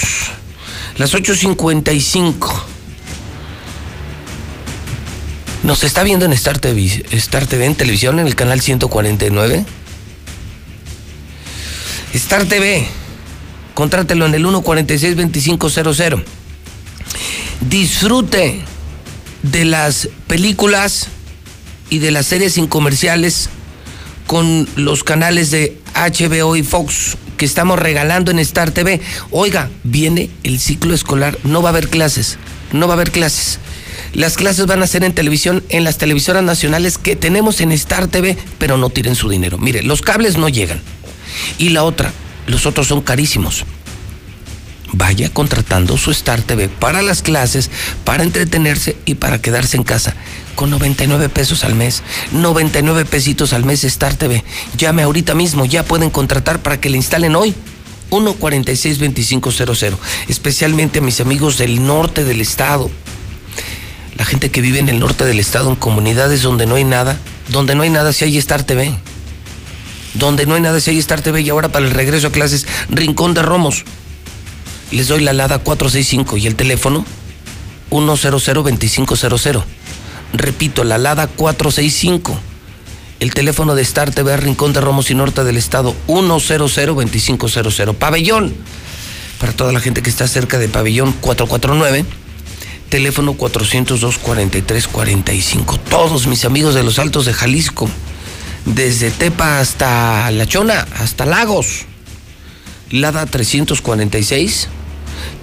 Speaker 1: Las 8.55. Nos está viendo en Star TV, Star TV en televisión, en el canal 149. Star TV, contrátelo en el 146-2500. Disfrute de las películas y de las series sin comerciales con los canales de HBO y Fox que estamos regalando en Star TV. Oiga, viene el ciclo escolar, no va a haber clases, no va a haber clases. Las clases van a ser en televisión, en las televisoras nacionales que tenemos en Star TV, pero no tiren su dinero. Mire, los cables no llegan. Y la otra, los otros son carísimos. Vaya contratando su Star TV para las clases, para entretenerse y para quedarse en casa. Con 99 pesos al mes, 99 pesitos al mes Star TV. Llame ahorita mismo, ya pueden contratar para que le instalen hoy. 146-2500. Especialmente a mis amigos del norte del estado. La gente que vive en el norte del estado, en comunidades donde no hay nada. Donde no hay nada, si hay Star TV. Donde no hay nada, si hay Star TV. Y ahora para el regreso a clases, Rincón de Romos les doy la LADA 465 y el teléfono 100-2500. Repito, la LADA 465. El teléfono de Star TV Rincón de Romos y Norte del Estado 100-2500. Pabellón. Para toda la gente que está cerca de Pabellón 449. Teléfono 402-4345. Todos mis amigos de los Altos de Jalisco. Desde Tepa hasta La Chona, hasta Lagos. Lada 346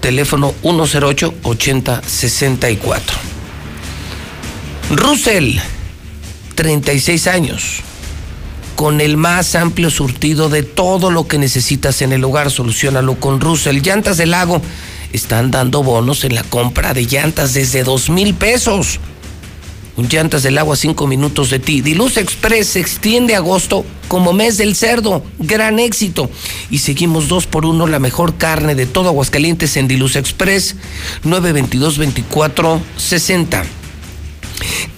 Speaker 1: teléfono 108-8064. Russell, 36 años, con el más amplio surtido de todo lo que necesitas en el hogar, solucionalo con Russell. Llantas del Lago están dando bonos en la compra de llantas desde dos mil pesos. Llantas del agua cinco minutos de ti. Diluz Express se extiende agosto como mes del cerdo. Gran éxito. Y seguimos dos por uno la mejor carne de todo Aguascalientes en Diluz Express 922 24 60.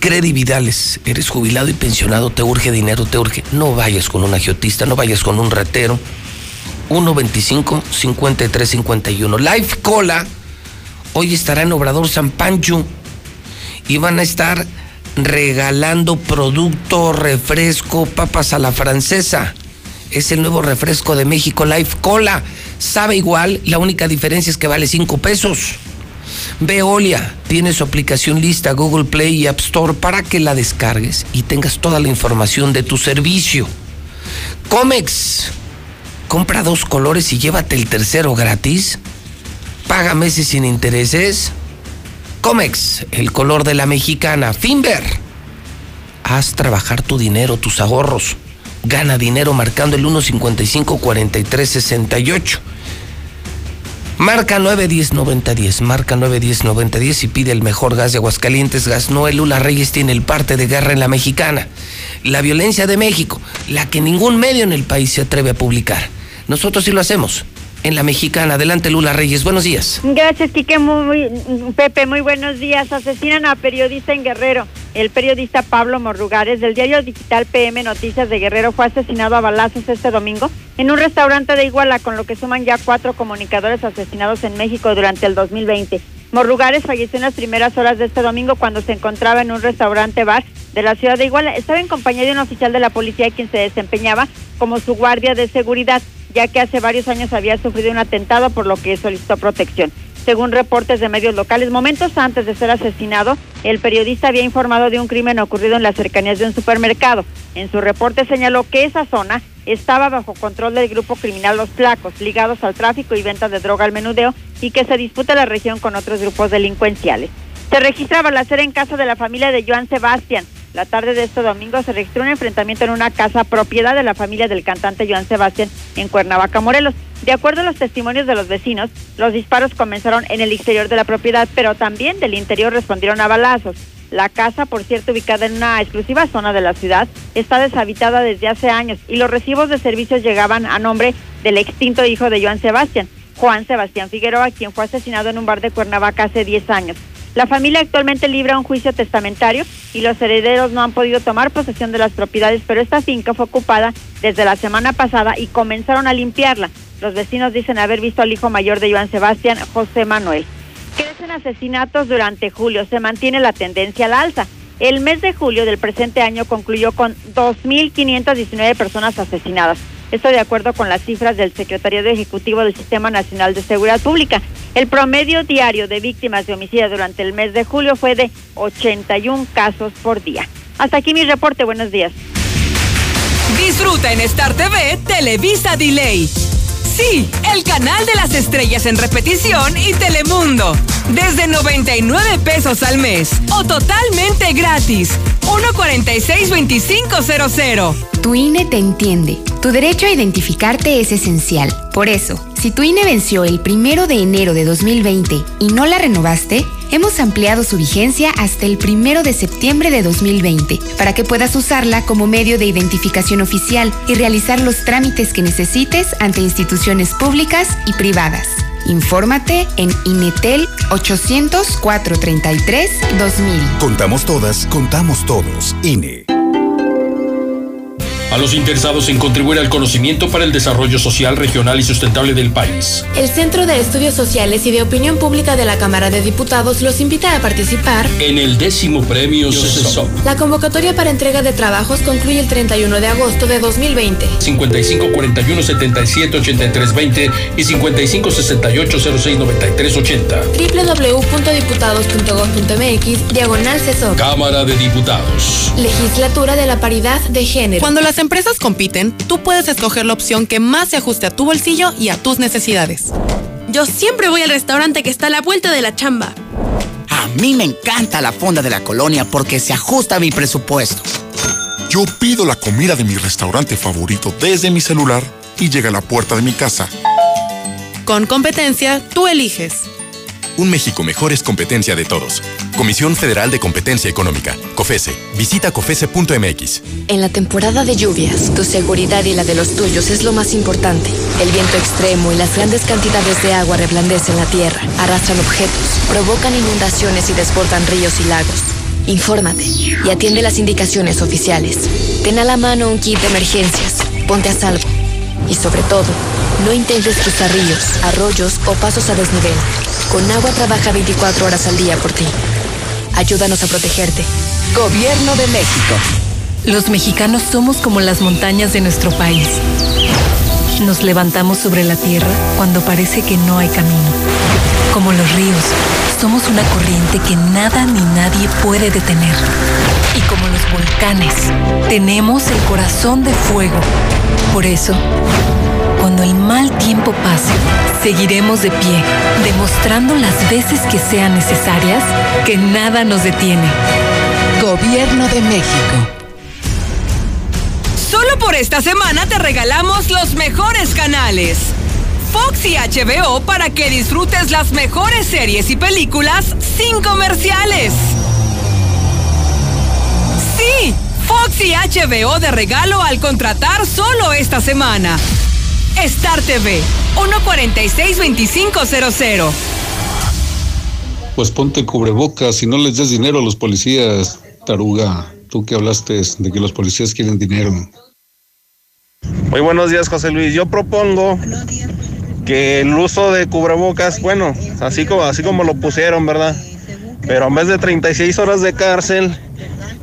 Speaker 1: Credividales, eres jubilado y pensionado, te urge dinero, te urge. No vayas con un agiotista, no vayas con un ratero. 125 5351. Life Cola hoy estará en Obrador San Pancho y van a estar regalando producto, refresco, papas a la francesa. Es el nuevo refresco de México Life Cola. Sabe igual, la única diferencia es que vale 5 pesos. Veolia tiene su aplicación lista Google Play y App Store para que la descargues y tengas toda la información de tu servicio. Comex, compra dos colores y llévate el tercero gratis. Paga meses sin intereses. Comex, el color de la mexicana. Finver, haz trabajar tu dinero, tus ahorros. Gana dinero marcando el 155-4368. Marca 910-9010, marca 910-9010 y pide el mejor gas de Aguascalientes. Gas Noel Lula Reyes tiene el parte de guerra en la mexicana. La violencia de México, la que ningún medio en el país se atreve a publicar. Nosotros sí lo hacemos en la mexicana. Adelante, Lula Reyes. Buenos días.
Speaker 16: Gracias, Quique. Muy, Pepe, muy buenos días. Asesinan a periodista en Guerrero. El periodista Pablo Morrugares del diario digital PM Noticias de Guerrero fue asesinado a balazos este domingo en un restaurante de Iguala, con lo que suman ya cuatro comunicadores asesinados en México durante el 2020. Morrugares falleció en las primeras horas de este domingo cuando se encontraba en un restaurante bar de la ciudad de Iguala. Estaba en compañía de un oficial de la policía quien se desempeñaba como su guardia de seguridad ya que hace varios años había sufrido un atentado por lo que solicitó protección. Según reportes de medios locales, momentos antes de ser asesinado, el periodista había informado de un crimen ocurrido en las cercanías de un supermercado. En su reporte señaló que esa zona estaba bajo control del grupo criminal Los Placos, ligados al tráfico y venta de droga al menudeo, y que se disputa la región con otros grupos delincuenciales. Se registra balacera en casa de la familia de Joan Sebastián, la tarde de este domingo se registró un enfrentamiento en una casa propiedad de la familia del cantante Joan Sebastián en Cuernavaca, Morelos. De acuerdo a los testimonios de los vecinos, los disparos comenzaron en el exterior de la propiedad, pero también del interior respondieron a balazos. La casa, por cierto, ubicada en una exclusiva zona de la ciudad, está deshabitada desde hace años y los recibos de servicios llegaban a nombre del extinto hijo de Joan Sebastián, Juan Sebastián Figueroa, quien fue asesinado en un bar de Cuernavaca hace 10 años. La familia actualmente libra un juicio testamentario y los herederos no han podido tomar posesión de las propiedades, pero esta finca fue ocupada desde la semana pasada y comenzaron a limpiarla. Los vecinos dicen haber visto al hijo mayor de Joan Sebastián, José Manuel. Crecen asesinatos durante julio, se mantiene la tendencia al alza. El mes de julio del presente año concluyó con 2.519 personas asesinadas. Esto de acuerdo con las cifras del Secretario Ejecutivo del Sistema Nacional de Seguridad Pública. El promedio diario de víctimas de homicidio durante el mes de julio fue de 81 casos por día. Hasta aquí mi reporte. Buenos días.
Speaker 44: Disfruta en Star TV Televisa Delay. Sí, el canal de las estrellas en repetición y Telemundo. Desde 99 pesos al mes o totalmente gratis. 146-2500.
Speaker 94: Tu INE te entiende Tu derecho a identificarte es esencial. Por eso, si tu INE venció el primero de enero de 2020 y no la renovaste, hemos ampliado su vigencia hasta el primero de septiembre de 2020 para que puedas usarla como medio de identificación oficial y realizar los trámites que necesites ante instituciones públicas y privadas. Infórmate en Inetel 800 433 2000.
Speaker 95: Contamos todas, contamos todos. INE.
Speaker 96: A los interesados en contribuir al conocimiento para el desarrollo social, regional y sustentable del país.
Speaker 97: El Centro de Estudios Sociales y de Opinión Pública de la Cámara de Diputados los invita a participar
Speaker 96: en el décimo premio CESOP.
Speaker 97: La convocatoria para entrega de trabajos concluye el 31 de agosto de 2020.
Speaker 96: 55 41 77 83 20 y 55 68 06 93 80.
Speaker 97: www.diputados.gov.mx Diagonal CESOP.
Speaker 96: Cámara de Diputados.
Speaker 97: Legislatura de la Paridad de Género.
Speaker 98: Cuando las empresas compiten, tú puedes escoger la opción que más se ajuste a tu bolsillo y a tus necesidades.
Speaker 99: Yo siempre voy al restaurante que está a la vuelta de la chamba.
Speaker 49: A mí me encanta la fonda de la colonia porque se ajusta a mi presupuesto.
Speaker 100: Yo pido la comida de mi restaurante favorito desde mi celular y llega a la puerta de mi casa.
Speaker 98: Con competencia, tú eliges.
Speaker 84: Un México mejor es competencia de todos. Comisión Federal de Competencia Económica, COFESE. Visita COFESE.mx.
Speaker 101: En la temporada de lluvias, tu seguridad y la de los tuyos es lo más importante. El viento extremo y las grandes cantidades de agua reblandecen la tierra, arrastran objetos, provocan inundaciones y desbordan ríos y lagos. Infórmate y atiende las indicaciones oficiales. Ten a la mano un kit de emergencias. Ponte a salvo. Y sobre todo, no intentes cruzar ríos, arroyos o pasos a desnivel. Con agua trabaja 24 horas al día por ti. Ayúdanos a protegerte.
Speaker 93: Gobierno de México. Los mexicanos somos como las montañas de nuestro país. Nos levantamos sobre la tierra cuando parece que no hay camino. Como los ríos, somos una corriente que nada ni nadie puede detener. Y como los volcanes, tenemos el corazón de fuego. Por eso, cuando el mal tiempo pase, seguiremos de pie, demostrando las veces que sean necesarias que nada nos detiene. Gobierno de México.
Speaker 44: Solo por esta semana te regalamos los mejores canales. Fox y HBO para que disfrutes las mejores series y películas sin comerciales. Sí, Fox y HBO de regalo al contratar solo esta semana. Star TV 146-2500.
Speaker 102: Pues ponte cubrebocas y no les des dinero a los policías, taruga. Tú que hablaste de que los policías quieren dinero.
Speaker 103: Muy buenos días, José Luis. Yo propongo que el uso de cubrebocas, bueno, así como, así como lo pusieron, ¿verdad? Pero en vez de 36 horas de cárcel,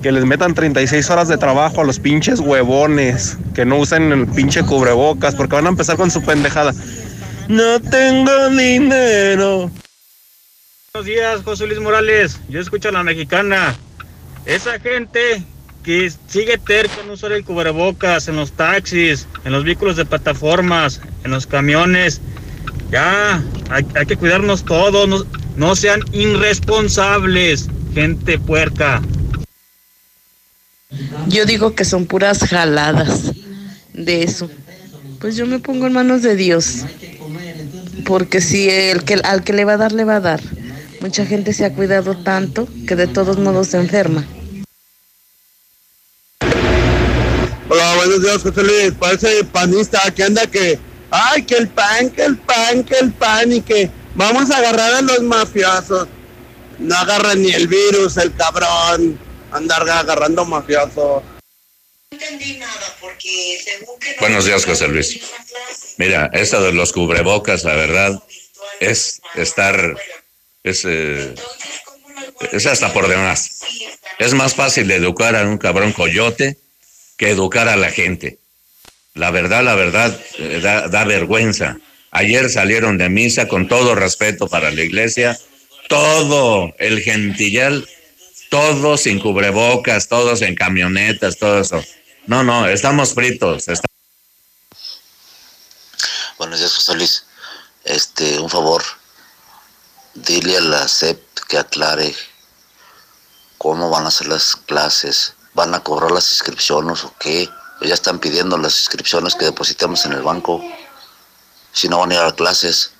Speaker 103: que les metan 36 horas de trabajo a los pinches huevones, que no usen el pinche cubrebocas, porque van a empezar con su pendejada. No tengo dinero.
Speaker 104: Buenos días, José Luis Morales. Yo escucho a la mexicana. Esa gente que sigue terca en usar el cubrebocas en los taxis, en los vehículos de plataformas, en los camiones. Ya, hay, hay que cuidarnos todos. No, no sean irresponsables, gente puerca.
Speaker 65: Yo digo que son puras jaladas de eso. Pues yo me pongo en manos de Dios. Porque si el que al que le va a dar, le va a dar. Mucha gente se ha cuidado tanto que de todos modos se enferma.
Speaker 105: Hola, buenos días, José Luis. Parece panista que anda que, ay, que el pan, que el pan, que el pan y que vamos a agarrar a los mafiosos. No agarran ni el virus, el cabrón. Andar agarrando mafiosos.
Speaker 106: Buenos días, José Luis. Mira, esto de los cubrebocas, la verdad, es estar, es, eh, es hasta por demás. Es más fácil educar a un cabrón coyote que educar a la gente. La verdad, la verdad, eh, da, vergüenza. Ayer salieron de misa con todo respeto para la iglesia, todo el gentillal, todos sin cubrebocas, todos en camionetas, todo eso. No, no, estamos fritos.
Speaker 107: Buenos días, José Luis. Este, un favor. Dile a la SEP que aclare cómo van a ser las clases. ¿Van a cobrar las inscripciones o qué?
Speaker 108: Pues ya están pidiendo las inscripciones que depositemos en el banco. Si no van a ir a clases.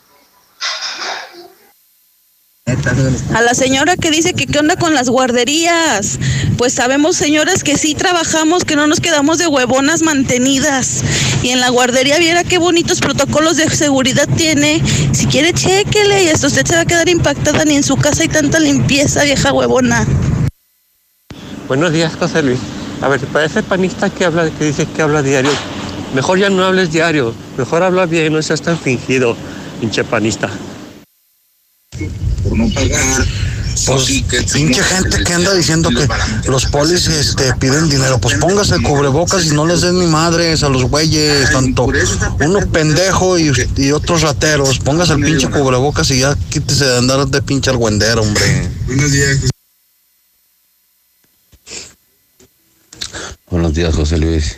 Speaker 109: A la señora que dice que qué onda con las guarderías. Pues sabemos, señoras, que sí trabajamos, que no nos quedamos de huevonas mantenidas. Y en la guardería viera qué bonitos protocolos de seguridad tiene. Si quiere, chéquele y hasta usted se va a quedar impactada. Ni en su casa hay tanta limpieza, vieja huevona.
Speaker 30: Buenos días, José Luis. A ver, parece panista que habla, que dice que habla diario. Mejor ya no hables diario. Mejor habla bien, no seas tan fingido, pinche panista
Speaker 14: por no pagar.
Speaker 107: Pues, pinche gente que anda diciendo que los polis este, piden dinero. Pues póngase el cubrebocas y no les den ni madres a los güeyes, tanto uno pendejo y, y otros rateros. Póngase el pinche cubrebocas y ya quítese de andar de pinche argüendero, hombre.
Speaker 14: Buenos días.
Speaker 110: Buenos días, José Luis.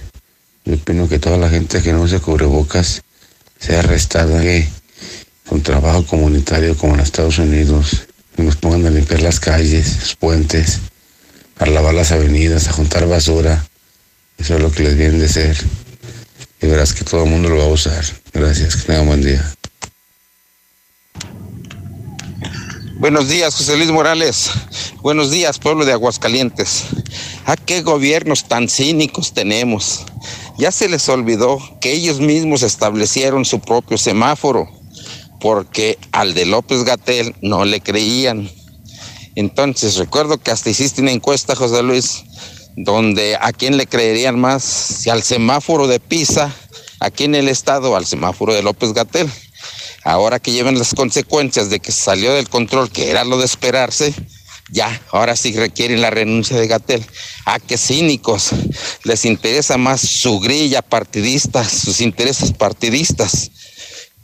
Speaker 110: Yo opino que toda la gente que no usa cubrebocas sea arrestada. ¿eh? con trabajo comunitario como en Estados Unidos, nos pongan a limpiar las calles, los puentes, a lavar las avenidas, a juntar basura. Eso es lo que les viene de ser. Y verás que todo el mundo lo va a usar. Gracias, que tengan buen día.
Speaker 111: Buenos días, José Luis Morales. Buenos días, pueblo de Aguascalientes. ¿A qué gobiernos tan cínicos tenemos? Ya se les olvidó que ellos mismos establecieron su propio semáforo porque al de López Gatel no le creían. Entonces, recuerdo que hasta hiciste una encuesta, José Luis, donde a quién le creerían más, si al semáforo de Pisa, aquí en el estado, al semáforo de López Gatel. Ahora que llevan las consecuencias de que salió del control, que era lo de esperarse, ya, ahora sí requieren la renuncia de Gatel. Ah, qué cínicos. Les interesa más su grilla partidista, sus intereses partidistas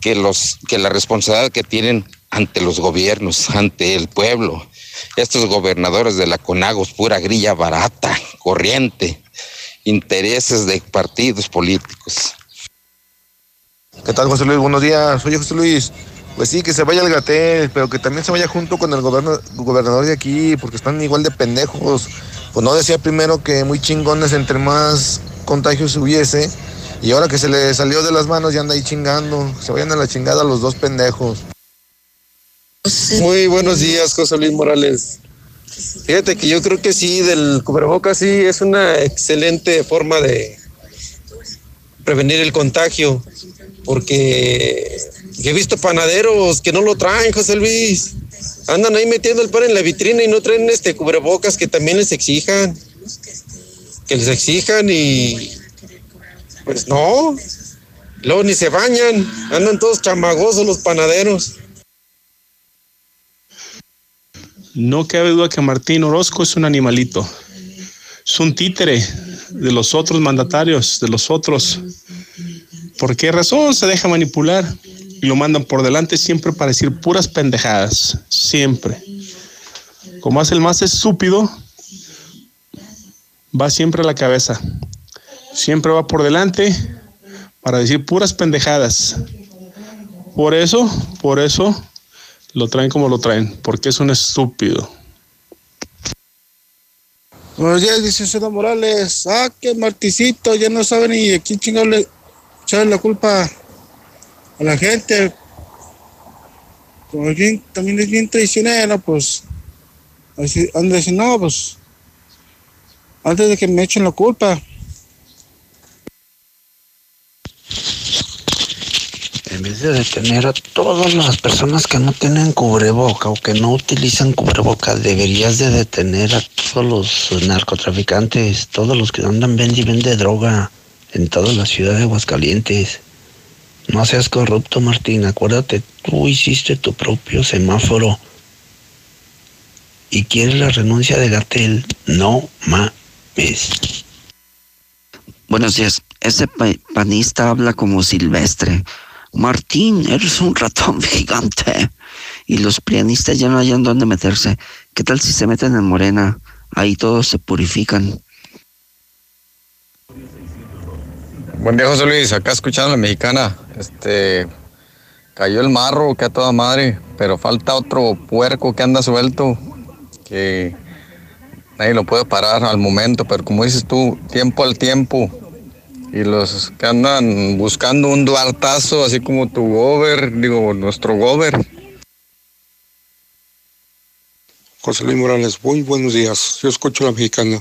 Speaker 111: que, los, que la responsabilidad que tienen ante los gobiernos, ante el pueblo. Estos gobernadores de la CONAGOS, pura grilla barata, corriente, intereses de partidos políticos.
Speaker 112: ¿Qué tal, José Luis? Buenos días. Oye, José Luis, pues sí, que se vaya el Gatel, pero que también se vaya junto con el gobernador de aquí, porque están igual de pendejos. Pues no decía primero que muy chingones entre más contagios hubiese, y ahora que se le salió de las manos ya anda ahí chingando. Se vayan a la chingada los dos pendejos.
Speaker 30: Muy buenos días, José Luis Morales. Fíjate que yo creo que sí, del cubrebocas sí es una excelente forma de prevenir el contagio, porque he visto panaderos que no lo traen, José Luis. Andan ahí metiendo el pan en la vitrina y no traen este cubrebocas que también les exijan. Que les exijan y pues no. Luego ni se bañan. Andan todos chamagosos los panaderos.
Speaker 113: No cabe duda que Martín Orozco es un animalito. Es un títere de los otros mandatarios, de los otros. ¿Por qué razón se deja manipular? Y lo mandan por delante siempre para decir puras pendejadas. Siempre. Como hace el más estúpido, va siempre a la cabeza siempre va por delante para decir puras pendejadas. Por eso, por eso lo traen como lo traen, porque es un estúpido.
Speaker 14: Buenos días, César Morales. Ah, que Marticito, ya no sabe ni a quién le echarle la culpa a la gente. Como bien, también es bien traicionero, pues. Así, anda pues. Antes de que me echen la culpa,
Speaker 107: en vez de detener a todas las personas que no tienen cubreboca o que no utilizan cubreboca, deberías de detener a todos los narcotraficantes, todos los que andan vende y vende droga en toda la ciudad de Aguascalientes. No seas corrupto, Martín. Acuérdate, tú hiciste tu propio semáforo. Y quieres la renuncia de Gatel. No mames.
Speaker 114: Buenos días. Ese panista habla como silvestre. Martín, eres un ratón gigante. Y los pianistas ya no hayan dónde meterse. ¿Qué tal si se meten en Morena? Ahí todos se purifican.
Speaker 30: Buen día, José Luis. Acá escuchando la mexicana. Este. Cayó el marro, que a toda madre. Pero falta otro puerco que anda suelto. Que nadie lo puede parar al momento. Pero como dices tú, tiempo al tiempo.
Speaker 115: y los que andan buscando un duartazo, así como tu gober, digo, nuestro gober.
Speaker 107: José Luis Morales, muy buenos días. Yo escucho a la mexicana.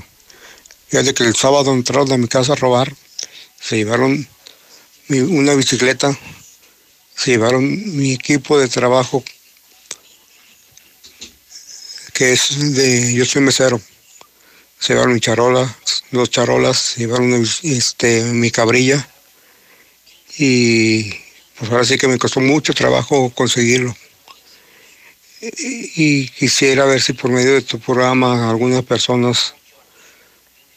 Speaker 107: Fíjate que el sábado entraron a mi casa a robar, se llevaron una bicicleta, se llevaron mi equipo de trabajo, que es de, yo soy mesero, se llevaron mi charola, dos charolas, se llevaron este, mi cabrilla y pues ahora sí que me costó mucho trabajo conseguirlo. Y, quisiera ver si por medio de tu programa algunas personas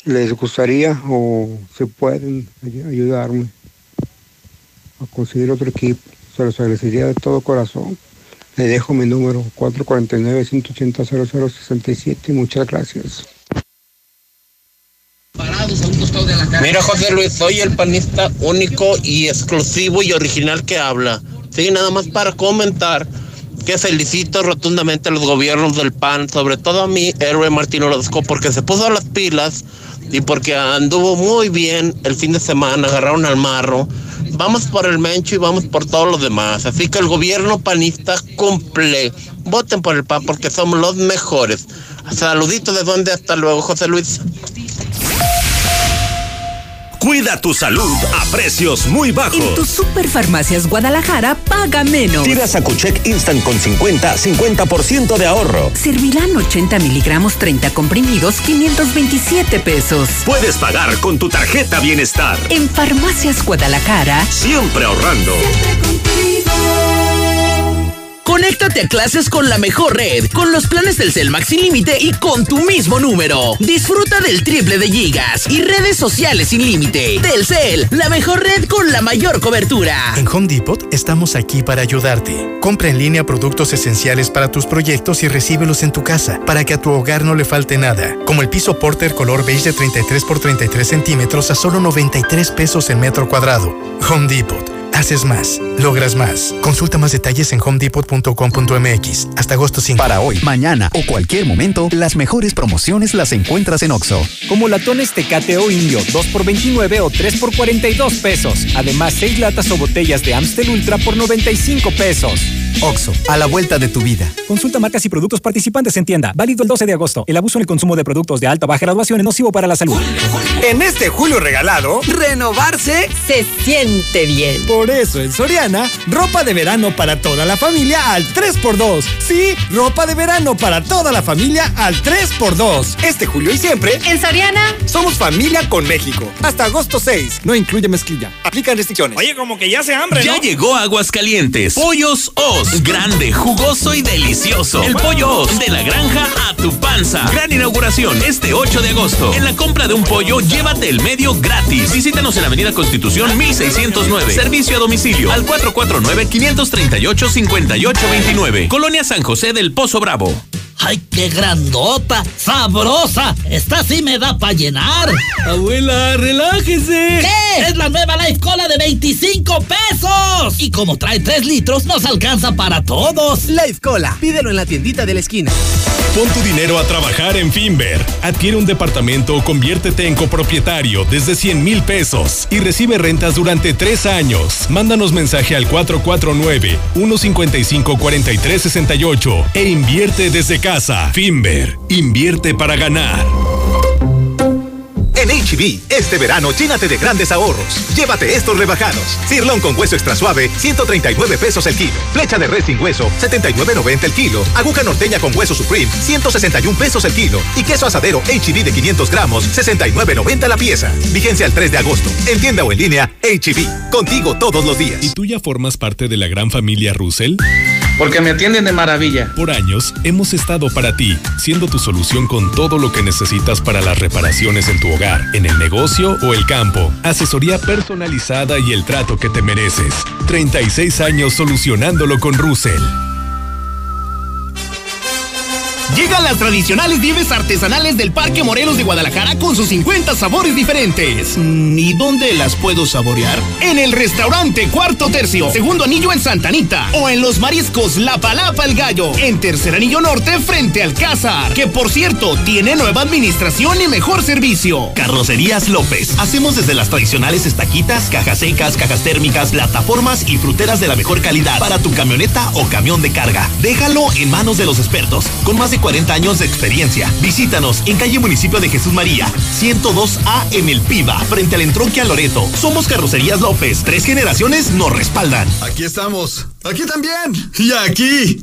Speaker 107: les gustaría o se pueden ayudarme a conseguir otro equipo. Se los agradecería de todo corazón. Le dejo mi número 449-180-0067 muchas gracias.
Speaker 116: Mira, José Luis, soy el panista único y exclusivo y original que habla. Sí, nada más para comentar que felicito rotundamente a los gobiernos del PAN, sobre todo a mi héroe Martín Orozco, porque se puso las pilas y porque anduvo muy bien el fin de semana, agarraron al marro. Vamos por el Mencho y vamos por todos los demás. Así que el gobierno panista cumple. Voten por el PAN porque somos los mejores. Saluditos de donde hasta luego, José Luis.
Speaker 117: Cuida tu salud a precios muy bajos.
Speaker 49: En tus Superfarmacias Guadalajara paga menos.
Speaker 117: Tira Sacucheck Instant con 50, 50% de ahorro.
Speaker 49: Servirán 80 miligramos, 30 comprimidos, 527 pesos.
Speaker 117: Puedes pagar con tu tarjeta Bienestar.
Speaker 49: En Farmacias Guadalajara.
Speaker 117: Siempre ahorrando.
Speaker 118: Conéctate a clases con la mejor red, con los planes del Cel Max sin límite y con tu mismo número. Disfruta del triple de gigas y redes sociales sin límite. Telcel, la mejor red con la mayor cobertura.
Speaker 84: En Home Depot estamos aquí para ayudarte. Compra en línea productos esenciales para tus proyectos y recíbelos en tu casa para que a tu hogar no le falte nada. Como el piso Porter color beige de 33 por 33 centímetros a solo 93 pesos el metro cuadrado. Home Depot Haces más, logras más. Consulta más detalles en homedepot.com.mx hasta agosto 5.
Speaker 119: Para hoy, mañana o cualquier momento, las mejores promociones las encuentras en Oxo.
Speaker 75: Como latones Tecate o Indio, 2 por 29 o 3 por 42 pesos. Además, 6 latas o botellas de Amstel Ultra por 95 pesos.
Speaker 119: Oxo, a la vuelta de tu vida.
Speaker 75: Consulta marcas y productos participantes en tienda. Válido el 12 de agosto. El abuso en el consumo de productos de alta o baja graduación es nocivo para la salud.
Speaker 117: En este julio regalado,
Speaker 120: renovarse se siente bien.
Speaker 75: Por eso en Soriana, ropa de verano para toda la familia al 3x2. Sí, ropa de verano para toda la familia al 3x2. Este julio y siempre,
Speaker 120: en Soriana,
Speaker 75: somos familia con México. Hasta agosto 6. No incluye mezclilla. Aplican restricciones.
Speaker 117: Oye, como que ya se hambre, Ya llegó Aguas Calientes. Pollos Os grande, jugoso y delicioso. El pollo Os de la granja a tu panza. Gran inauguración este 8 de agosto. En la compra de un pollo, llévate el medio gratis. Visítanos en Avenida Constitución 1609. Servicio a domicilio al 449-538-5829. Colonia San José del Pozo Bravo.
Speaker 121: ¡Ay, qué grandota! ¡Sabrosa! Esta sí me da para llenar.
Speaker 75: Abuela, relájese.
Speaker 121: ¿Qué? Es la nueva Life Cola de 25 pesos. Y como trae 3 litros, nos alcanza para todos.
Speaker 75: Life Cola. Pídelo en la tiendita de la esquina.
Speaker 117: Pon tu dinero a trabajar en Finver. Adquiere un departamento o conviértete en copropietario desde 100 mil pesos y recibe rentas durante 3 años. Mándanos mensaje al 449-155-4368 e invierte desde casa. Finver. Invierte para ganar. En HB, este verano llénate de grandes ahorros. Llévate estos rebajados. Cirlón con hueso extra suave, 139 pesos el kilo. Flecha de res sin hueso, 79.90 el kilo. Aguja norteña con hueso Supreme, 161 pesos el kilo. Y queso asadero HB de 500 gramos, 69.90 la pieza. Vigencia el 3 de agosto. En tienda o en línea, HB. Contigo todos los días. ¿Y tú ya formas parte de la gran familia Russell?
Speaker 75: Porque me atienden de maravilla.
Speaker 117: Por años hemos estado para ti, siendo tu solución con todo lo que necesitas para las reparaciones en tu hogar, en el negocio o el campo. Asesoría personalizada y el trato que te mereces. 36 años solucionándolo con Russell.
Speaker 74: Llegan las tradicionales nieves artesanales del Parque Morelos de Guadalajara con sus 50 sabores diferentes. ¿Y dónde las puedo saborear? En el restaurante Cuarto Tercio, segundo anillo en Santa Anita. O en los mariscos La Palapa el Gallo, en tercer anillo norte frente al Cázar. Que por cierto, tiene nueva administración y mejor servicio. Carrocerías López. Hacemos desde las tradicionales estaquitas, cajas secas, cajas térmicas, plataformas y fruteras de la mejor calidad para tu camioneta o camión de carga. Déjalo en manos de los expertos, con más de 40 años de experiencia. Visítanos en calle Municipio de Jesús María, 102A en El Piba, frente al entronque a Loreto. Somos Carrocerías López. Tres generaciones nos respaldan.
Speaker 84: Aquí estamos. Aquí también. Y aquí.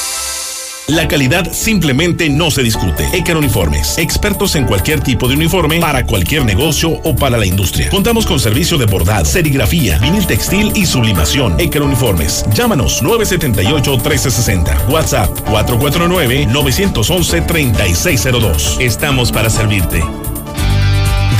Speaker 107: La calidad simplemente no se discute. Ecar Uniformes, expertos en cualquier tipo de uniforme para cualquier negocio o para la industria. Contamos con servicio de bordado, serigrafía, vinil textil y sublimación. Ecar Uniformes. Llámanos 978-1360. WhatsApp 449-911-3602. Estamos para servirte.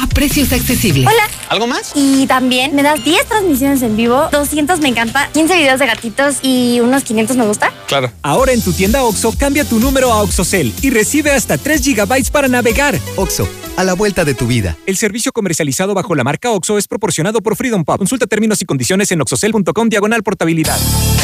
Speaker 49: a precios accesibles.
Speaker 122: Hola.
Speaker 49: ¿Algo más?
Speaker 122: Y también me das 10 transmisiones en vivo, 200 me encanta, 15 videos de gatitos y unos 500 me gusta.
Speaker 75: Claro. Ahora en tu tienda OXO, cambia tu número a OXOCEL y recibe hasta 3 GB para navegar.
Speaker 123: OXO, a la vuelta de tu vida.
Speaker 75: El servicio comercializado bajo la marca OXO es proporcionado por Freedom Pub. Consulta términos y condiciones en oxocel.com diagonal portabilidad.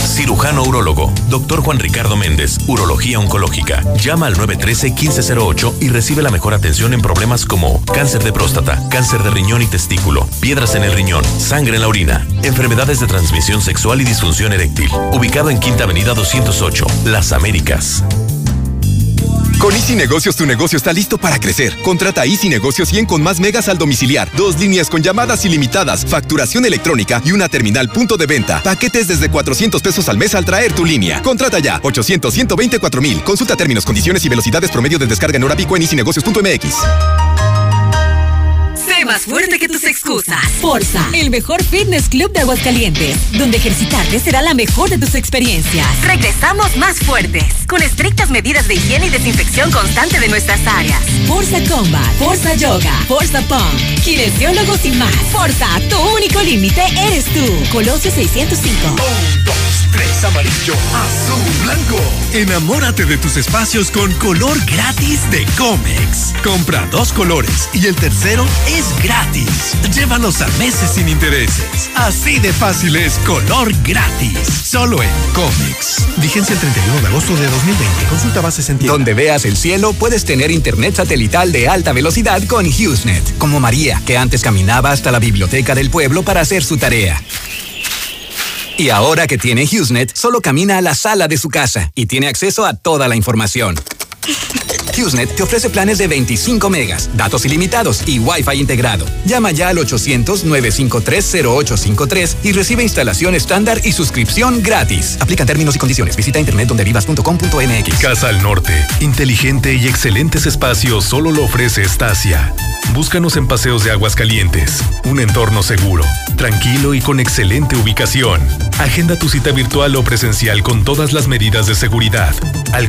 Speaker 124: Cirujano urólogo, doctor Juan Ricardo Méndez, Urología Oncológica. Llama al 913-1508 y recibe la mejor atención en problemas como cáncer de próstata, cáncer de riñón y testículo, piedras en el riñón, sangre en la orina, enfermedades de transmisión sexual y disfunción eréctil. Ubicado en Quinta Avenida 208, Las Américas.
Speaker 125: Con Easy Negocios tu negocio está listo para crecer. Contrata Easy Negocios 100 con más megas al domiciliar, dos líneas con llamadas ilimitadas, facturación electrónica y una terminal punto de venta. Paquetes desde 400 pesos al mes al traer tu línea. Contrata ya 800 124 mil. Consulta términos, condiciones y velocidades promedio de descarga en hora pico en easynegocios.mx.
Speaker 49: Sé más fuerte que tus excusas. Forza, el mejor fitness club de Aguascalientes, donde ejercitarte será la mejor de tus experiencias. Regresamos más fuertes, con estrictas medidas de higiene y desinfección constante de nuestras áreas. Forza Combat, Forza Yoga, Forza Pump, kinesiólogos y más. Forza, tu único límite eres tú. Colosio 605.
Speaker 117: Tres amarillo, azul, blanco. Enamórate de tus espacios con color gratis de Comex. Compra dos colores y el tercero es gratis. Llévalos a meses sin intereses. Así de fácil es color gratis. Solo en Comex. Vigencia el 31 de agosto de 2020. Consulta bases en.
Speaker 126: Donde veas el cielo, puedes tener internet satelital de alta velocidad con HughesNet, como María, que antes caminaba hasta la biblioteca del pueblo para hacer su tarea. Y ahora que tiene HughesNet, solo camina a la sala de su casa y tiene acceso a toda la información. HughesNet te ofrece planes de 25 megas, datos ilimitados y Wi-Fi integrado. Llama ya al 800-953-0853 y recibe instalación estándar y suscripción gratis. Aplican términos y condiciones. Visita internetdondevivas.com.mx.
Speaker 117: Casa al Norte. Inteligente y excelentes espacios solo lo ofrece Stasia. Búscanos en Paseos de Aguascalientes. Un entorno seguro, tranquilo y con excelente ubicación. Agenda tu cita virtual o presencial con todas las medidas de seguridad. Al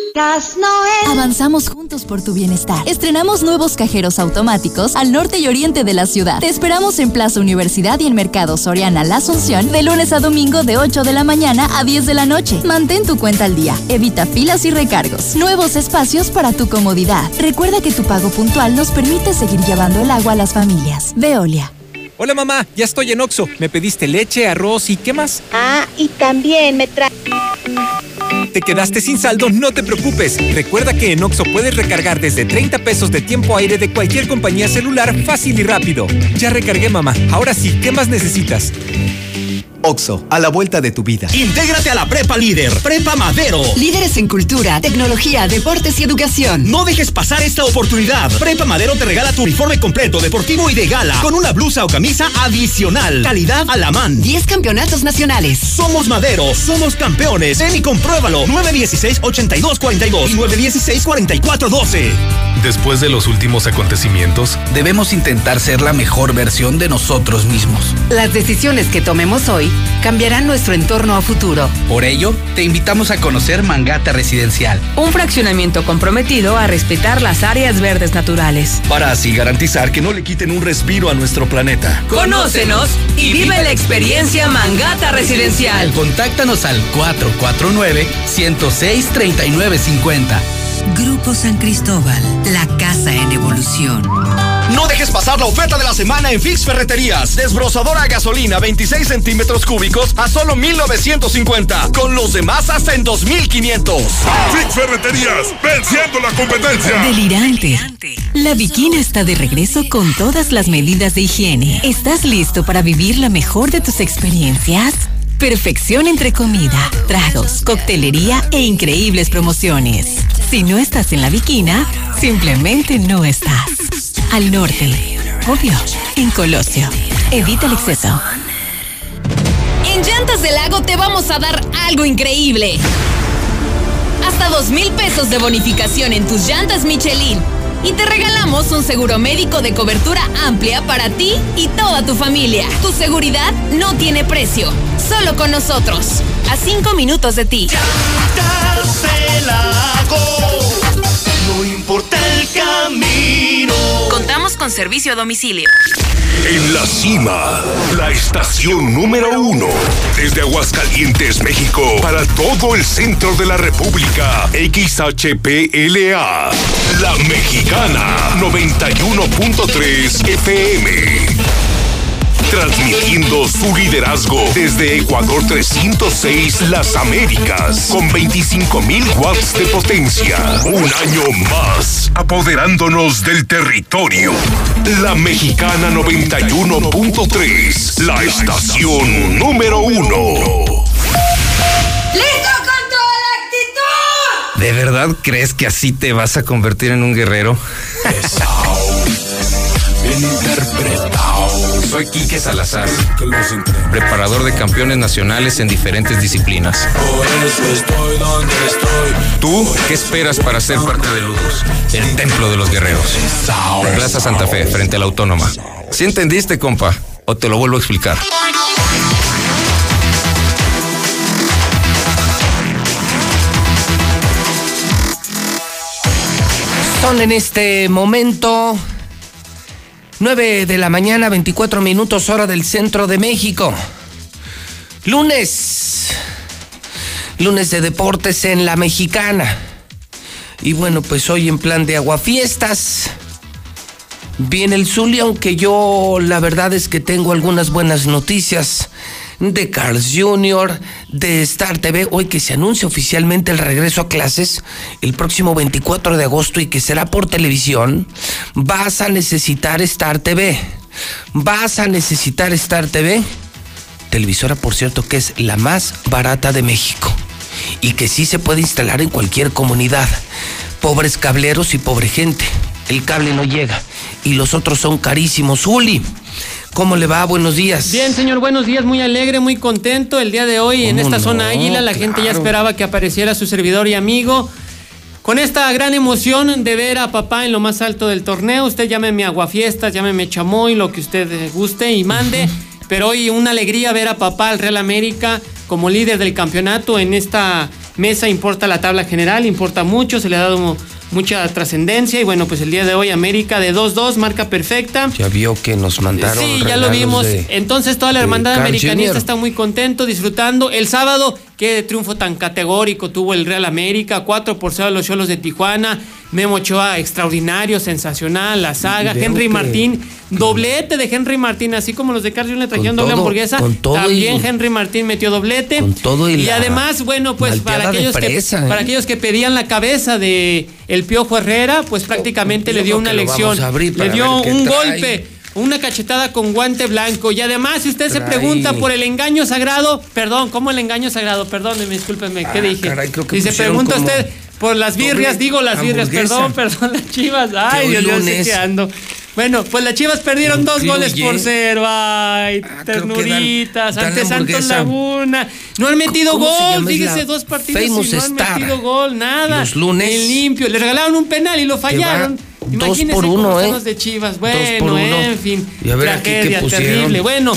Speaker 93: Avanzamos juntos por tu bienestar. Estrenamos nuevos cajeros automáticos al norte y oriente de la ciudad. Te esperamos en Plaza Universidad y en Mercado Soriana La Asunción de lunes a domingo de 8 de la mañana a 10 de la noche. Mantén tu cuenta al día. Evita filas y recargos. Nuevos espacios para tu comodidad. Recuerda que tu pago puntual nos permite seguir llevando el agua a las familias. Veolia.
Speaker 75: Hola mamá, ya estoy en Oxo. Me pediste leche, arroz y ¿qué más?
Speaker 127: Ah, y también me trae
Speaker 75: te quedaste sin saldo, no te preocupes. Recuerda que en Oxo puedes recargar desde 30 pesos de tiempo aire de cualquier compañía celular fácil y rápido. Ya recargué, mamá. Ahora sí, ¿qué más necesitas?
Speaker 128: Oxo, a la vuelta de tu vida.
Speaker 74: Intégrate a la Prepa Líder, Prepa Madero.
Speaker 93: Líderes en cultura, tecnología, deportes y educación.
Speaker 74: No dejes pasar esta oportunidad. Prepa Madero te regala tu uniforme completo, deportivo y de gala, con una blusa o camisa adicional. Calidad a la man.
Speaker 93: 10 campeonatos nacionales.
Speaker 74: Somos Madero, somos campeones. Ven y compruébalo. 916-8242 y 916-4412.
Speaker 117: Después de los últimos acontecimientos,
Speaker 107: debemos intentar ser la mejor versión de nosotros mismos.
Speaker 44: Las decisiones que tomemos hoy cambiarán nuestro entorno a futuro.
Speaker 107: Por ello, te invitamos a conocer Mangata Residencial.
Speaker 44: Un fraccionamiento comprometido a respetar las áreas verdes naturales.
Speaker 117: Para así garantizar que no le quiten un respiro a nuestro planeta.
Speaker 44: Conócenos y vive la experiencia Mangata Residencial.
Speaker 107: Contáctanos al 449 106 3950.
Speaker 49: Grupo San Cristóbal, la casa en evolución.
Speaker 74: No dejes pasar la oferta de la semana en Fix Ferreterías. Desbrozadora a gasolina 26 centímetros cúbicos a solo 1950. Con los demás hasta en 2500.
Speaker 129: Fix Ferreterías, venciendo la competencia.
Speaker 49: Delirante. La Bikina está de regreso con todas las medidas de higiene. ¿Estás listo para vivir la mejor de tus experiencias? Perfección entre comida, tragos, coctelería e increíbles promociones. Si no estás en la Viquina, simplemente no estás. Al norte, obvio, en Colosio. Evita el exceso.
Speaker 44: En Llantas del Lago te vamos a dar algo increíble. Hasta dos mil pesos de bonificación en tus llantas Michelin y te regalamos un seguro médico de cobertura amplia para ti y toda tu familia. Tu seguridad no tiene precio, solo con nosotros. A cinco minutos de ti.
Speaker 74: No importa el camino.
Speaker 44: Contamos con servicio a domicilio.
Speaker 129: En la cima, la estación número uno. Desde Aguascalientes, México, para todo el centro de la República. XHPLA. La Mexicana, 91.3 FM transmitiendo su liderazgo desde Ecuador 306 Las Américas, con 25.000 watts de potencia. Un año más, apoderándonos del territorio. La Mexicana 91.3, la estación número uno.
Speaker 93: ¡Listo con toda la actitud!
Speaker 107: ¿De verdad crees que así te vas a convertir en un guerrero?
Speaker 129: interpretado.
Speaker 107: Soy Quique Salazar, preparador de campeones nacionales en diferentes disciplinas. ¿Tú qué esperas para ser parte de Ludus, el templo de los guerreros? Plaza Santa Fe, frente a la Autónoma. ¿Sí entendiste, compa? ¿O te lo vuelvo a explicar?
Speaker 1: Son en este momento 9 de la mañana, 24 minutos hora del centro de México. Lunes. Lunes de deportes en la mexicana. Y bueno, pues hoy en plan de aguafiestas. Viene el Zuli, aunque yo la verdad es que tengo algunas buenas noticias de Carl's Jr., de Star TV, hoy que se anuncia oficialmente el regreso a clases el próximo 24 de agosto y que será por televisión, vas a necesitar Star TV. Vas a necesitar Star TV. Televisora, por cierto, que es la más barata de México y que sí se puede instalar en cualquier comunidad. Pobres cableros y pobre gente. El cable no llega y los otros son carísimos. Uli, ¿cómo le va? Buenos días.
Speaker 130: Bien, señor, buenos días, muy alegre, muy contento. El día de hoy en esta zona Águila la gente ya esperaba que apareciera su servidor y amigo. Con esta gran emoción de ver a papá en lo más alto del torneo, usted llámeme aguafiestas, llámeme chamoy, lo que usted guste y mande. Pero hoy una alegría ver a papá al Real América como líder del campeonato en esta mesa. Importa la tabla general, importa mucho, se le ha dado mucha trascendencia y bueno, pues el día de hoy América de 2-2, marca perfecta.
Speaker 1: Ya vio que nos mandaron.
Speaker 130: Sí, ya lo vimos. Entonces toda la hermandad americanista está muy contento, disfrutando. El sábado, qué triunfo tan categórico tuvo el Real América, 4 por 0 a los Cholos de Tijuana. Memo Ochoa, extraordinario, sensacional, la saga. Henry Martín, doblete de Henry Martín, así como los de Carlos le trajeron doble hamburguesa. también Henry Martín metió doblete.
Speaker 1: Con todo y,
Speaker 130: y además, bueno, pues para aquellos, que, ¿eh? para aquellos que pedían la cabeza de el Piojo Herrera, pues prácticamente le dio una lección. Le dio un golpe una cachetada con guante blanco. Y además, si usted se pregunta por el engaño sagrado, perdón, ¿cómo el engaño sagrado? Perdóneme, discúlpeme, ¿qué ah, dije? si se pregunta usted por las birrias, digo las birrias, perdón, perdón, las chivas. Ay, Dios mío, ando. Bueno, pues las Chivas perdieron dos goles por cero. Ay, ah, ternuritas. ante Santos Laguna. No han metido gol. Fíjese, dos partidos y no han metido gol. Nada.
Speaker 1: Los lunes.
Speaker 130: En limpio. Le regalaron un penal y lo fallaron. Imagínense dos por uno, ¿eh? de Chivas. Bueno, en fin.
Speaker 1: Y a ver tragedia aquí terrible.
Speaker 130: Bueno,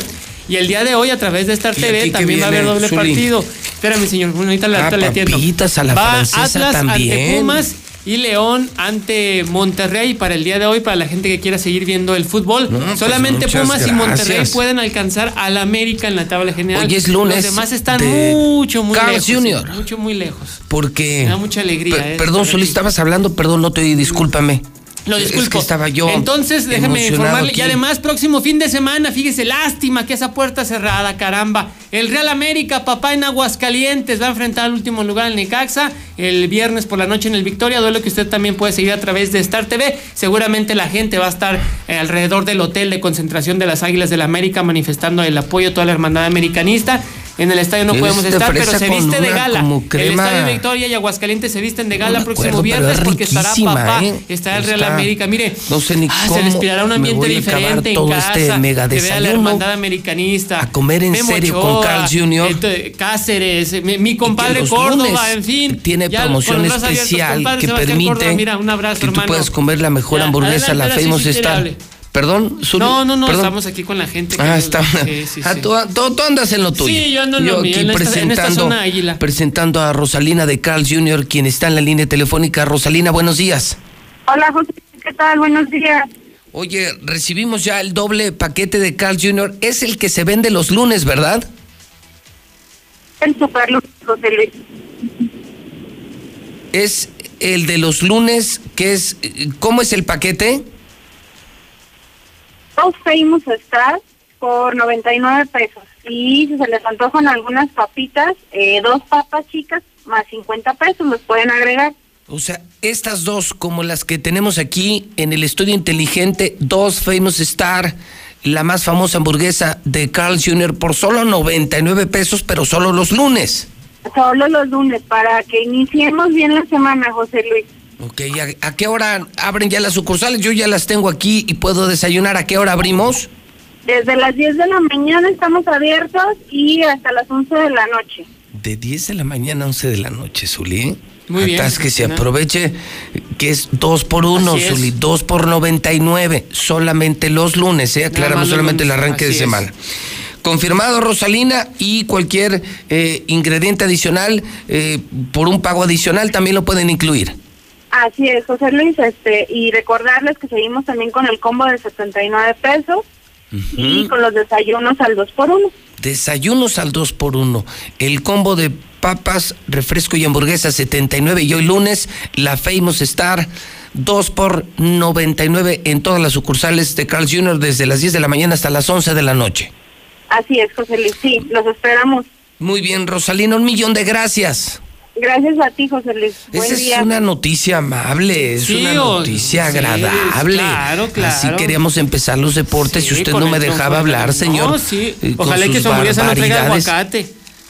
Speaker 130: y el día de hoy a través de Star TV también va a haber doble partido. Espérame, señor. Bueno, ahorita, ah, le atiendo.
Speaker 1: a la va Atlas también.
Speaker 130: ante Pumas y León ante Monterrey para el día de hoy, para la gente que quiera seguir viendo el fútbol. Pues Solamente Pumas y Monterrey pueden alcanzar al América en la tabla general.
Speaker 1: Hoy es lunes.
Speaker 130: Los demás están mucho, muy lejos.
Speaker 1: Junior.
Speaker 130: Mucho, muy lejos.
Speaker 1: Porque.
Speaker 130: Me da mucha alegría.
Speaker 1: Eh, perdón, Solís, estabas hablando, perdón, no te oí, discúlpame.
Speaker 130: Lo disculpo.
Speaker 1: estaba yo.
Speaker 130: Entonces, déjeme informarle. Y además, próximo fin de semana, fíjese, lástima que esa puerta cerrada, caramba. El Real América, papá en Aguascalientes, va a enfrentar al último lugar el Necaxa el viernes por la noche en el Victoria. Duelo que usted también puede seguir a través de Star TV. Seguramente la gente va a estar eh, alrededor del hotel de concentración de las Águilas del la América manifestando el apoyo a toda la hermandad americanista. En el estadio no podemos estar, pero se viste de gala. El estadio Victoria y Aguascalientes se visten de gala el próximo viernes porque estará papá, ¿eh? estará el Real América. Mire,
Speaker 1: no sé ni ah,
Speaker 130: se respirará un ambiente diferente en casa. Este mega que vea la hermandad americanista.
Speaker 1: A comer en serio con Carl Jr.
Speaker 130: Cáceres, mi, compadre Córdoba, en fin.
Speaker 1: Tiene promoción especial que permite
Speaker 130: Mira, un abrazo,
Speaker 1: que
Speaker 130: tú
Speaker 1: puedas comer la mejor hamburguesa, la Famous Star. Perdón,
Speaker 130: No, no, no, estamos aquí con la gente.
Speaker 1: ah, está. ah, tú, andas en lo tuyo.
Speaker 130: Sí, yo ando en lo mío, aquí presentando, águila.
Speaker 1: presentando a Rosalina de Carl Jr., quien está en la línea telefónica. Rosalina, buenos días.
Speaker 131: Hola, José, ¿qué tal? Buenos días.
Speaker 1: Oye, recibimos ya el doble paquete de Carl Jr. Es el que se vende los lunes, ¿verdad?
Speaker 131: El super lunes, José Luis.
Speaker 1: Es el de los lunes, que es... ¿Cómo es el paquete?
Speaker 131: Dos Famous Stars por 99 pesos. Y si se les antojan algunas papitas, eh, dos papas chicas más 50 pesos, los pueden agregar.
Speaker 1: O sea, estas dos, como las que tenemos aquí en el estudio inteligente, dos Famous Star, la más famosa hamburguesa de Carl Jr. por solo 99 pesos, pero solo los lunes.
Speaker 131: Solo los lunes, para que iniciemos bien la semana, José Luis.
Speaker 1: Ok, ¿a, qué hora abren ya las sucursales? Yo ya las tengo aquí y puedo desayunar. ¿A qué hora abrimos?
Speaker 131: Desde las 10 de la mañana estamos abiertos y hasta las 11 de la noche.
Speaker 1: De 10 de la mañana a 11 de la noche, Zuli.
Speaker 130: Muy bien.
Speaker 1: que se aproveche que es 2 por 1, Zuli, 2 por 99, solamente los lunes, ¿eh? aclaramos solamente el arranque de semana. Confirmado, Rosalina, y cualquier eh, ingrediente adicional eh, por un pago adicional también lo pueden incluir.
Speaker 131: Así es, José Luis, este, y recordarles que seguimos también con el combo de 79 pesos y con los desayunos al 2 por 1
Speaker 1: Desayunos al 2 por 1 El combo de papas, refresco y hamburguesa 79 y hoy lunes la Famous Star 2 por 99 en todas las sucursales de Carl Jr. desde las 10 de la mañana hasta las 11 de la noche.
Speaker 131: Así es, José Luis, sí, los esperamos.
Speaker 1: Muy bien, Rosalina, un millón de gracias.
Speaker 131: Gracias a ti, José Luis.
Speaker 1: Esa es una noticia amable, es una noticia agradable.
Speaker 130: claro, claro.
Speaker 1: Así queríamos empezar los deportes y usted no me dejaba hablar, señor. No,
Speaker 130: sí. Ojalá que su hamburguesa no traiga aguacate.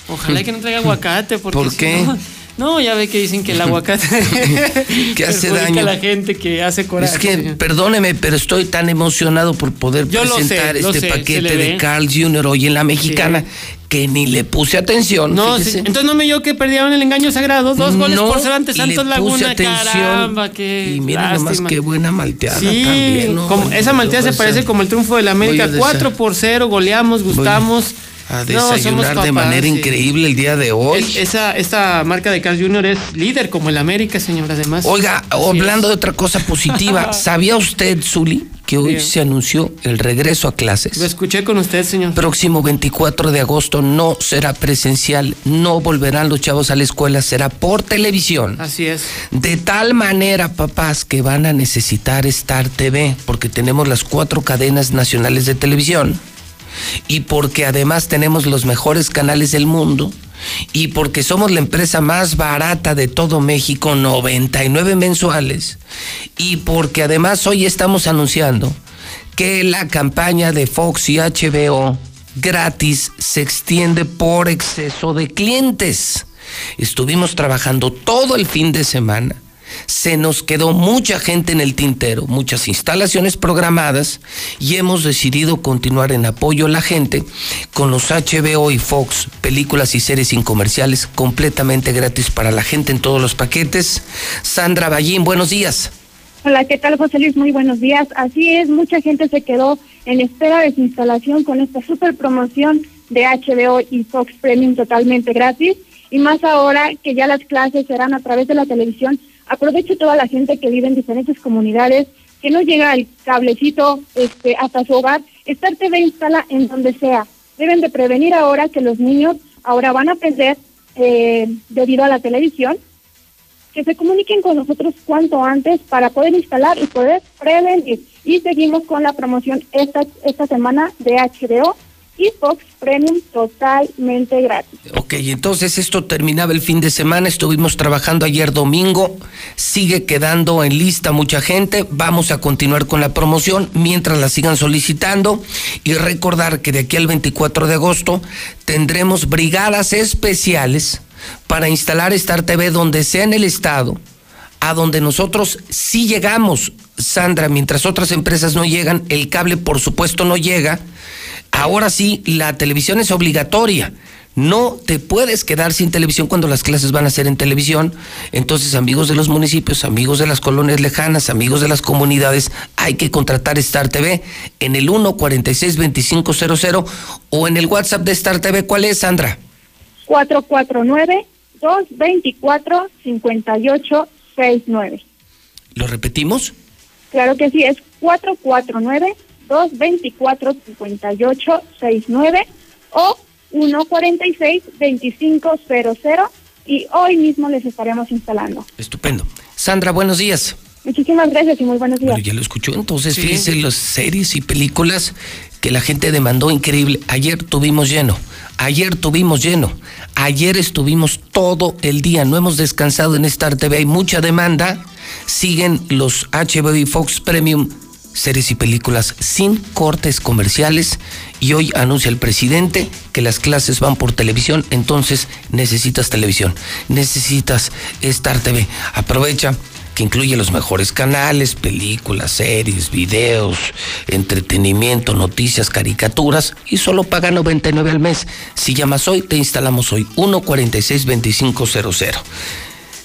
Speaker 130: Ojalá que no traiga aguacate. Porque
Speaker 1: ¿Por qué?
Speaker 130: No, ya ve que dicen que el aguacate
Speaker 1: que hace daño
Speaker 130: a la gente que hace coraje.
Speaker 1: Es que perdóneme, pero estoy tan emocionado por poder presentar este paquete de Carl Jr. hoy en la Mexicana que ni le puse atención.
Speaker 130: No, entonces no me yo que perdieron el engaño sagrado, dos goles por por ante Santos Laguna, atención, caramba,
Speaker 1: qué Y mira nomás qué buena malteada también.
Speaker 130: esa malteada se parece como el triunfo de la América, 4 por 0, goleamos, gustamos
Speaker 1: a desayunar de manera increíble el día de hoy.
Speaker 130: esa, esta marca de Carl Jr. es líder como el América, señor, además.
Speaker 1: Oiga, hablando de otra cosa positiva, ¿sabía usted, Zuli, que hoy se anunció el regreso a clases?
Speaker 130: Lo escuché con usted, señor.
Speaker 1: Próximo 24 de agosto no será presencial, no volverán los chavos a la escuela, será por televisión.
Speaker 130: Así es.
Speaker 1: De tal manera, papás, que van a necesitar Star TV, porque tenemos las cuatro cadenas nacionales de televisión y porque además tenemos los mejores canales del mundo y porque somos la empresa más barata de todo México, 99 mensuales, y porque además hoy estamos anunciando que la campaña de Fox y HBO gratis se extiende por exceso de clientes. Estuvimos trabajando todo el fin de semana se nos quedó mucha gente en el tintero, muchas instalaciones programadas y hemos decidido continuar en apoyo a la gente con los HBO y Fox, películas y series sin comerciales completamente gratis para la gente en todos los paquetes. Sandra Ballín, buenos días.
Speaker 131: Hola, ¿qué tal José Luis? Muy buenos días. Así es, mucha gente se quedó en espera de su instalación con esta super promoción de HBO y Fox Premium totalmente gratis y más ahora que ya las clases serán a través de la televisión Aprovecho toda la gente que vive en diferentes comunidades, que no llega el cablecito este, hasta su hogar. Star TV instala en donde sea. Deben de prevenir ahora que los niños ahora van a perder eh, debido a la televisión, que se comuniquen con nosotros cuanto antes para poder instalar y poder prevenir. Y seguimos con la promoción esta, esta semana de HBO y Fox Premium totalmente gratis.
Speaker 1: Ok, entonces esto terminaba el fin de semana, estuvimos trabajando ayer domingo, sigue quedando en lista mucha gente, vamos a continuar con la promoción mientras la sigan solicitando y recordar que de aquí al 24 de agosto tendremos brigadas especiales para instalar Star TV donde sea en el estado, a donde nosotros sí llegamos, Sandra, mientras otras empresas no llegan, el cable por supuesto no llega ahora sí, la televisión es obligatoria. No te puedes quedar sin televisión cuando las clases van a ser en televisión. Entonces, amigos de los municipios, amigos de las colonias lejanas, amigos de las comunidades, hay que contratar Star TV en el 1462500 o en el WhatsApp de Star TV. ¿Cuál es, Sandra?
Speaker 131: 449-224-5869.
Speaker 1: ¿Lo repetimos?
Speaker 131: Claro que sí, es 449 224-5869 o 146-2500 y hoy mismo les estaremos instalando.
Speaker 1: Estupendo. Sandra, buenos días.
Speaker 131: Muchísimas gracias y muy buenos días.
Speaker 1: ya lo escuchó, entonces fíjense las series y películas que la gente demandó increíble. Ayer tuvimos lleno, ayer tuvimos lleno, ayer estuvimos todo el día, no hemos descansado en Star TV, hay mucha demanda. Siguen los HBO y Fox Premium series y películas sin cortes comerciales y hoy anuncia el presidente que las clases van por televisión, entonces necesitas televisión, necesitas Star TV. Aprovecha que incluye los mejores canales, películas, series, videos, entretenimiento, noticias, caricaturas y solo paga 99 al mes. Si llamas hoy, te instalamos hoy 146 2500.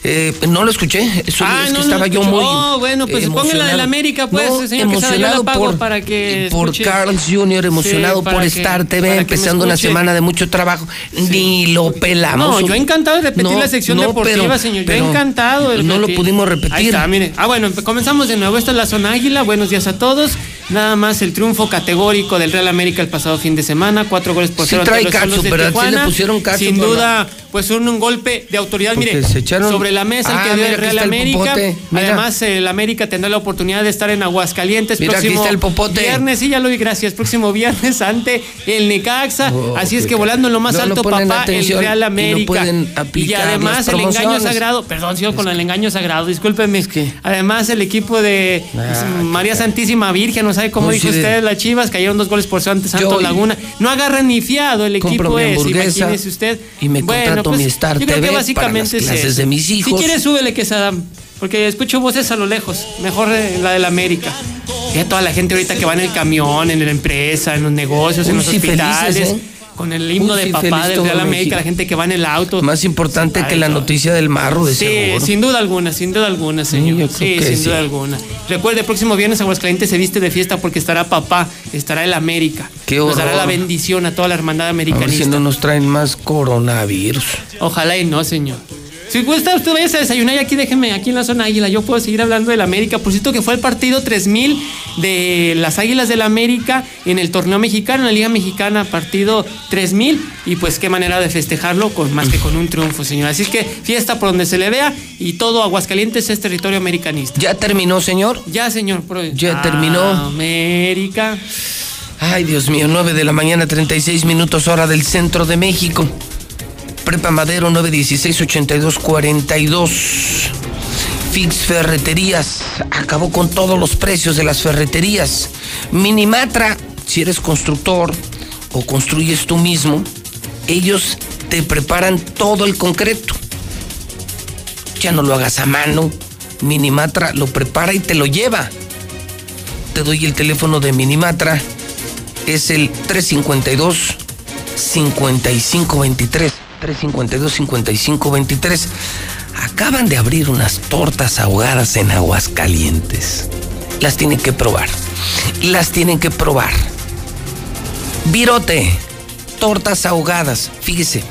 Speaker 1: Eh, no lo escuché. Eso ah, es que estaba yo muy.
Speaker 130: Oh, bueno, pues póngala de la América, pues, señor
Speaker 1: emocionado por, para que. Por Carlos Jr., emocionado por Star TV, empezando una semana de mucho trabajo. Ni lo pelamos.
Speaker 130: No, yo encantado de repetir la sección deportiva, señor. Yo encantado.
Speaker 1: no lo pudimos repetir. Ahí
Speaker 130: está, mire. Ah, bueno, comenzamos de nuevo. Esta es la zona águila. Buenos días a todos. Nada más el triunfo categórico del Real América el pasado fin de semana, cuatro goles por cero.
Speaker 1: Sí trae cacho, pero le pusieron cacho.
Speaker 130: Sin duda, pues un, un, golpe de autoridad. Mire, sobre la mesa el que ah, dio el Real América. Además, el América tendrá la oportunidad de estar en Aguascalientes
Speaker 1: mira, próximo el popote.
Speaker 130: viernes. Sí, ya lo vi, gracias. Próximo viernes ante el Necaxa. Oh, Así es que volando en lo más alto, papá, el Real América. Y, además el engaño sagrado. Perdón, sigo con el engaño sagrado, discúlpeme. Es que... Además, el equipo de ah, María Santísima Virgen, nos sabe cómo dijo usted, las Chivas, cayeron dos goles por Santos Laguna. No agarran ni fiado el equipo ese, imagínese usted.
Speaker 1: Y me bueno, contrato mi Star TV para las clases de mis hijos.
Speaker 130: Si quieres, súbele que es Adam. Porque escucho voces a lo lejos. Mejor la de la América. Y toda la gente ahorita que va en el camión, en la empresa, en los negocios, en los hospitales. ¿eh? Con el himno de papá del Real América, la gente que va en el auto.
Speaker 1: Más importante que la noticia del marro de
Speaker 130: Sí, sin duda alguna, sin duda alguna, señor. Sí, sin duda alguna. Recuerde, el próximo viernes Aguascalientes se viste de fiesta porque estará papá, estará el América.
Speaker 1: Qué
Speaker 130: Nos dará la bendición a toda la hermandad americanista. A
Speaker 1: ver si no nos traen más coronavirus.
Speaker 130: Ojalá y no, señor. Si gusta, usted vaya a desayunar y aquí déjeme, aquí en la zona Águila. Yo puedo seguir hablando del América. Por cierto, que fue el partido 3000 de las Águilas del América en el torneo mexicano, en la Liga Mexicana, partido 3000. Y pues qué manera de festejarlo con más que con un triunfo, señor. Así es que fiesta por donde se le vea y todo Aguascalientes es territorio americanista.
Speaker 1: ¿Ya terminó, señor?
Speaker 130: Ya, señor.
Speaker 1: Ya terminó.
Speaker 130: América.
Speaker 1: Ay, Dios mío, 9 de la mañana, 36 minutos hora del centro de México. Prepa Madero 916-8242. Fix Ferreterías. Acabó con todos los precios de las ferreterías. Minimatra, si eres constructor o construyes tú mismo, ellos te preparan todo el concreto. Ya no lo hagas a mano. Minimatra lo prepara y te lo lleva. Te doy el teléfono de Minimatra. Es el 352 5523. 352-5523. Acaban de abrir unas tortas ahogadas en Aguascalientes. Las tienen que probar. Las tienen que probar. Virote, tortas ahogadas. Fíjese,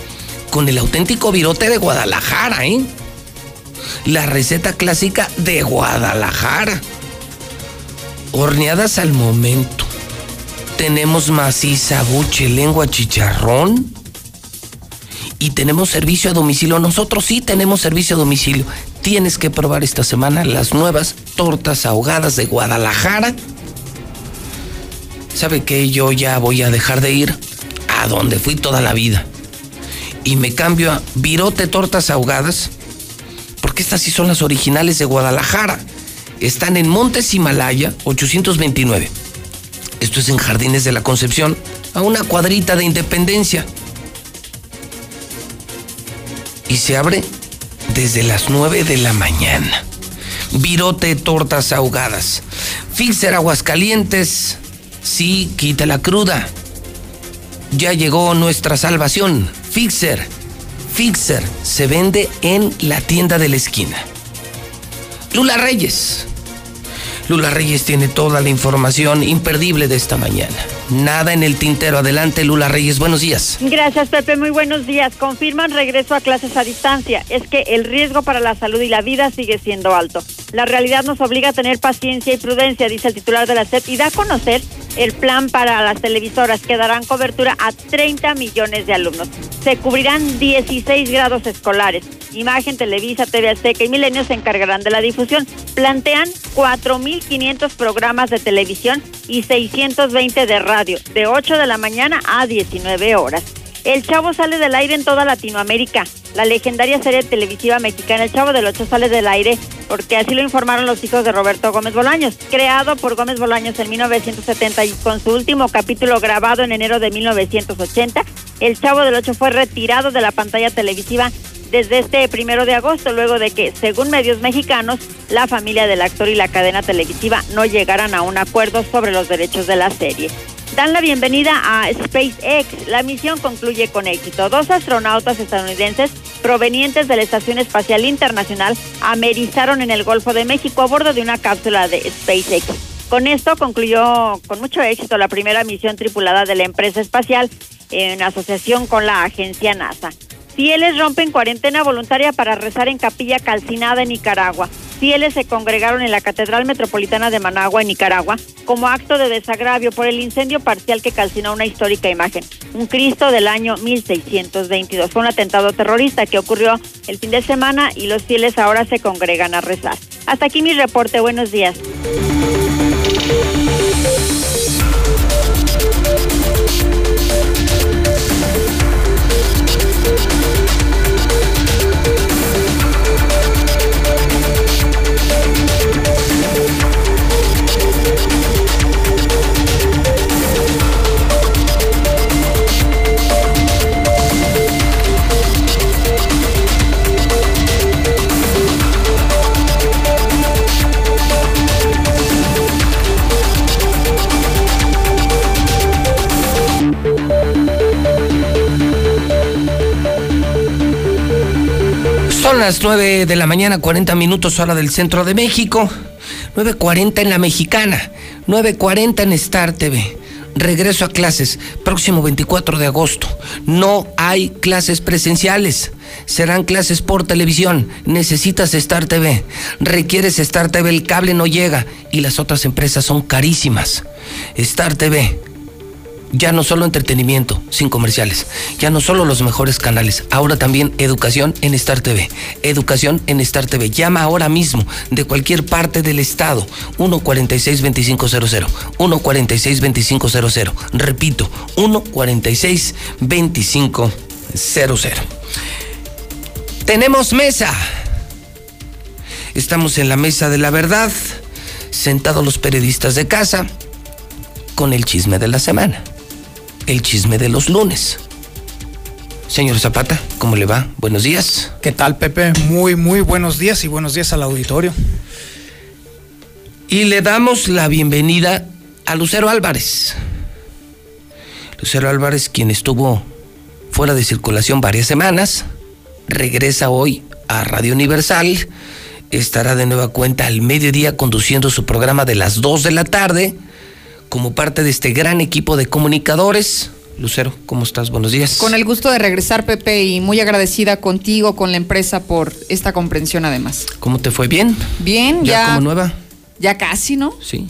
Speaker 1: con el auténtico virote de Guadalajara, ¿eh? La receta clásica de Guadalajara. Horneadas al momento. Tenemos maciza, buche, lengua, chicharrón y tenemos servicio a domicilio. Nosotros sí tenemos servicio a domicilio. Tienes que probar esta semana las nuevas tortas ahogadas de Guadalajara. ¿Sabe que Yo ya voy a dejar de ir a donde fui toda la vida. Y me cambio a Virote Tortas Ahogadas, porque estas sí son las originales de Guadalajara. Están en Montes Himalaya 829. Esto es en Jardines de la Concepción, a una cuadrita de Independencia y se abre desde las 9 de la mañana. Virote tortas ahogadas. Fixer Aguascalientes. Sí, quita la cruda. Ya llegó nuestra salvación. Fixer. Fixer se vende en la tienda de la esquina. Lula Reyes. Lula Reyes tiene toda la información imperdible de esta mañana. Nada en el tintero. Adelante, Lula Reyes. Buenos días.
Speaker 16: Gracias, Pepe. Muy buenos días. Confirman regreso a clases a distancia. Es que el riesgo para la salud y la vida sigue siendo alto. La realidad nos obliga a tener paciencia y prudencia, dice el titular de la SED, y da a conocer el plan para las televisoras que darán cobertura a 30 millones de alumnos. Se cubrirán 16 grados escolares. Imagen, Televisa, TV Azteca y Milenio se encargarán de la difusión. Plantean 4.500 programas de televisión y 620 de radio, de 8 de la mañana a 19 horas. El Chavo sale del aire en toda Latinoamérica. La legendaria serie televisiva mexicana El Chavo del Ocho sale del aire porque así lo informaron los hijos de Roberto Gómez Bolaños. Creado por Gómez Bolaños en 1970 y con su último capítulo grabado en enero de 1980, El Chavo del Ocho fue retirado de la pantalla televisiva desde este primero de agosto, luego de que, según medios mexicanos, la familia del actor y la cadena televisiva no llegaran a un acuerdo sobre los derechos de la serie. Dan la bienvenida a SpaceX. La misión concluye con éxito. Dos astronautas estadounidenses provenientes de la Estación Espacial Internacional amerizaron en el Golfo de México a bordo de una cápsula de SpaceX. Con esto concluyó con mucho éxito la primera misión tripulada de la empresa espacial en asociación con la agencia NASA. Fieles rompen cuarentena voluntaria para rezar en capilla calcinada en Nicaragua. Fieles se congregaron en la Catedral Metropolitana de Managua, en Nicaragua, como acto de desagravio por el incendio parcial que calcinó una histórica imagen. Un Cristo del año 1622. Fue un atentado terrorista que ocurrió el fin de semana y los fieles ahora se congregan a rezar. Hasta aquí mi reporte. Buenos días.
Speaker 1: Las 9 de la mañana, 40 minutos hora del centro de México. 9.40 en la mexicana. 9.40 en Star TV. Regreso a clases, próximo 24 de agosto. No hay clases presenciales. Serán clases por televisión. Necesitas Star TV. Requieres Star TV, el cable no llega y las otras empresas son carísimas. Star TV ya no solo entretenimiento, sin comerciales, ya no solo los mejores canales, ahora también educación en Star TV. Educación en Star TV. Llama ahora mismo de cualquier parte del estado. 146-2500. 146-2500. Repito, 146-2500. Tenemos mesa. Estamos en la mesa de la verdad, sentados los periodistas de casa, con el chisme de la semana el chisme de los lunes. Señor Zapata, ¿cómo le va? Buenos días.
Speaker 23: ¿Qué tal, Pepe? Muy, muy buenos días y buenos días al auditorio.
Speaker 1: Y le damos la bienvenida a Lucero Álvarez. Lucero Álvarez, quien estuvo fuera de circulación varias semanas, regresa hoy a Radio Universal, estará de nueva cuenta al mediodía conduciendo su programa de las 2 de la tarde como parte de este gran equipo de comunicadores. Lucero, ¿cómo estás? Buenos días.
Speaker 132: Con el gusto de regresar, Pepe, y muy agradecida contigo, con la empresa, por esta comprensión además.
Speaker 1: ¿Cómo te fue? ¿Bien?
Speaker 132: Bien, ya.
Speaker 1: ¿Ya como nueva?
Speaker 132: Ya casi, ¿no?
Speaker 1: Sí.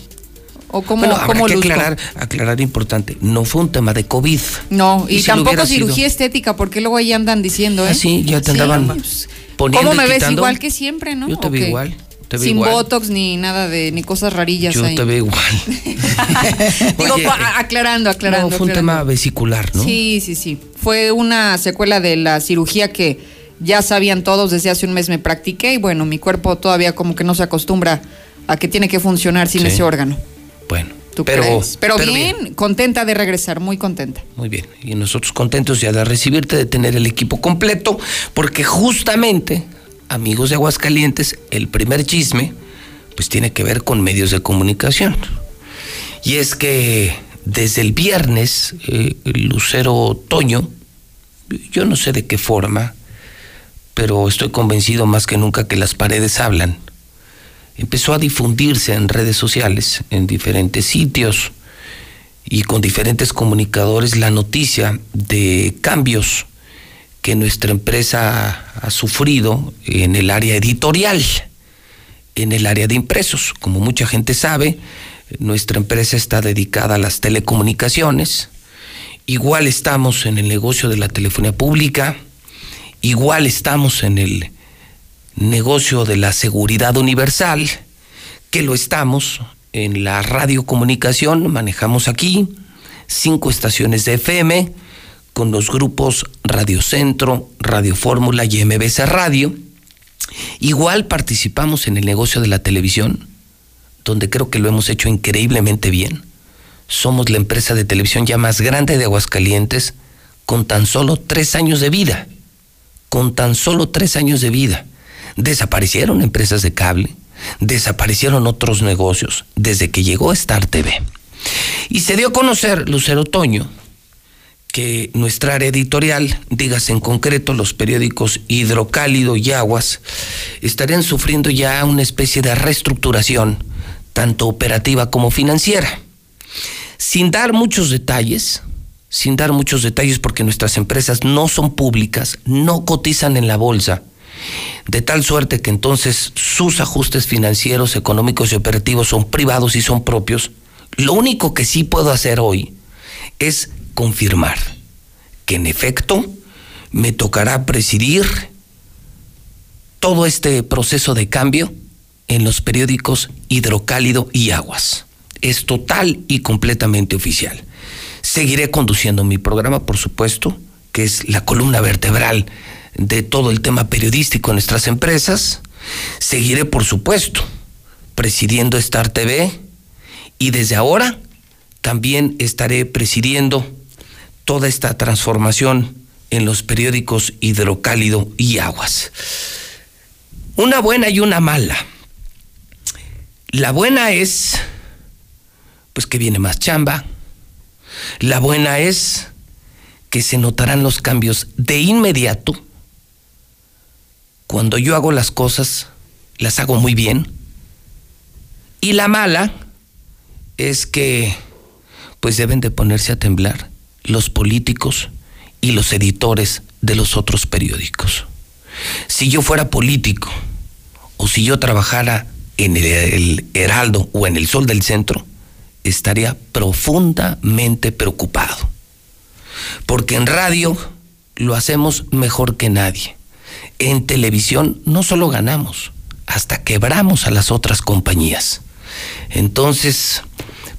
Speaker 132: ¿O cómo,
Speaker 1: bueno, habrá que aclarar, aclarar importante, no fue un tema de COVID.
Speaker 132: No, y, tampoco cirugía estética, porque luego ahí andan diciendo, ¿eh? Ah,
Speaker 1: sí, ya te andaban poniendo
Speaker 132: ¿Cómo me ves? Igual que siempre, ¿no?
Speaker 1: Yo te veo igual.
Speaker 132: Sin botox ni nada de, ni cosas rarillas
Speaker 1: Yo te veo igual.
Speaker 132: Digo, aclarando, aclarando.
Speaker 1: No, fue un tema vesicular, ¿no?
Speaker 132: Sí, sí, sí. Fue una secuela de la cirugía que ya sabían todos, desde hace un mes me practiqué y bueno, mi cuerpo todavía como que no se acostumbra a que tiene que funcionar sin ese órgano.
Speaker 1: Bueno.
Speaker 132: ¿Tú pero, Pero, bien, contenta de regresar, muy contenta.
Speaker 1: Muy bien, y nosotros contentos ya de recibirte, de tener el equipo completo, porque justamente amigos de Aguascalientes, el primer chisme, pues tiene que ver con medios de comunicación. Y es que desde el viernes, eh, Lucero Toño, yo no sé de qué forma, pero estoy convencido más que nunca que las paredes hablan. Empezó a difundirse en redes sociales, en diferentes sitios y con diferentes comunicadores la noticia de cambios que nuestra empresa ha sufrido en el área editorial, en el área de impresos. Como mucha gente sabe, nuestra empresa está dedicada a las telecomunicaciones, igual estamos en el negocio de la telefonía pública, igual estamos en el negocio de la seguridad universal, que lo estamos en la radiocomunicación, manejamos aquí cinco estaciones de FM, con los grupos Radio Centro, Radio Fórmula y MBC Radio. Igual participamos en el negocio de la televisión, donde creo que lo hemos hecho increíblemente bien. Somos la empresa de televisión ya más grande de Aguascalientes, con tan solo tres años de vida. Con tan solo tres años de vida. Desaparecieron empresas de cable, desaparecieron otros negocios desde que llegó Star TV. Y se dio a conocer Lucero Otoño, que nuestra área editorial, digas en concreto los periódicos Hidrocálido y Aguas, estarían sufriendo ya una especie de reestructuración, tanto operativa como financiera. Sin dar muchos detalles, sin dar muchos detalles porque nuestras empresas no son públicas, no cotizan en la bolsa, de tal suerte que entonces sus ajustes financieros, económicos y operativos son privados y son propios, lo único que sí puedo hacer hoy es confirmar que en efecto me tocará presidir todo este proceso de cambio en los periódicos Hidrocálido y Aguas. Es total y completamente oficial. Seguiré conduciendo mi programa, por supuesto, que es la columna vertebral de todo el tema periodístico en nuestras empresas. Seguiré, por supuesto, presidiendo Star TV y desde ahora también estaré presidiendo toda esta transformación en los periódicos Hidrocálido y Aguas. Una buena y una mala. La buena es, pues que viene más chamba. La buena es que se notarán los cambios de inmediato cuando yo hago las cosas, las hago muy bien. Y la mala es que pues deben de ponerse a temblar los políticos y los editores de los otros periódicos. Si yo fuera político o si yo trabajara en el, Heraldo o en el Sol del Centro, estaría profundamente preocupado. Porque en radio lo hacemos mejor que nadie. En televisión no solo ganamos, hasta quebramos a las otras compañías. Entonces,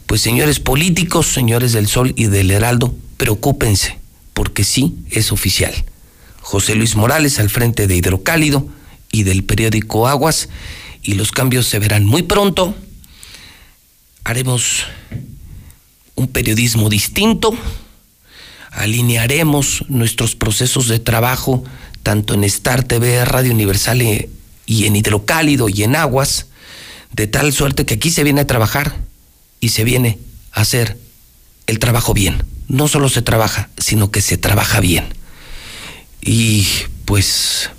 Speaker 1: pues señores políticos, señores del Sol y del Heraldo, preocúpense, porque sí es oficial. José Luis Morales al frente de Hidrocálido y del periódico Aguas, y los cambios se verán muy pronto. Haremos un periodismo distinto, alinearemos nuestros procesos de trabajo tanto en Star TV, Radio Universal eh, y en Hidrocálido y en Aguas, de tal suerte que aquí se viene a trabajar y se viene a hacer el trabajo bien. No solo se trabaja, sino que se trabaja bien. Y pues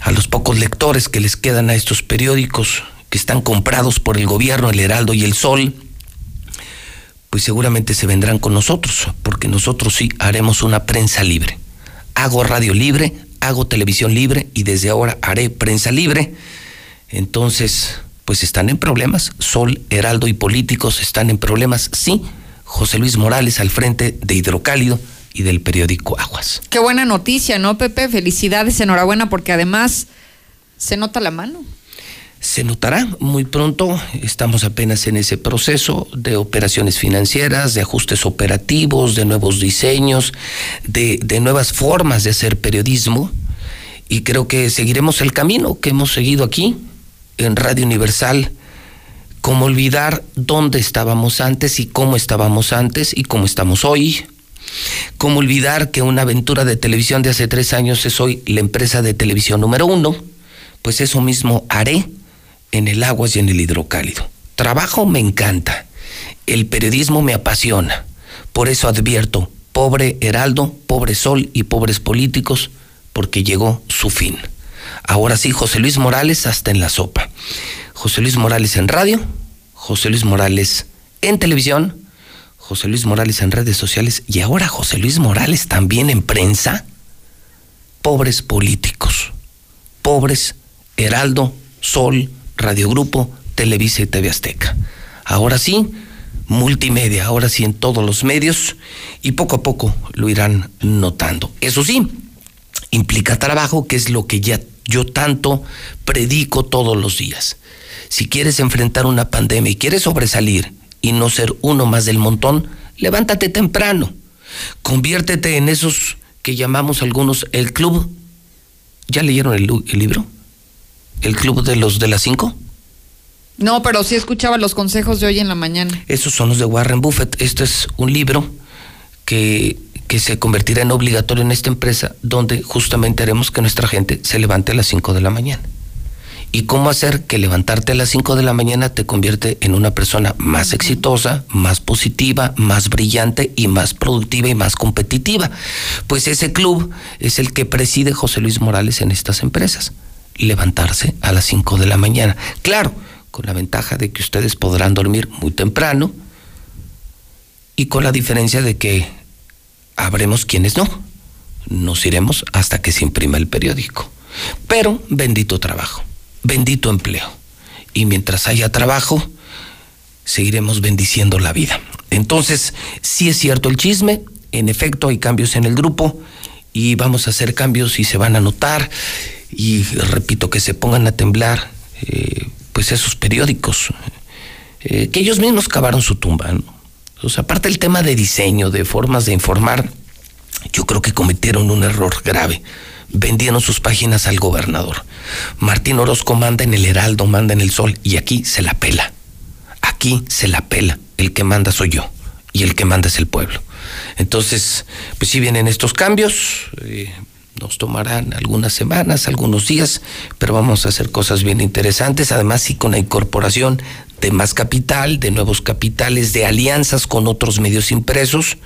Speaker 1: a los pocos lectores que les quedan a estos periódicos que están comprados por el gobierno, el Heraldo y el Sol, pues seguramente se vendrán con nosotros, porque nosotros sí haremos una prensa libre. Hago radio libre, hago televisión libre y desde ahora haré prensa libre. Entonces, pues están en problemas. Sol, Heraldo y políticos están en problemas, sí. José Luis Morales al frente de Hidrocálido y del periódico Aguas.
Speaker 132: Qué buena noticia, ¿no, Pepe? Felicidades, enhorabuena, porque además se nota la mano.
Speaker 1: Se notará muy pronto, estamos apenas en ese proceso de operaciones financieras, de ajustes operativos, de nuevos diseños, de, de nuevas formas de hacer periodismo y creo que seguiremos el camino que hemos seguido aquí en Radio Universal, cómo olvidar dónde estábamos antes y cómo estábamos antes y cómo estamos hoy. Cómo olvidar que una aventura de televisión de hace tres años es hoy la empresa de televisión número uno. Pues eso mismo haré en el Aguas y en el Hidrocálido. Trabajo me encanta. El periodismo me apasiona. Por eso advierto, pobre Heraldo, pobre Sol y pobres políticos, porque llegó su fin. Ahora sí, José Luis Morales hasta en la sopa. José Luis Morales en radio, José Luis Morales en televisión, José Luis Morales en redes sociales y ahora José Luis Morales también en prensa. Pobres políticos, pobres Heraldo, Sol, Radio Grupo, Televisa y TV Azteca. Ahora sí, multimedia, ahora sí en todos los medios y poco a poco lo irán notando. Eso sí, implica trabajo, que es lo que ya yo tanto predico todos los días. Si quieres enfrentar una pandemia y quieres sobresalir y no ser uno más del montón, levántate temprano. Conviértete en esos que llamamos algunos el club. ¿Ya leyeron el, libro? ¿El club de los de las cinco?
Speaker 132: No, pero sí escuchaba los consejos de hoy en la mañana.
Speaker 1: Esos son los de Warren Buffett. Este es un libro que que se convertirá en obligatorio en esta empresa, donde justamente haremos que nuestra gente se levante a las 5 de la mañana. ¿Y cómo hacer que levantarte a las 5 de la mañana te convierte en una persona más exitosa, más positiva, más brillante y más productiva y más competitiva? Pues ese club es el que preside José Luis Morales en estas empresas. Levantarse a las 5 de la mañana. Claro, con la ventaja de que ustedes podrán dormir muy temprano y con la diferencia de que habremos quienes no. Nos iremos hasta que se imprima el periódico. Pero bendito trabajo, bendito empleo. Y mientras haya trabajo, seguiremos bendiciendo la vida. Entonces, sí es cierto el chisme, en efecto hay cambios en el grupo y vamos a hacer cambios y se van a notar. Y repito, que se pongan a temblar eh, pues esos periódicos, eh, que ellos mismos cavaron su tumba. ¿no? aparte el tema de diseño, de formas de informar, yo creo que cometieron un error grave. Vendieron sus páginas al gobernador. Martín Orozco manda en el Heraldo, manda en el Sol, y aquí se la pela. Aquí se la pela. El que manda soy yo, y el que manda es el pueblo. Entonces, pues sí vienen estos cambios. Eh, nos tomarán algunas semanas, algunos días, pero vamos a hacer cosas bien interesantes. Además, sí con la incorporación de más capital, de nuevos capitales, de alianzas con otros medios impresos,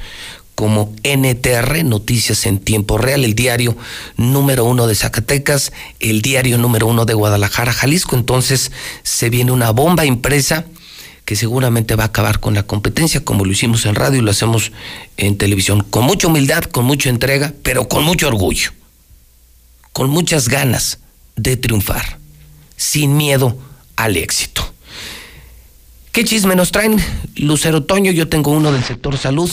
Speaker 1: como NTR, Noticias en Tiempo Real, el diario número uno de Zacatecas, el diario número uno de Guadalajara, Jalisco. Entonces se viene una bomba impresa que seguramente va a acabar con la competencia, como lo hicimos en radio y lo hacemos en televisión, con mucha humildad, con mucha entrega, pero con mucho orgullo, con muchas ganas de triunfar, sin miedo al éxito. ¿Qué chisme nos traen? Lucero Toño, yo tengo uno del sector salud,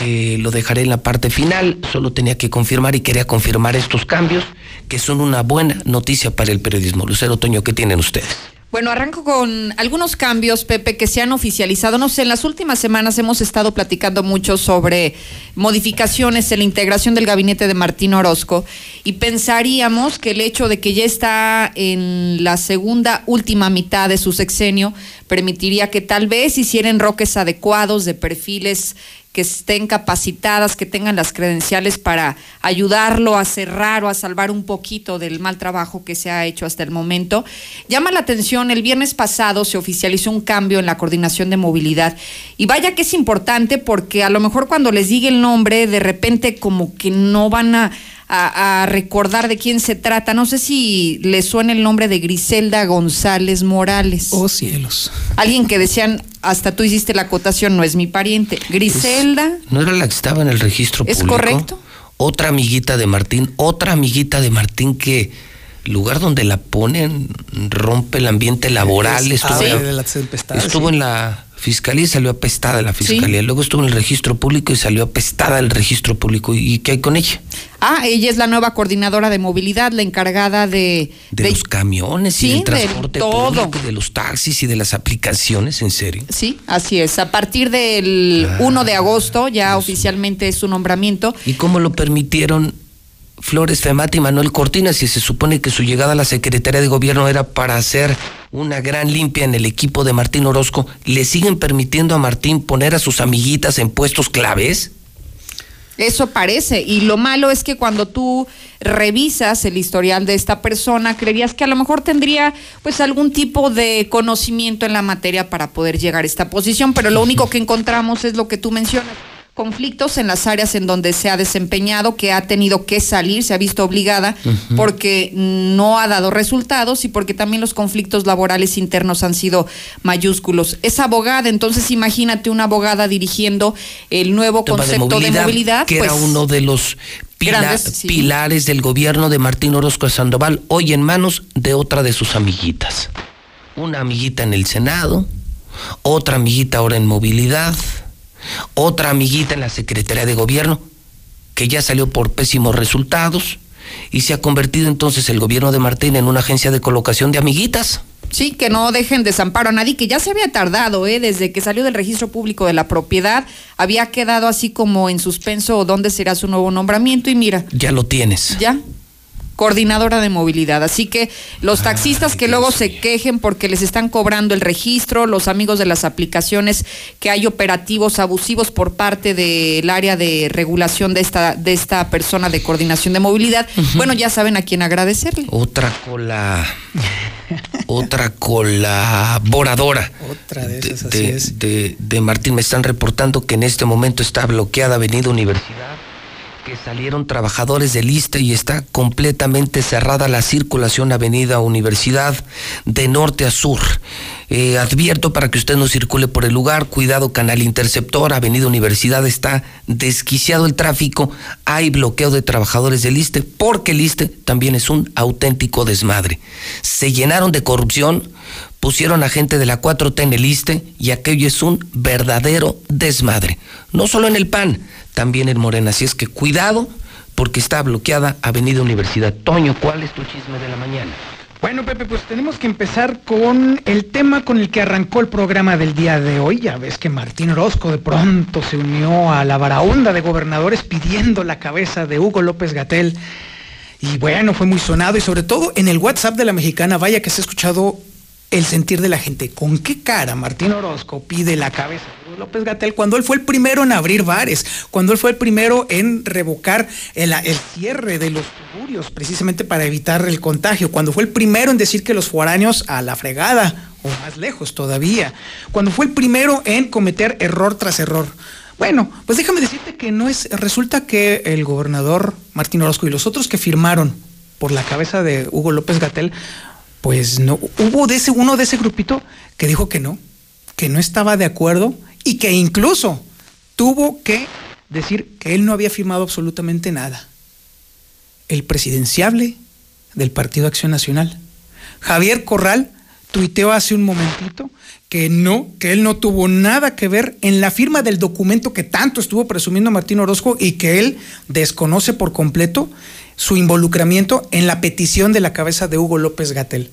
Speaker 1: lo dejaré en la parte final. Solo tenía que confirmar y quería confirmar estos cambios, que son una buena noticia para el periodismo. Lucero Toño, ¿qué tienen ustedes?
Speaker 132: Bueno, arranco con algunos cambios, Pepe, que se han oficializado. No sé, en las últimas semanas hemos estado platicando mucho sobre modificaciones en la integración del gabinete de Martín Orozco y pensaríamos que el hecho de que ya está en la segunda última mitad de su sexenio permitiría que tal vez hicieran roques adecuados de perfiles que estén capacitadas, que tengan las credenciales para ayudarlo a cerrar o a salvar un poquito del mal trabajo que se ha hecho hasta el momento. Llama la atención, el viernes pasado se oficializó un cambio en la coordinación de movilidad y vaya que es importante porque a lo mejor cuando les diga el nombre, de repente como que no van a a, recordar de quién se trata. No sé si le suena el nombre de Griselda González Morales.
Speaker 23: Oh cielos.
Speaker 132: Alguien que decían, hasta tú hiciste la acotación, no es mi pariente. Griselda.
Speaker 1: ¿No era la que estaba en el registro
Speaker 132: público? ¿Es correcto?
Speaker 1: Otra amiguita de Martín, otra amiguita de Martín que lugar donde la ponen rompe el ambiente laboral. estuvo, estuvo en la fiscalía y salió apestada la fiscalía. Luego estuvo en el registro público y salió apestada el registro público. ¿Y qué hay con ella?
Speaker 132: Ah, ella es la nueva coordinadora de movilidad, la encargada de...
Speaker 1: De, los camiones y del transporte de todo. de los taxis y de las aplicaciones, ¿en serio?
Speaker 132: Sí, así es. A partir del 1 de agosto ya oficialmente es su nombramiento.
Speaker 1: ¿Y cómo lo permitieron Flores Femati y Manuel Cortina, si se supone que su llegada a la Secretaría de Gobierno era para hacer una gran limpia en el equipo de Martín Orozco, ¿le siguen permitiendo a Martín poner a sus amiguitas en puestos claves?
Speaker 132: Eso parece. Y lo malo es que cuando tú revisas el historial de esta persona, creerías que a lo mejor tendría pues algún tipo de conocimiento en la materia para poder llegar a esta posición, pero lo único que encontramos es lo que tú mencionas conflictos en las áreas en donde se ha desempeñado, que ha tenido que salir, se ha visto obligada porque no ha dado resultados y porque también los conflictos laborales internos han sido mayúsculos. Es abogada, entonces imagínate una abogada dirigiendo el nuevo concepto de movilidad,
Speaker 1: que era pues, uno de los pilares del gobierno de Martín Orozco Sandoval, hoy en manos de otra de sus amiguitas. Una amiguita en el Senado, otra amiguita ahora en movilidad otra amiguita en la Secretaría de Gobierno, que ya salió por pésimos resultados y se ha convertido entonces el gobierno de Martín en una agencia de colocación de amiguitas.
Speaker 132: Sí, que no dejen desamparo a nadie, que ya se había tardado, ¿eh? desde que salió del registro público de la propiedad, había quedado así como en suspenso dónde será su nuevo nombramiento y mira.
Speaker 1: Ya lo tienes.
Speaker 132: Ya, coordinadora de movilidad. Así que los taxistas que luego se quejen porque les están cobrando el registro, los amigos de las aplicaciones que hay operativos abusivos por parte del área de regulación de esta de esta persona de coordinación de movilidad, bueno, ya saben a quién agradecerle.
Speaker 1: Otra cola. Otra colaboradora
Speaker 23: otra de, esas,
Speaker 1: de, de Martín me están reportando que en este momento está bloqueada Avenida Universidad salieron trabajadores del ISTE y está completamente cerrada la circulación Avenida Universidad de norte a sur. Eh, advierto para que usted no circule por el lugar, cuidado canal interceptor, Avenida Universidad está desquiciado el tráfico, hay bloqueo de trabajadores del ISTE porque el ISTE también es un auténtico desmadre. Se llenaron de corrupción, pusieron a gente de la 4T en el ISTE y aquello es un verdadero desmadre. No solo en el PAN, también en Morena. Así es que cuidado porque está bloqueada Avenida Universidad. Toño, ¿cuál es tu chisme de la mañana?
Speaker 23: Bueno, Pepe, pues tenemos que empezar con el tema con el que arrancó el programa del día de hoy. Ya ves que Martín Orozco de pronto se unió a la varaunda de gobernadores pidiendo la cabeza de Hugo López Gatel. Y bueno, fue muy sonado y sobre todo en el WhatsApp de la mexicana, vaya que se ha escuchado el sentir de la gente. ¿Con qué cara Martín Orozco pide la cabeza de López Gatel cuando él fue el primero en abrir bares, cuando él fue el primero en revocar el, cierre de los tuburios precisamente para evitar el contagio, cuando fue el primero en decir que los foráneos a la fregada o más lejos todavía, cuando fue el primero en cometer error tras error? Bueno, pues déjame decirte que no es. Resulta que el gobernador Martín Orozco y los otros que firmaron por la cabeza de Hugo López Gatel, pues no. Hubo de ese, uno de ese grupito que dijo que no, que no estaba de acuerdo y que incluso tuvo que decir que él no había firmado absolutamente nada. El presidenciable del Partido Acción Nacional. Javier Corral tuiteó hace un momentito que no, que él no tuvo nada que ver en la firma del documento que tanto estuvo presumiendo Martín Orozco y que él desconoce por completo su involucramiento en la petición de la cabeza de Hugo López Gatel.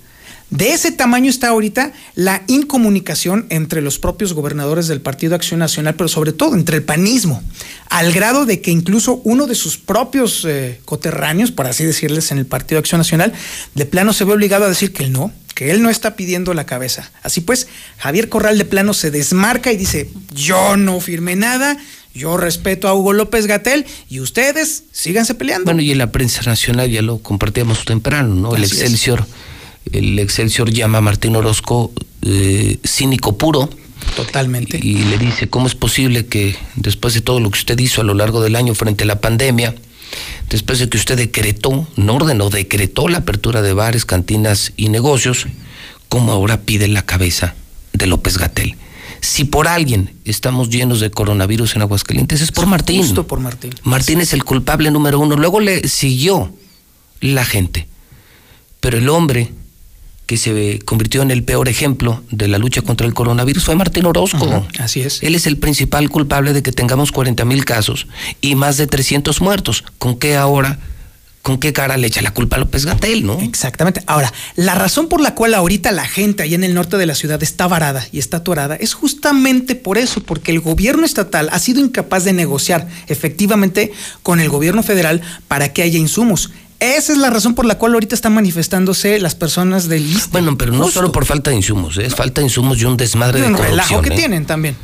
Speaker 23: De ese tamaño está ahorita la incomunicación entre los propios gobernadores del Partido Acción Nacional, pero sobre todo entre el panismo, al grado de que incluso uno de sus propios eh, coterráneos, por así decirles, en el Partido Acción Nacional, de plano se ve obligado a decir que él no, que él no está pidiendo la cabeza. Así pues, Javier Corral de plano se desmarca y dice, yo no firmé nada, yo respeto a Hugo López Gatel y ustedes síganse peleando.
Speaker 1: Bueno, y en la prensa nacional ya lo compartíamos temprano, ¿no? el Excelsior el Excelsior llama a Martín Orozco eh, cínico puro.
Speaker 23: Totalmente.
Speaker 1: Y, le dice, ¿cómo es posible que después de todo lo que usted hizo a lo largo del año frente a la pandemia, después de que usted decretó, no ordenó, decretó la apertura de bares, cantinas y negocios, ¿cómo ahora pide la cabeza de López Gatel? Si por alguien estamos llenos de coronavirus en Aguascalientes, es por Martín.
Speaker 23: Justo por Martín.
Speaker 1: Martín es el culpable número uno. Luego le siguió la gente. Pero el hombre que se convirtió en el peor ejemplo de la lucha contra el coronavirus fue Martín Orozco.
Speaker 23: así es.
Speaker 1: Él es el principal culpable de que tengamos 40 mil casos y más de 300 muertos. ¿Con qué ahora? ¿Con qué cara le echa la culpa a López Gatel, no?
Speaker 23: Exactamente. Ahora, la razón por la cual ahorita la gente ahí en el norte de la ciudad está varada y está atorada es justamente por eso, porque el gobierno estatal ha sido incapaz de negociar efectivamente con el gobierno federal para que haya insumos. Esa es la razón por la cual ahorita están manifestándose las personas del ISTE.
Speaker 1: Bueno, pero no solo por falta de insumos, ¿eh? es falta de insumos y un desmadre de corrupción. relajo
Speaker 23: que ¿eh? tienen también.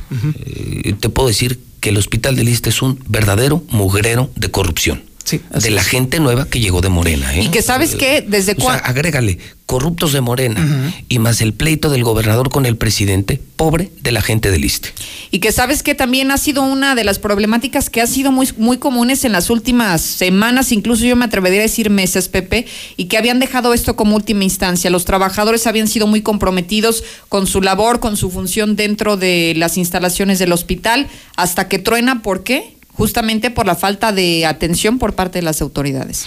Speaker 1: Eh, te puedo decir que el hospital del ISTE es un verdadero mugrero de corrupción de la gente nueva que llegó de Morena. ¿eh?
Speaker 132: Y que sabes que desde
Speaker 1: cuándo. agrégale, corruptos de Morena y más el pleito del gobernador con el presidente, pobre de la gente del ISTE.
Speaker 132: Y que sabes que también ha sido una de las problemáticas que ha sido muy, muy comunes en las últimas semanas, incluso yo me atrevería a decir meses, Pepe, y que habían dejado esto como última instancia. Los trabajadores habían sido muy comprometidos con su labor, con su función dentro de las instalaciones del hospital, hasta que truena, ¿por qué? Justamente por la falta de atención por parte de las autoridades.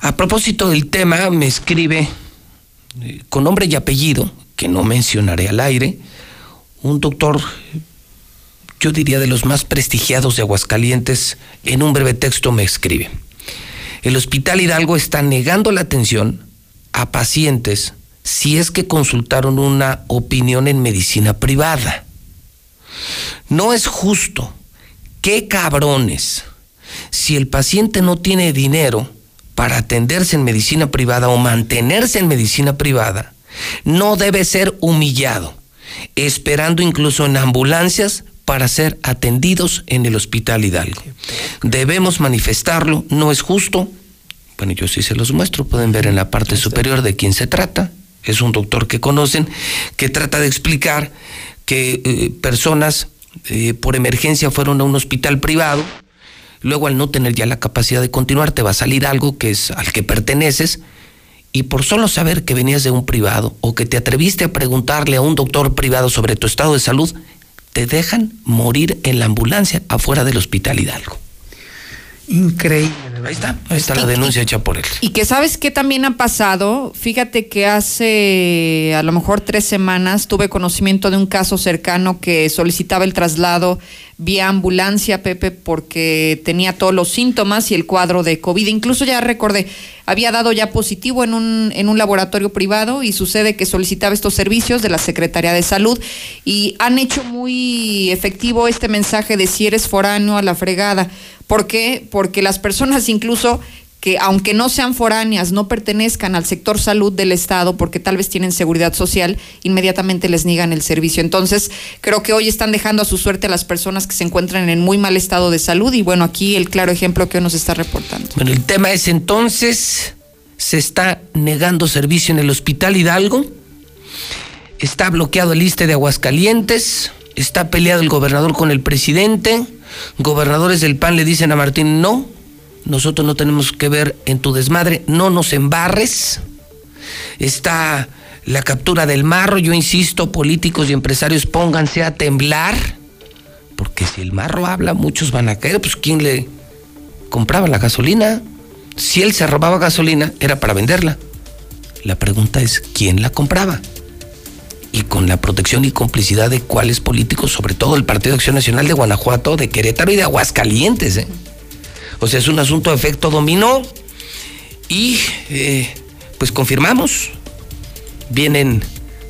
Speaker 1: A propósito del tema, me escribe eh, con nombre y apellido, que no mencionaré al aire, un doctor, yo diría de los más prestigiados de Aguascalientes, en un breve texto me escribe. El Hospital Hidalgo está negando la atención a pacientes si es que consultaron una opinión en medicina privada. No es justo qué cabrones. Si el paciente no tiene dinero para atenderse en medicina privada o mantenerse en medicina privada, no debe ser humillado, esperando incluso en ambulancias para ser atendidos en el Hospital Hidalgo. Debemos manifestarlo, no es justo. Bueno, yo sí se los muestro, pueden ver en la parte superior de quién se trata. Es un doctor que conocen, que trata de explicar que eh, personas eh, por emergencia fueron a un hospital privado, luego al no tener ya la capacidad de continuar te va a salir algo que es al que perteneces y por solo saber que venías de un privado o que te atreviste a preguntarle a un doctor privado sobre tu estado de salud, te dejan morir en la ambulancia afuera del hospital Hidalgo.
Speaker 23: Increíble.
Speaker 1: Ahí está, ahí está la denuncia hecha por él.
Speaker 132: Y que sabes qué también ha pasado. Fíjate que hace a lo mejor tres semanas tuve conocimiento de un caso cercano que solicitaba el traslado vía ambulancia, Pepe, porque tenía todos los síntomas y el cuadro de COVID. Incluso ya recordé, había dado ya positivo en un, en un laboratorio privado y sucede que solicitaba estos servicios de la Secretaría de Salud y han hecho muy efectivo este mensaje de si eres foráneo a la fregada. ¿Por qué? Porque las personas incluso que aunque no sean foráneas, no pertenezcan al sector salud del Estado porque tal vez tienen seguridad social, inmediatamente les niegan el servicio. Entonces, creo que hoy están dejando a su suerte a las personas que se encuentran en muy mal estado de salud y bueno, aquí el claro ejemplo que hoy nos está reportando.
Speaker 1: Bueno, el tema es entonces, se está negando servicio en el Hospital Hidalgo, está bloqueado el liste de Aguascalientes, está peleado el gobernador con el presidente Gobernadores del PAN le dicen a Martín, no, nosotros no tenemos que ver en tu desmadre, no nos embarres. Está la captura del marro, yo insisto, políticos y empresarios pónganse a temblar, porque si el marro habla, muchos van a caer, pues ¿quién le compraba la gasolina? Si él se robaba gasolina, era para venderla. La pregunta es, ¿quién la compraba? Y con la protección y complicidad de cuáles políticos, sobre todo el Partido de Acción Nacional de Guanajuato, de Querétaro y de Aguascalientes. ¿eh? O sea, es un asunto de efecto dominó. Y eh, pues confirmamos, vienen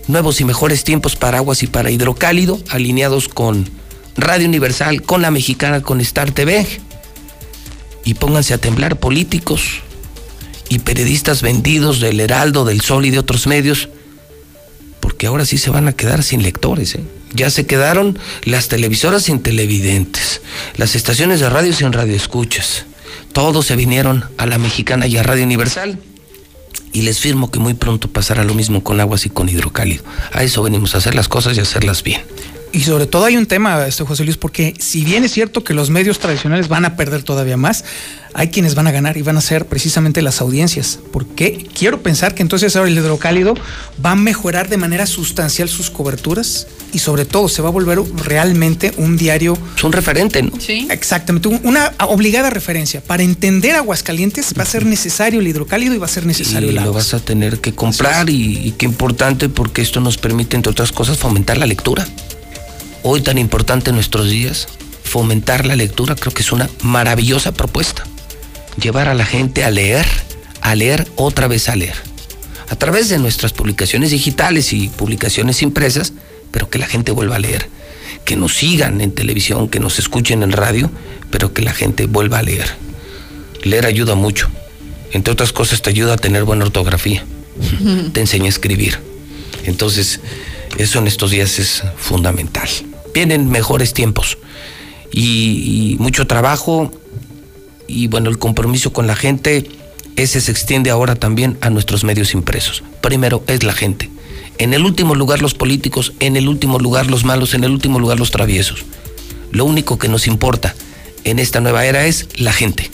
Speaker 1: nuevos y mejores tiempos para aguas y para hidrocálido, alineados con Radio Universal, con la mexicana, con Star TV. Y pónganse a temblar políticos y periodistas vendidos del Heraldo, del Sol y de otros medios, porque ahora sí se van a quedar sin lectores. ¿eh? Ya se quedaron las televisoras sin televidentes, las estaciones de radio sin radioescuchas. Todos se vinieron a la mexicana y a Radio Universal. Y les firmo que muy pronto pasará lo mismo con aguas y con hidrocálido. A eso venimos a hacer las cosas y hacerlas bien.
Speaker 23: Y sobre todo hay un tema, este José Luis, porque si bien es cierto que los medios tradicionales van a perder todavía más, hay quienes van a ganar y van a ser precisamente las audiencias. Porque quiero pensar que entonces ahora el hidrocálido va a mejorar de manera sustancial sus coberturas y sobre todo se va a volver realmente un diario.
Speaker 1: Es un referente, ¿no?
Speaker 23: Sí. Exactamente, una obligada referencia. Para entender Aguascalientes va a ser necesario el hidrocálido y va a ser necesario
Speaker 1: y
Speaker 23: el
Speaker 1: lo vas a tener que comprar y, y qué importante porque esto nos permite, entre otras cosas, fomentar la lectura hoy tan importante en nuestros días, fomentar la lectura, creo que es una maravillosa propuesta. Llevar a la gente a leer, a leer, otra vez a leer. A través de nuestras publicaciones digitales y publicaciones impresas, pero que la gente vuelva a leer. Que nos sigan en televisión, que nos escuchen en radio, pero que la gente vuelva a leer. Leer ayuda mucho. Entre otras cosas te ayuda a tener buena ortografía. Te enseña a escribir. Entonces, eso en estos días es fundamental vienen mejores tiempos y, mucho trabajo y bueno, el compromiso con la gente, ese se extiende ahora también a nuestros medios impresos. Primero es la gente. En el último lugar los políticos, en el último lugar los malos, en el último lugar los traviesos. Lo único que nos importa en esta nueva era es la gente.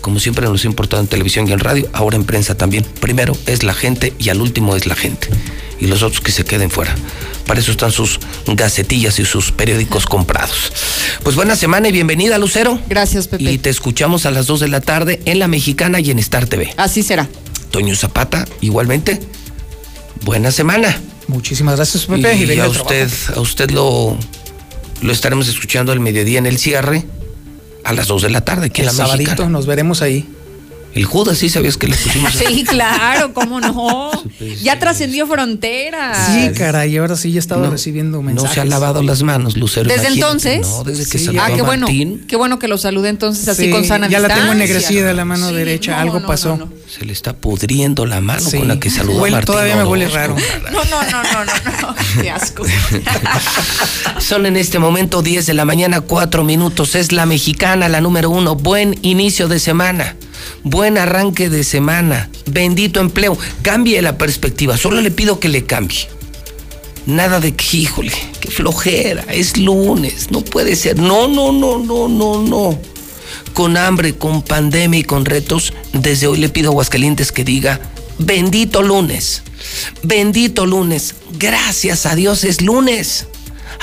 Speaker 1: Como siempre nos ha importado en televisión y en radio, ahora en prensa también. Primero es la gente y al último es la gente. Y los otros que se queden fuera. Para eso están sus gacetillas y sus periódicos comprados. Pues buena semana y bienvenida, Lucero.
Speaker 132: Gracias, Pepe.
Speaker 1: Y te escuchamos a las 2 de la tarde en La Mexicana y en Star TV.
Speaker 132: Así será.
Speaker 1: Toño Zapata, igualmente. Buena semana.
Speaker 23: Muchísimas gracias, Pepe.
Speaker 1: Y, a usted, a usted lo, lo estaremos escuchando al mediodía en el cierre a las 2 de la tarde. Que
Speaker 23: el sabadito, nos veremos ahí.
Speaker 1: El Judas, sí sabías que le pusimos.
Speaker 132: Sí, claro, cómo no. ya trascendió fronteras.
Speaker 23: Sí, caray, ahora sí ya estaba recibiendo mensajes.
Speaker 1: No se ha lavado las manos, Lucero.
Speaker 132: ¿Desde entonces?
Speaker 1: No, desde que
Speaker 132: sí. Ah, qué bueno. Qué bueno que lo saludé entonces así con sana
Speaker 23: Ya
Speaker 132: la
Speaker 23: tengo ennegrecida la mano derecha, algo pasó.
Speaker 1: Se le está pudriendo la mano con la que saludó a Martín.
Speaker 23: Todavía me huele raro.
Speaker 132: No, no, no, no, no, Qué asco.
Speaker 1: Son en este momento 10 de la mañana, 4 minutos. Es la mexicana, la número uno. Buen inicio de semana buen arranque de semana, bendito empleo. Cambie la perspectiva, solo le pido que le cambie. Nada de que, híjole, qué flojera, es lunes, no puede ser. No, no, no, no, no, no. Con hambre, con pandemia y con retos, desde hoy le pido a Aguascalientes que diga, bendito lunes, bendito lunes, gracias a Dios es lunes.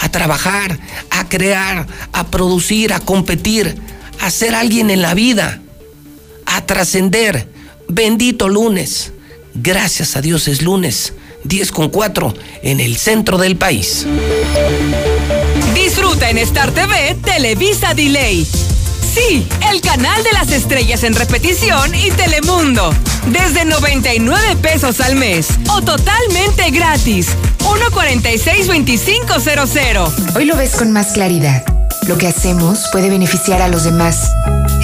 Speaker 1: A trabajar, a crear, a producir, a competir, a ser alguien en la vida a trascender. Bendito lunes. Gracias a Dios es lunes. 10 con 4 en el centro del país.
Speaker 44: Disfruta en Star TV Televisa Delay. Sí, el canal de las estrellas en repetición y Telemundo. Desde 99 pesos al mes o totalmente gratis. 146-2500.
Speaker 94: Hoy lo ves con más claridad. Lo que hacemos puede beneficiar a los demás.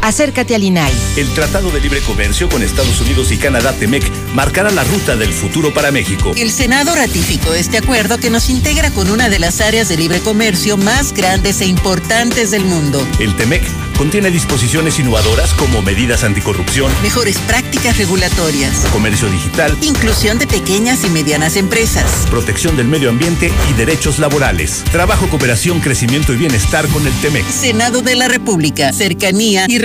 Speaker 133: Acércate al INAI.
Speaker 84: El Tratado de Libre Comercio con Estados Unidos y Canadá, TEMEC, marcará la ruta del futuro para México.
Speaker 49: El Senado ratificó este acuerdo que nos integra con una de las áreas de libre comercio más grandes e importantes del mundo.
Speaker 84: El TEMEC contiene disposiciones innovadoras como medidas anticorrupción,
Speaker 49: mejores prácticas regulatorias,
Speaker 84: comercio digital,
Speaker 49: inclusión de pequeñas y medianas empresas,
Speaker 84: protección del medio ambiente y derechos laborales, trabajo, cooperación, crecimiento y bienestar con el TEMEC.
Speaker 49: Senado de la República, cercanía y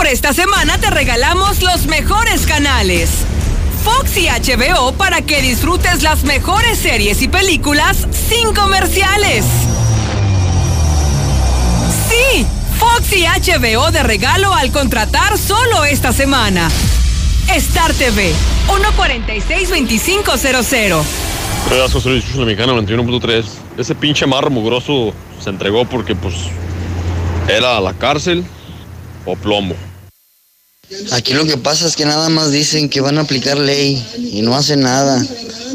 Speaker 44: Por esta semana te regalamos los mejores canales. Fox y HBO para que disfrutes las mejores series y películas sin comerciales. Sí, Fox y HBO de regalo al contratar solo esta semana. Star TV, 146-2500.
Speaker 134: Pedazo la mexicana 91.3. Ese pinche mar mugroso se entregó porque pues era la cárcel o plomo.
Speaker 135: Aquí lo que pasa es que nada más dicen que van a aplicar ley y no hacen nada.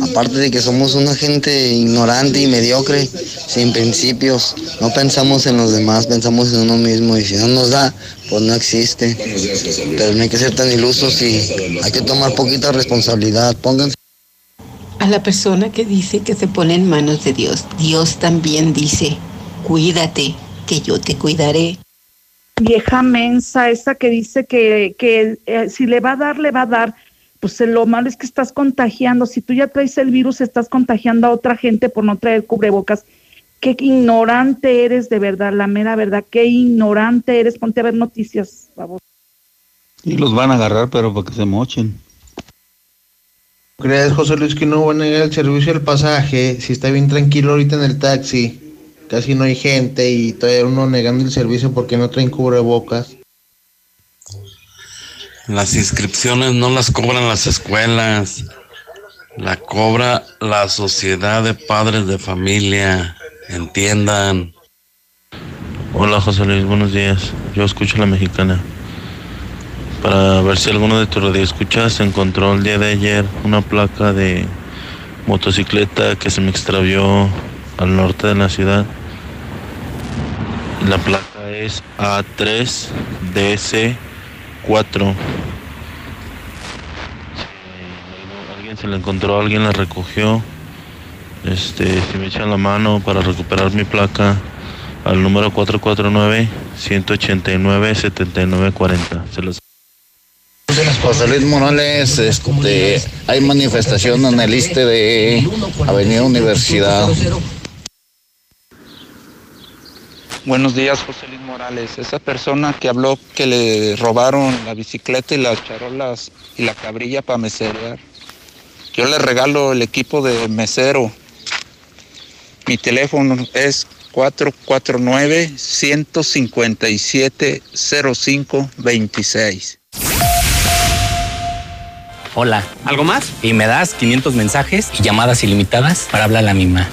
Speaker 135: Aparte de que somos una gente ignorante y mediocre, sin principios. No pensamos en los demás, pensamos en uno mismo. Y si no nos da, pues no existe. Pero no hay que ser tan ilusos y hay que tomar poquita responsabilidad. Pónganse.
Speaker 136: A la persona que dice que se pone en manos de Dios, Dios también dice, cuídate, que yo te cuidaré
Speaker 137: vieja mensa, esa que dice que, que eh, si le va a dar, le va a dar. Pues eh, lo malo es que estás contagiando. Si tú ya traes el virus, estás contagiando a otra gente por no traer cubrebocas. Qué ignorante eres de verdad, la mera verdad. Qué ignorante eres. Ponte a ver noticias, favor.
Speaker 138: Y los van a agarrar, pero para que se mochen.
Speaker 135: ¿Crees, José Luis, que no van a negar el servicio del pasaje? Si está bien tranquilo ahorita en el taxi casi no hay gente y todavía uno negando el servicio porque no traen cubrebocas.
Speaker 139: Las inscripciones no las cobran las escuelas, la cobra la sociedad de padres de familia, entiendan.
Speaker 140: Hola José Luis, buenos días. Yo escucho la mexicana. Para ver si alguno de tus radioescuchas encontró el día de ayer una placa de motocicleta que se me extravió al norte de la ciudad. La placa es A3DC4. Si alguien se la encontró, alguien la recogió. Este, si me echan la mano para recuperar mi placa al número 449 189 7940. Se los
Speaker 135: José Luis Morales, este, hay manifestación en el este de Avenida Universidad.
Speaker 138: Buenos días, José Luis Morales. Esa persona que habló que le robaron la bicicleta y las charolas y la cabrilla para meserear. Yo le regalo el equipo de mesero. Mi teléfono es 449-157-0526.
Speaker 141: Hola.
Speaker 142: ¿Algo más?
Speaker 141: Y me das 500 mensajes y llamadas ilimitadas para hablar a la misma.